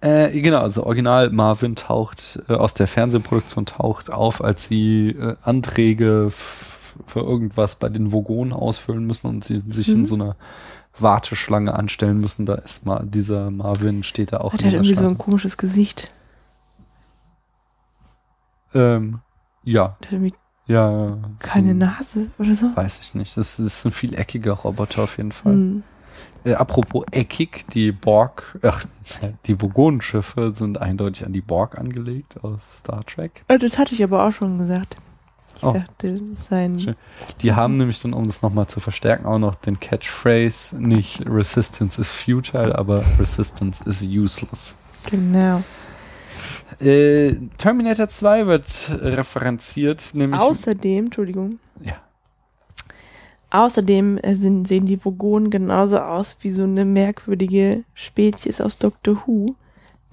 Speaker 3: Äh, genau, also Original Marvin taucht äh, aus der Fernsehproduktion taucht auf, als sie äh, Anträge für irgendwas bei den Vogonen ausfüllen müssen und sie sich in
Speaker 4: Mhm.
Speaker 3: so einer Warteschlange anstellen müssen. Da ist mal dieser Marvin steht da auch
Speaker 4: Hat
Speaker 3: in
Speaker 4: er irgendwie so
Speaker 3: Schlange.
Speaker 4: ein komisches Gesicht.
Speaker 3: ähm, ja,
Speaker 4: Der hat irgendwie
Speaker 3: ja. so-
Speaker 4: keine Nase oder so.
Speaker 3: Weiß ich nicht. Das ist ein viel eckiger Roboter auf jeden Fall.
Speaker 4: Hm.
Speaker 3: Äh, apropos eckig, die Borg, ach, die Vogonenschiffe sind eindeutig an die Borg angelegt aus Star Trek.
Speaker 4: Ah, Das hatte ich aber auch schon gesagt. Ich
Speaker 3: Oh.
Speaker 4: sagte, sein.
Speaker 3: Schön. Die haben nämlich dann, um das nochmal zu verstärken, auch noch den Catchphrase, nicht Resistance is futile, aber Resistance is useless.
Speaker 4: Genau.
Speaker 3: Äh, Terminator 2 wird referenziert, nämlich.
Speaker 4: Außerdem, Entschuldigung.
Speaker 3: Ja.
Speaker 4: Außerdem äh, sind, sehen die Vogonen genauso aus wie so eine merkwürdige Spezies aus Doctor Who.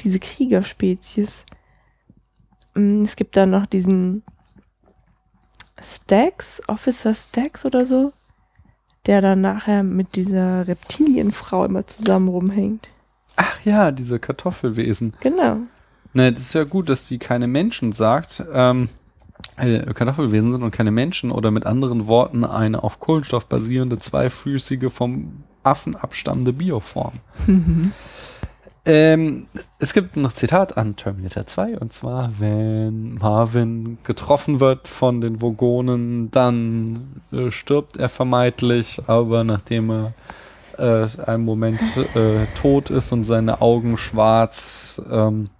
Speaker 4: Diese Kriegerspezies. Mm, Es gibt da noch diesen Stax, Officer Stax oder so, der dann nachher mit dieser Reptilienfrau immer zusammen rumhängt.
Speaker 3: Ach ja, diese Kartoffelwesen.
Speaker 4: Genau.
Speaker 3: Ne, das ist ja gut, dass die keine Menschen sagt, ähm, äh, Kartoffelwesen sind und keine Menschen oder mit anderen Worten eine auf Kohlenstoff basierende, zweifüßige, vom Affen abstammende Bioform. Ähm, es gibt noch Zitat an Terminator 2 und zwar, wenn Marvin getroffen wird von den Vogonen, dann äh, stirbt er vermeintlich, aber nachdem er äh, einen Moment äh, tot ist und seine Augen schwarz, ähm,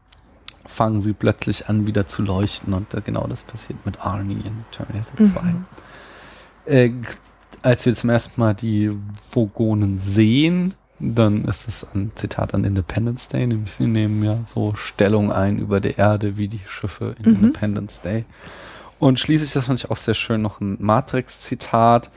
Speaker 3: fangen sie plötzlich an wieder zu leuchten und äh, genau das passiert mit Arnie in Terminator 2.
Speaker 4: Mhm.
Speaker 3: Äh, als wir zum ersten Mal die Vogonen sehen, dann ist es ein Zitat an Independence Day, nämlich sie nehmen ja so Stellung ein über der Erde wie die Schiffe in
Speaker 4: Mhm.
Speaker 3: Independence Day. Und schließlich, das fand ich auch sehr schön, noch ein Matrix-Zitat,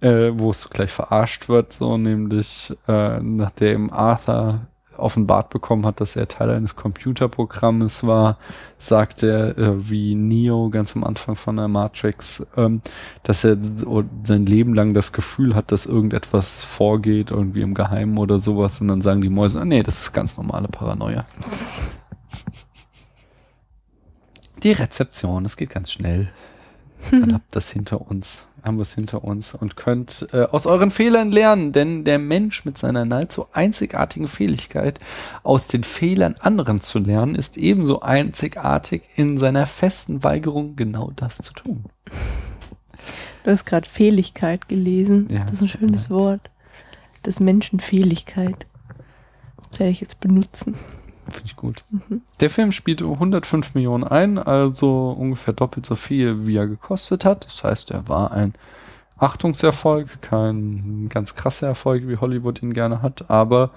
Speaker 3: äh, wo es gleich verarscht wird, so nämlich äh, nachdem Arthur offenbart bekommen hat, dass er Teil eines Computerprogrammes war, sagt er, äh, wie Neo ganz am Anfang von der Matrix, ähm, dass er sein Leben lang das Gefühl hat, dass irgendetwas vorgeht, irgendwie im Geheimen oder sowas, und dann sagen die Mäuse, ah, nee, das ist ganz normale Paranoia. Die Rezeption, das geht ganz schnell. Dann habt das hinter uns, haben wir es hinter uns und könnt äh, aus euren Fehlern lernen, denn der Mensch mit seiner nahezu einzigartigen Fähigkeit, aus den Fehlern anderen zu lernen, ist ebenso einzigartig in seiner festen Weigerung, genau das zu tun.
Speaker 4: Du hast gerade Fähigkeit gelesen.
Speaker 3: Ja,
Speaker 4: das ist ein schönes Wort. Das Menschenfähigkeit. Das werde ich jetzt benutzen.
Speaker 3: Finde ich gut.
Speaker 4: Mhm.
Speaker 3: Der Film spielte 105 Millionen ein, also ungefähr doppelt so viel, wie er gekostet hat. Das heißt, er war ein Achtungserfolg, kein ganz krasser Erfolg, wie Hollywood ihn gerne hat, aber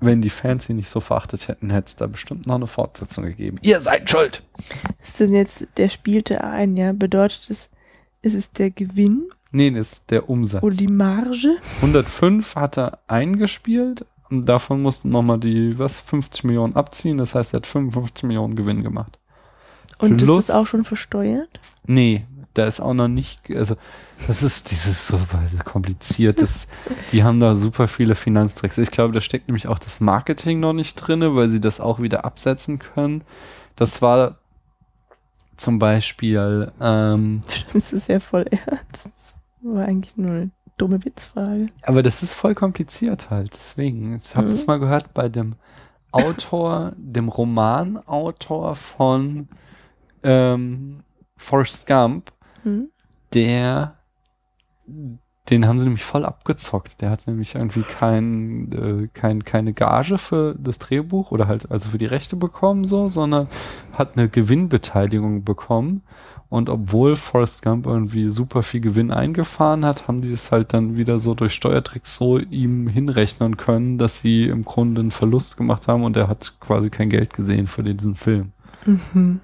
Speaker 3: wenn die Fans ihn nicht so verachtet hätten, hätte es da bestimmt noch eine Fortsetzung gegeben. Ihr seid schuld!
Speaker 4: Ist denn jetzt, der spielte ein, ja? Bedeutet es, ist es der Gewinn
Speaker 3: Nee, das ist der Umsatz.
Speaker 4: oder die Marge?
Speaker 3: 105 hat er eingespielt davon mussten nochmal die, was, 50 Millionen abziehen. Das heißt, er hat 55 Millionen Gewinn gemacht.
Speaker 4: Und
Speaker 3: Plus-
Speaker 4: ist das auch schon versteuert?
Speaker 3: Nee, da ist auch noch nicht, also das ist dieses so kompliziert, das, die haben da super viele Finanztricks. Ich glaube, da steckt nämlich auch das Marketing noch nicht drinne, weil sie das auch wieder absetzen können. Das war zum Beispiel, ähm,
Speaker 4: Das ist ja voll ernst. Das war eigentlich nur eine dumme Witzfrage.
Speaker 3: aber das ist voll kompliziert halt, deswegen. Ich habe
Speaker 4: Mhm.
Speaker 3: das mal gehört bei dem Autor, dem Romanautor von ähm, Forrest Gump,
Speaker 4: Hm?
Speaker 3: der den haben sie nämlich voll abgezockt. Der hat nämlich irgendwie kein, äh, kein, keine Gage für das Drehbuch oder halt also für die Rechte bekommen, so, sondern hat eine Gewinnbeteiligung bekommen. Und obwohl Forrest Gump irgendwie super viel Gewinn eingefahren hat, haben die es halt dann wieder so durch Steuertricks so ihm hinrechnen können, dass sie im Grunde einen Verlust gemacht haben und er hat quasi kein Geld gesehen für diesen Film.
Speaker 4: Mhm.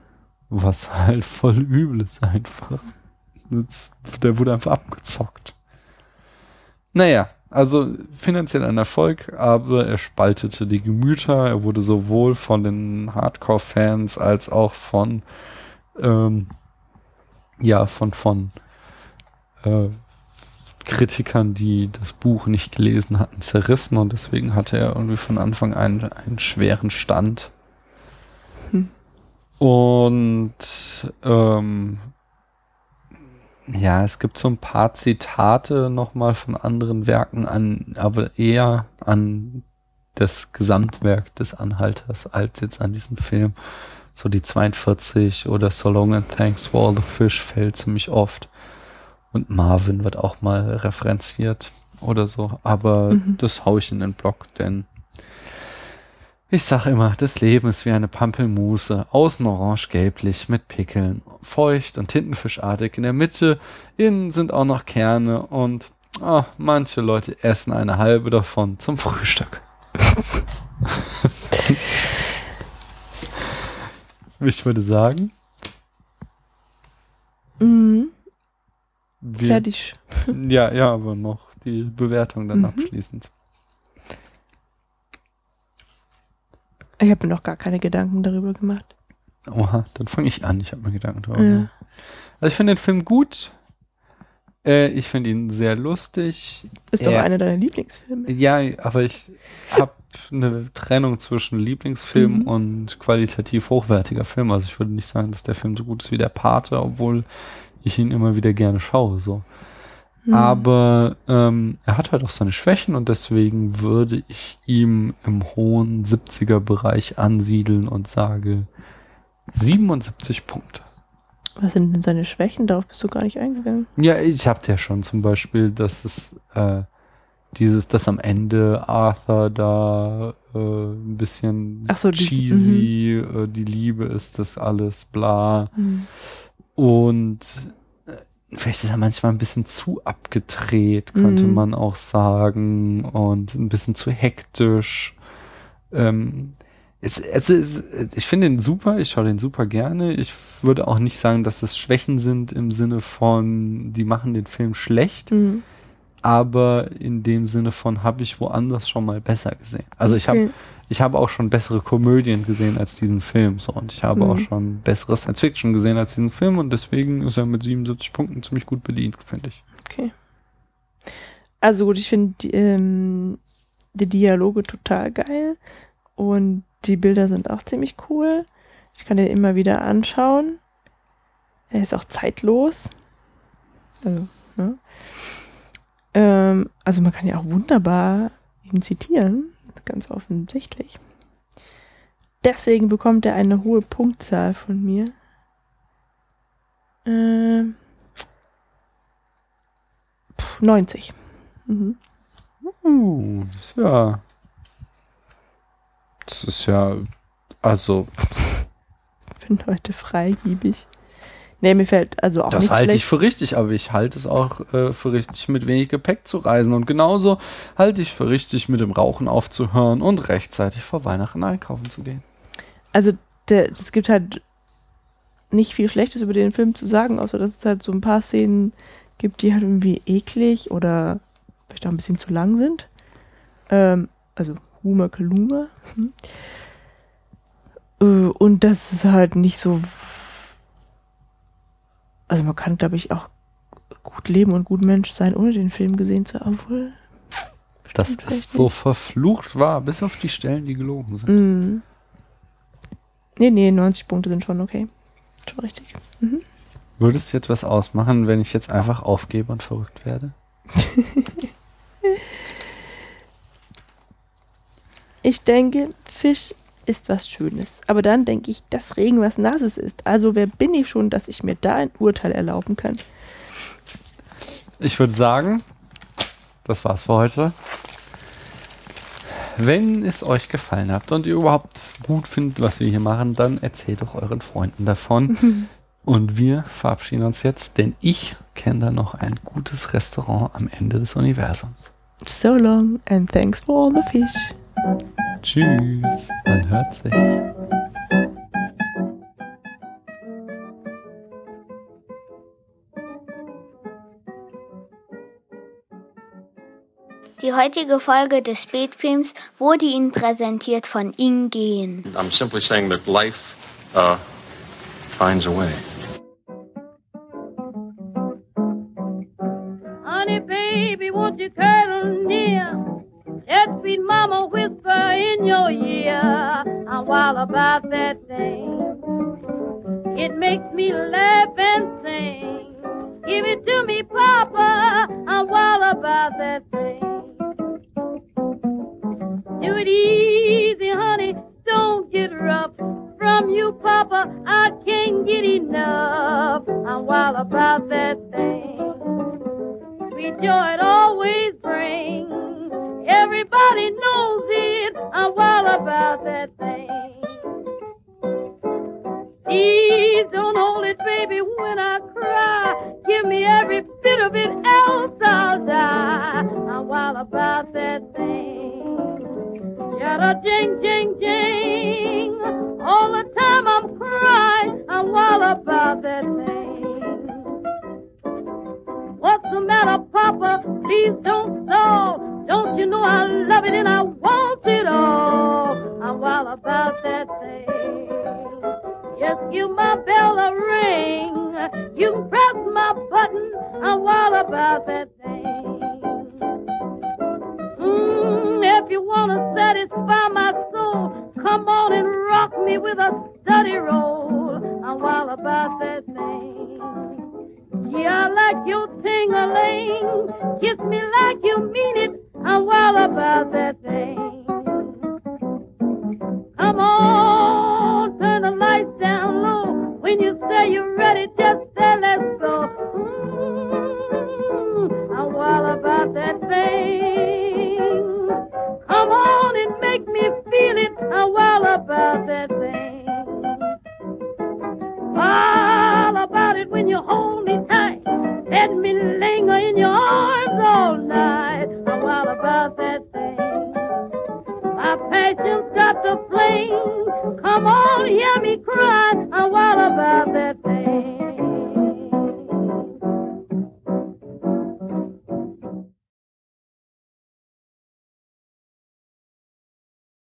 Speaker 3: Was halt voll übel ist einfach. Der wurde einfach abgezockt. Naja, also finanziell ein Erfolg, aber er spaltete die Gemüter. Er wurde sowohl von den Hardcore-Fans als auch von ähm, ja, von, von äh, Kritikern, die das Buch nicht gelesen hatten, zerrissen und deswegen hatte er irgendwie von Anfang an einen schweren Stand.
Speaker 4: Hm.
Speaker 3: Und ähm, ja, es gibt so ein paar Zitate nochmal von anderen Werken an, aber eher an das Gesamtwerk des Anhalters als jetzt an diesen Film so die 42 oder So Long and Thanks for All the Fish fällt ziemlich oft. Und Marvin wird auch mal referenziert oder so. Aber
Speaker 4: Mhm.
Speaker 3: das hau ich in den Blog, denn ich sag immer, das Leben ist wie eine Pampelmuse, außen orange-gelblich mit Pickeln, feucht und tintenfischartig in der Mitte, innen sind auch noch Kerne und ah, manche Leute essen eine halbe davon zum Frühstück. ich würde sagen,
Speaker 4: Mhm.
Speaker 3: wir,
Speaker 4: Fertig.
Speaker 3: Ja, ja, aber noch die Bewertung dann
Speaker 4: Mhm.
Speaker 3: abschließend.
Speaker 4: Ich habe mir noch gar keine Gedanken darüber gemacht.
Speaker 3: Oha, dann fange ich an. Ich habe mir Gedanken drüber
Speaker 4: Ja.
Speaker 3: gemacht. Also ich finde den Film gut. Äh, ich finde ihn sehr lustig.
Speaker 4: Ist doch
Speaker 3: Er-
Speaker 4: einer deiner Lieblingsfilme.
Speaker 3: Ja, aber ich habe eine Trennung zwischen Lieblingsfilm
Speaker 4: Mhm.
Speaker 3: und qualitativ hochwertiger Film. Also ich würde nicht sagen, dass der Film so gut ist wie der Pate, obwohl ich ihn immer wieder gerne schaue. So.
Speaker 4: Mhm.
Speaker 3: Aber ähm, er hat halt auch seine Schwächen und deswegen würde ich ihm im hohen 70er Bereich ansiedeln und sage 77 Punkte.
Speaker 4: Was sind denn seine Schwächen? Darauf bist du gar nicht eingegangen.
Speaker 3: Ja, ich habe ja schon zum Beispiel, dass es äh, dieses, dass am Ende Arthur da äh, ein bisschen
Speaker 4: so, die-
Speaker 3: cheesy, äh, die Liebe ist das alles, bla.
Speaker 4: Mhm.
Speaker 3: Und äh, vielleicht ist er manchmal ein bisschen zu abgedreht, könnte
Speaker 4: Mhm.
Speaker 3: man auch sagen, und ein bisschen zu hektisch. Ähm, es, es ist, ich finde ihn super, ich schaue den super gerne. Ich würde auch nicht sagen, dass es Schwächen sind im Sinne von, die machen den Film schlecht,
Speaker 4: Mhm.
Speaker 3: Aber in dem Sinne von, habe ich woanders schon mal besser gesehen. Also ich habe ich habe auch schon bessere Komödien gesehen als diesen Film so und ich habe
Speaker 4: Mhm.
Speaker 3: auch schon bessere Science Fiction gesehen als diesen Film und deswegen ist er mit 77 Punkten ziemlich gut bedient, finde ich.
Speaker 4: Okay. Also gut, ich finde die, ähm, die Dialoge total geil und die Bilder sind auch ziemlich cool. Ich kann den immer wieder anschauen. Er ist auch zeitlos. Also, ne? Ähm, also man kann ja auch wunderbar ihn zitieren, ganz offensichtlich. Deswegen bekommt er eine hohe Punktzahl von mir. Ähm, pff, 90. Mhm.
Speaker 3: Uh, das ist ja das ist ja also
Speaker 4: Ich bin heute freigiebig. Nee, mir fällt also auch
Speaker 3: das halte ich für richtig, aber ich halte es auch äh, für richtig, mit wenig Gepäck zu reisen. Und genauso halte ich für richtig, mit dem Rauchen aufzuhören und rechtzeitig vor Weihnachten einkaufen zu gehen.
Speaker 4: Also es gibt halt nicht viel Schlechtes über den Film zu sagen, außer dass es halt so ein paar Szenen gibt, die halt irgendwie eklig oder vielleicht auch ein bisschen zu lang sind. Ähm, also Huma Kaluma. Hm. Äh, und das ist halt nicht so. Also man kann, glaube ich, auch gut leben und gut Mensch sein, ohne den Film gesehen zu haben. Obwohl,
Speaker 3: Das
Speaker 4: Stimmt,
Speaker 3: ist
Speaker 4: vielleicht
Speaker 3: so verflucht wahr, bis auf die Stellen, die gelogen sind.
Speaker 4: Mm. Nee, nee, 90 Punkte sind schon okay. Schon richtig. Mhm.
Speaker 3: Würde es dir etwas ausmachen, wenn ich jetzt einfach aufgebe und verrückt werde?
Speaker 4: Ich denke, Fisch ist was Schönes. Aber dann denke ich, dass Regen was Nasses ist. Also wer bin ich schon, dass ich mir da ein Urteil erlauben kann?
Speaker 3: Ich würde sagen, das war's für heute. Wenn es euch gefallen hat und ihr überhaupt gut findet, was wir hier machen, dann erzählt doch euren Freunden davon. und wir verabschieden uns jetzt, denn ich kenne da noch ein gutes Restaurant am Ende des Universums.
Speaker 4: So long and thanks for all the fish.
Speaker 3: Tschüss, man hört sich.
Speaker 1: Die heutige Folge des Spätfilms wurde Ihnen präsentiert von Ingen.
Speaker 2: I'm simply saying that life uh, finds a way.
Speaker 10: I'm wild about that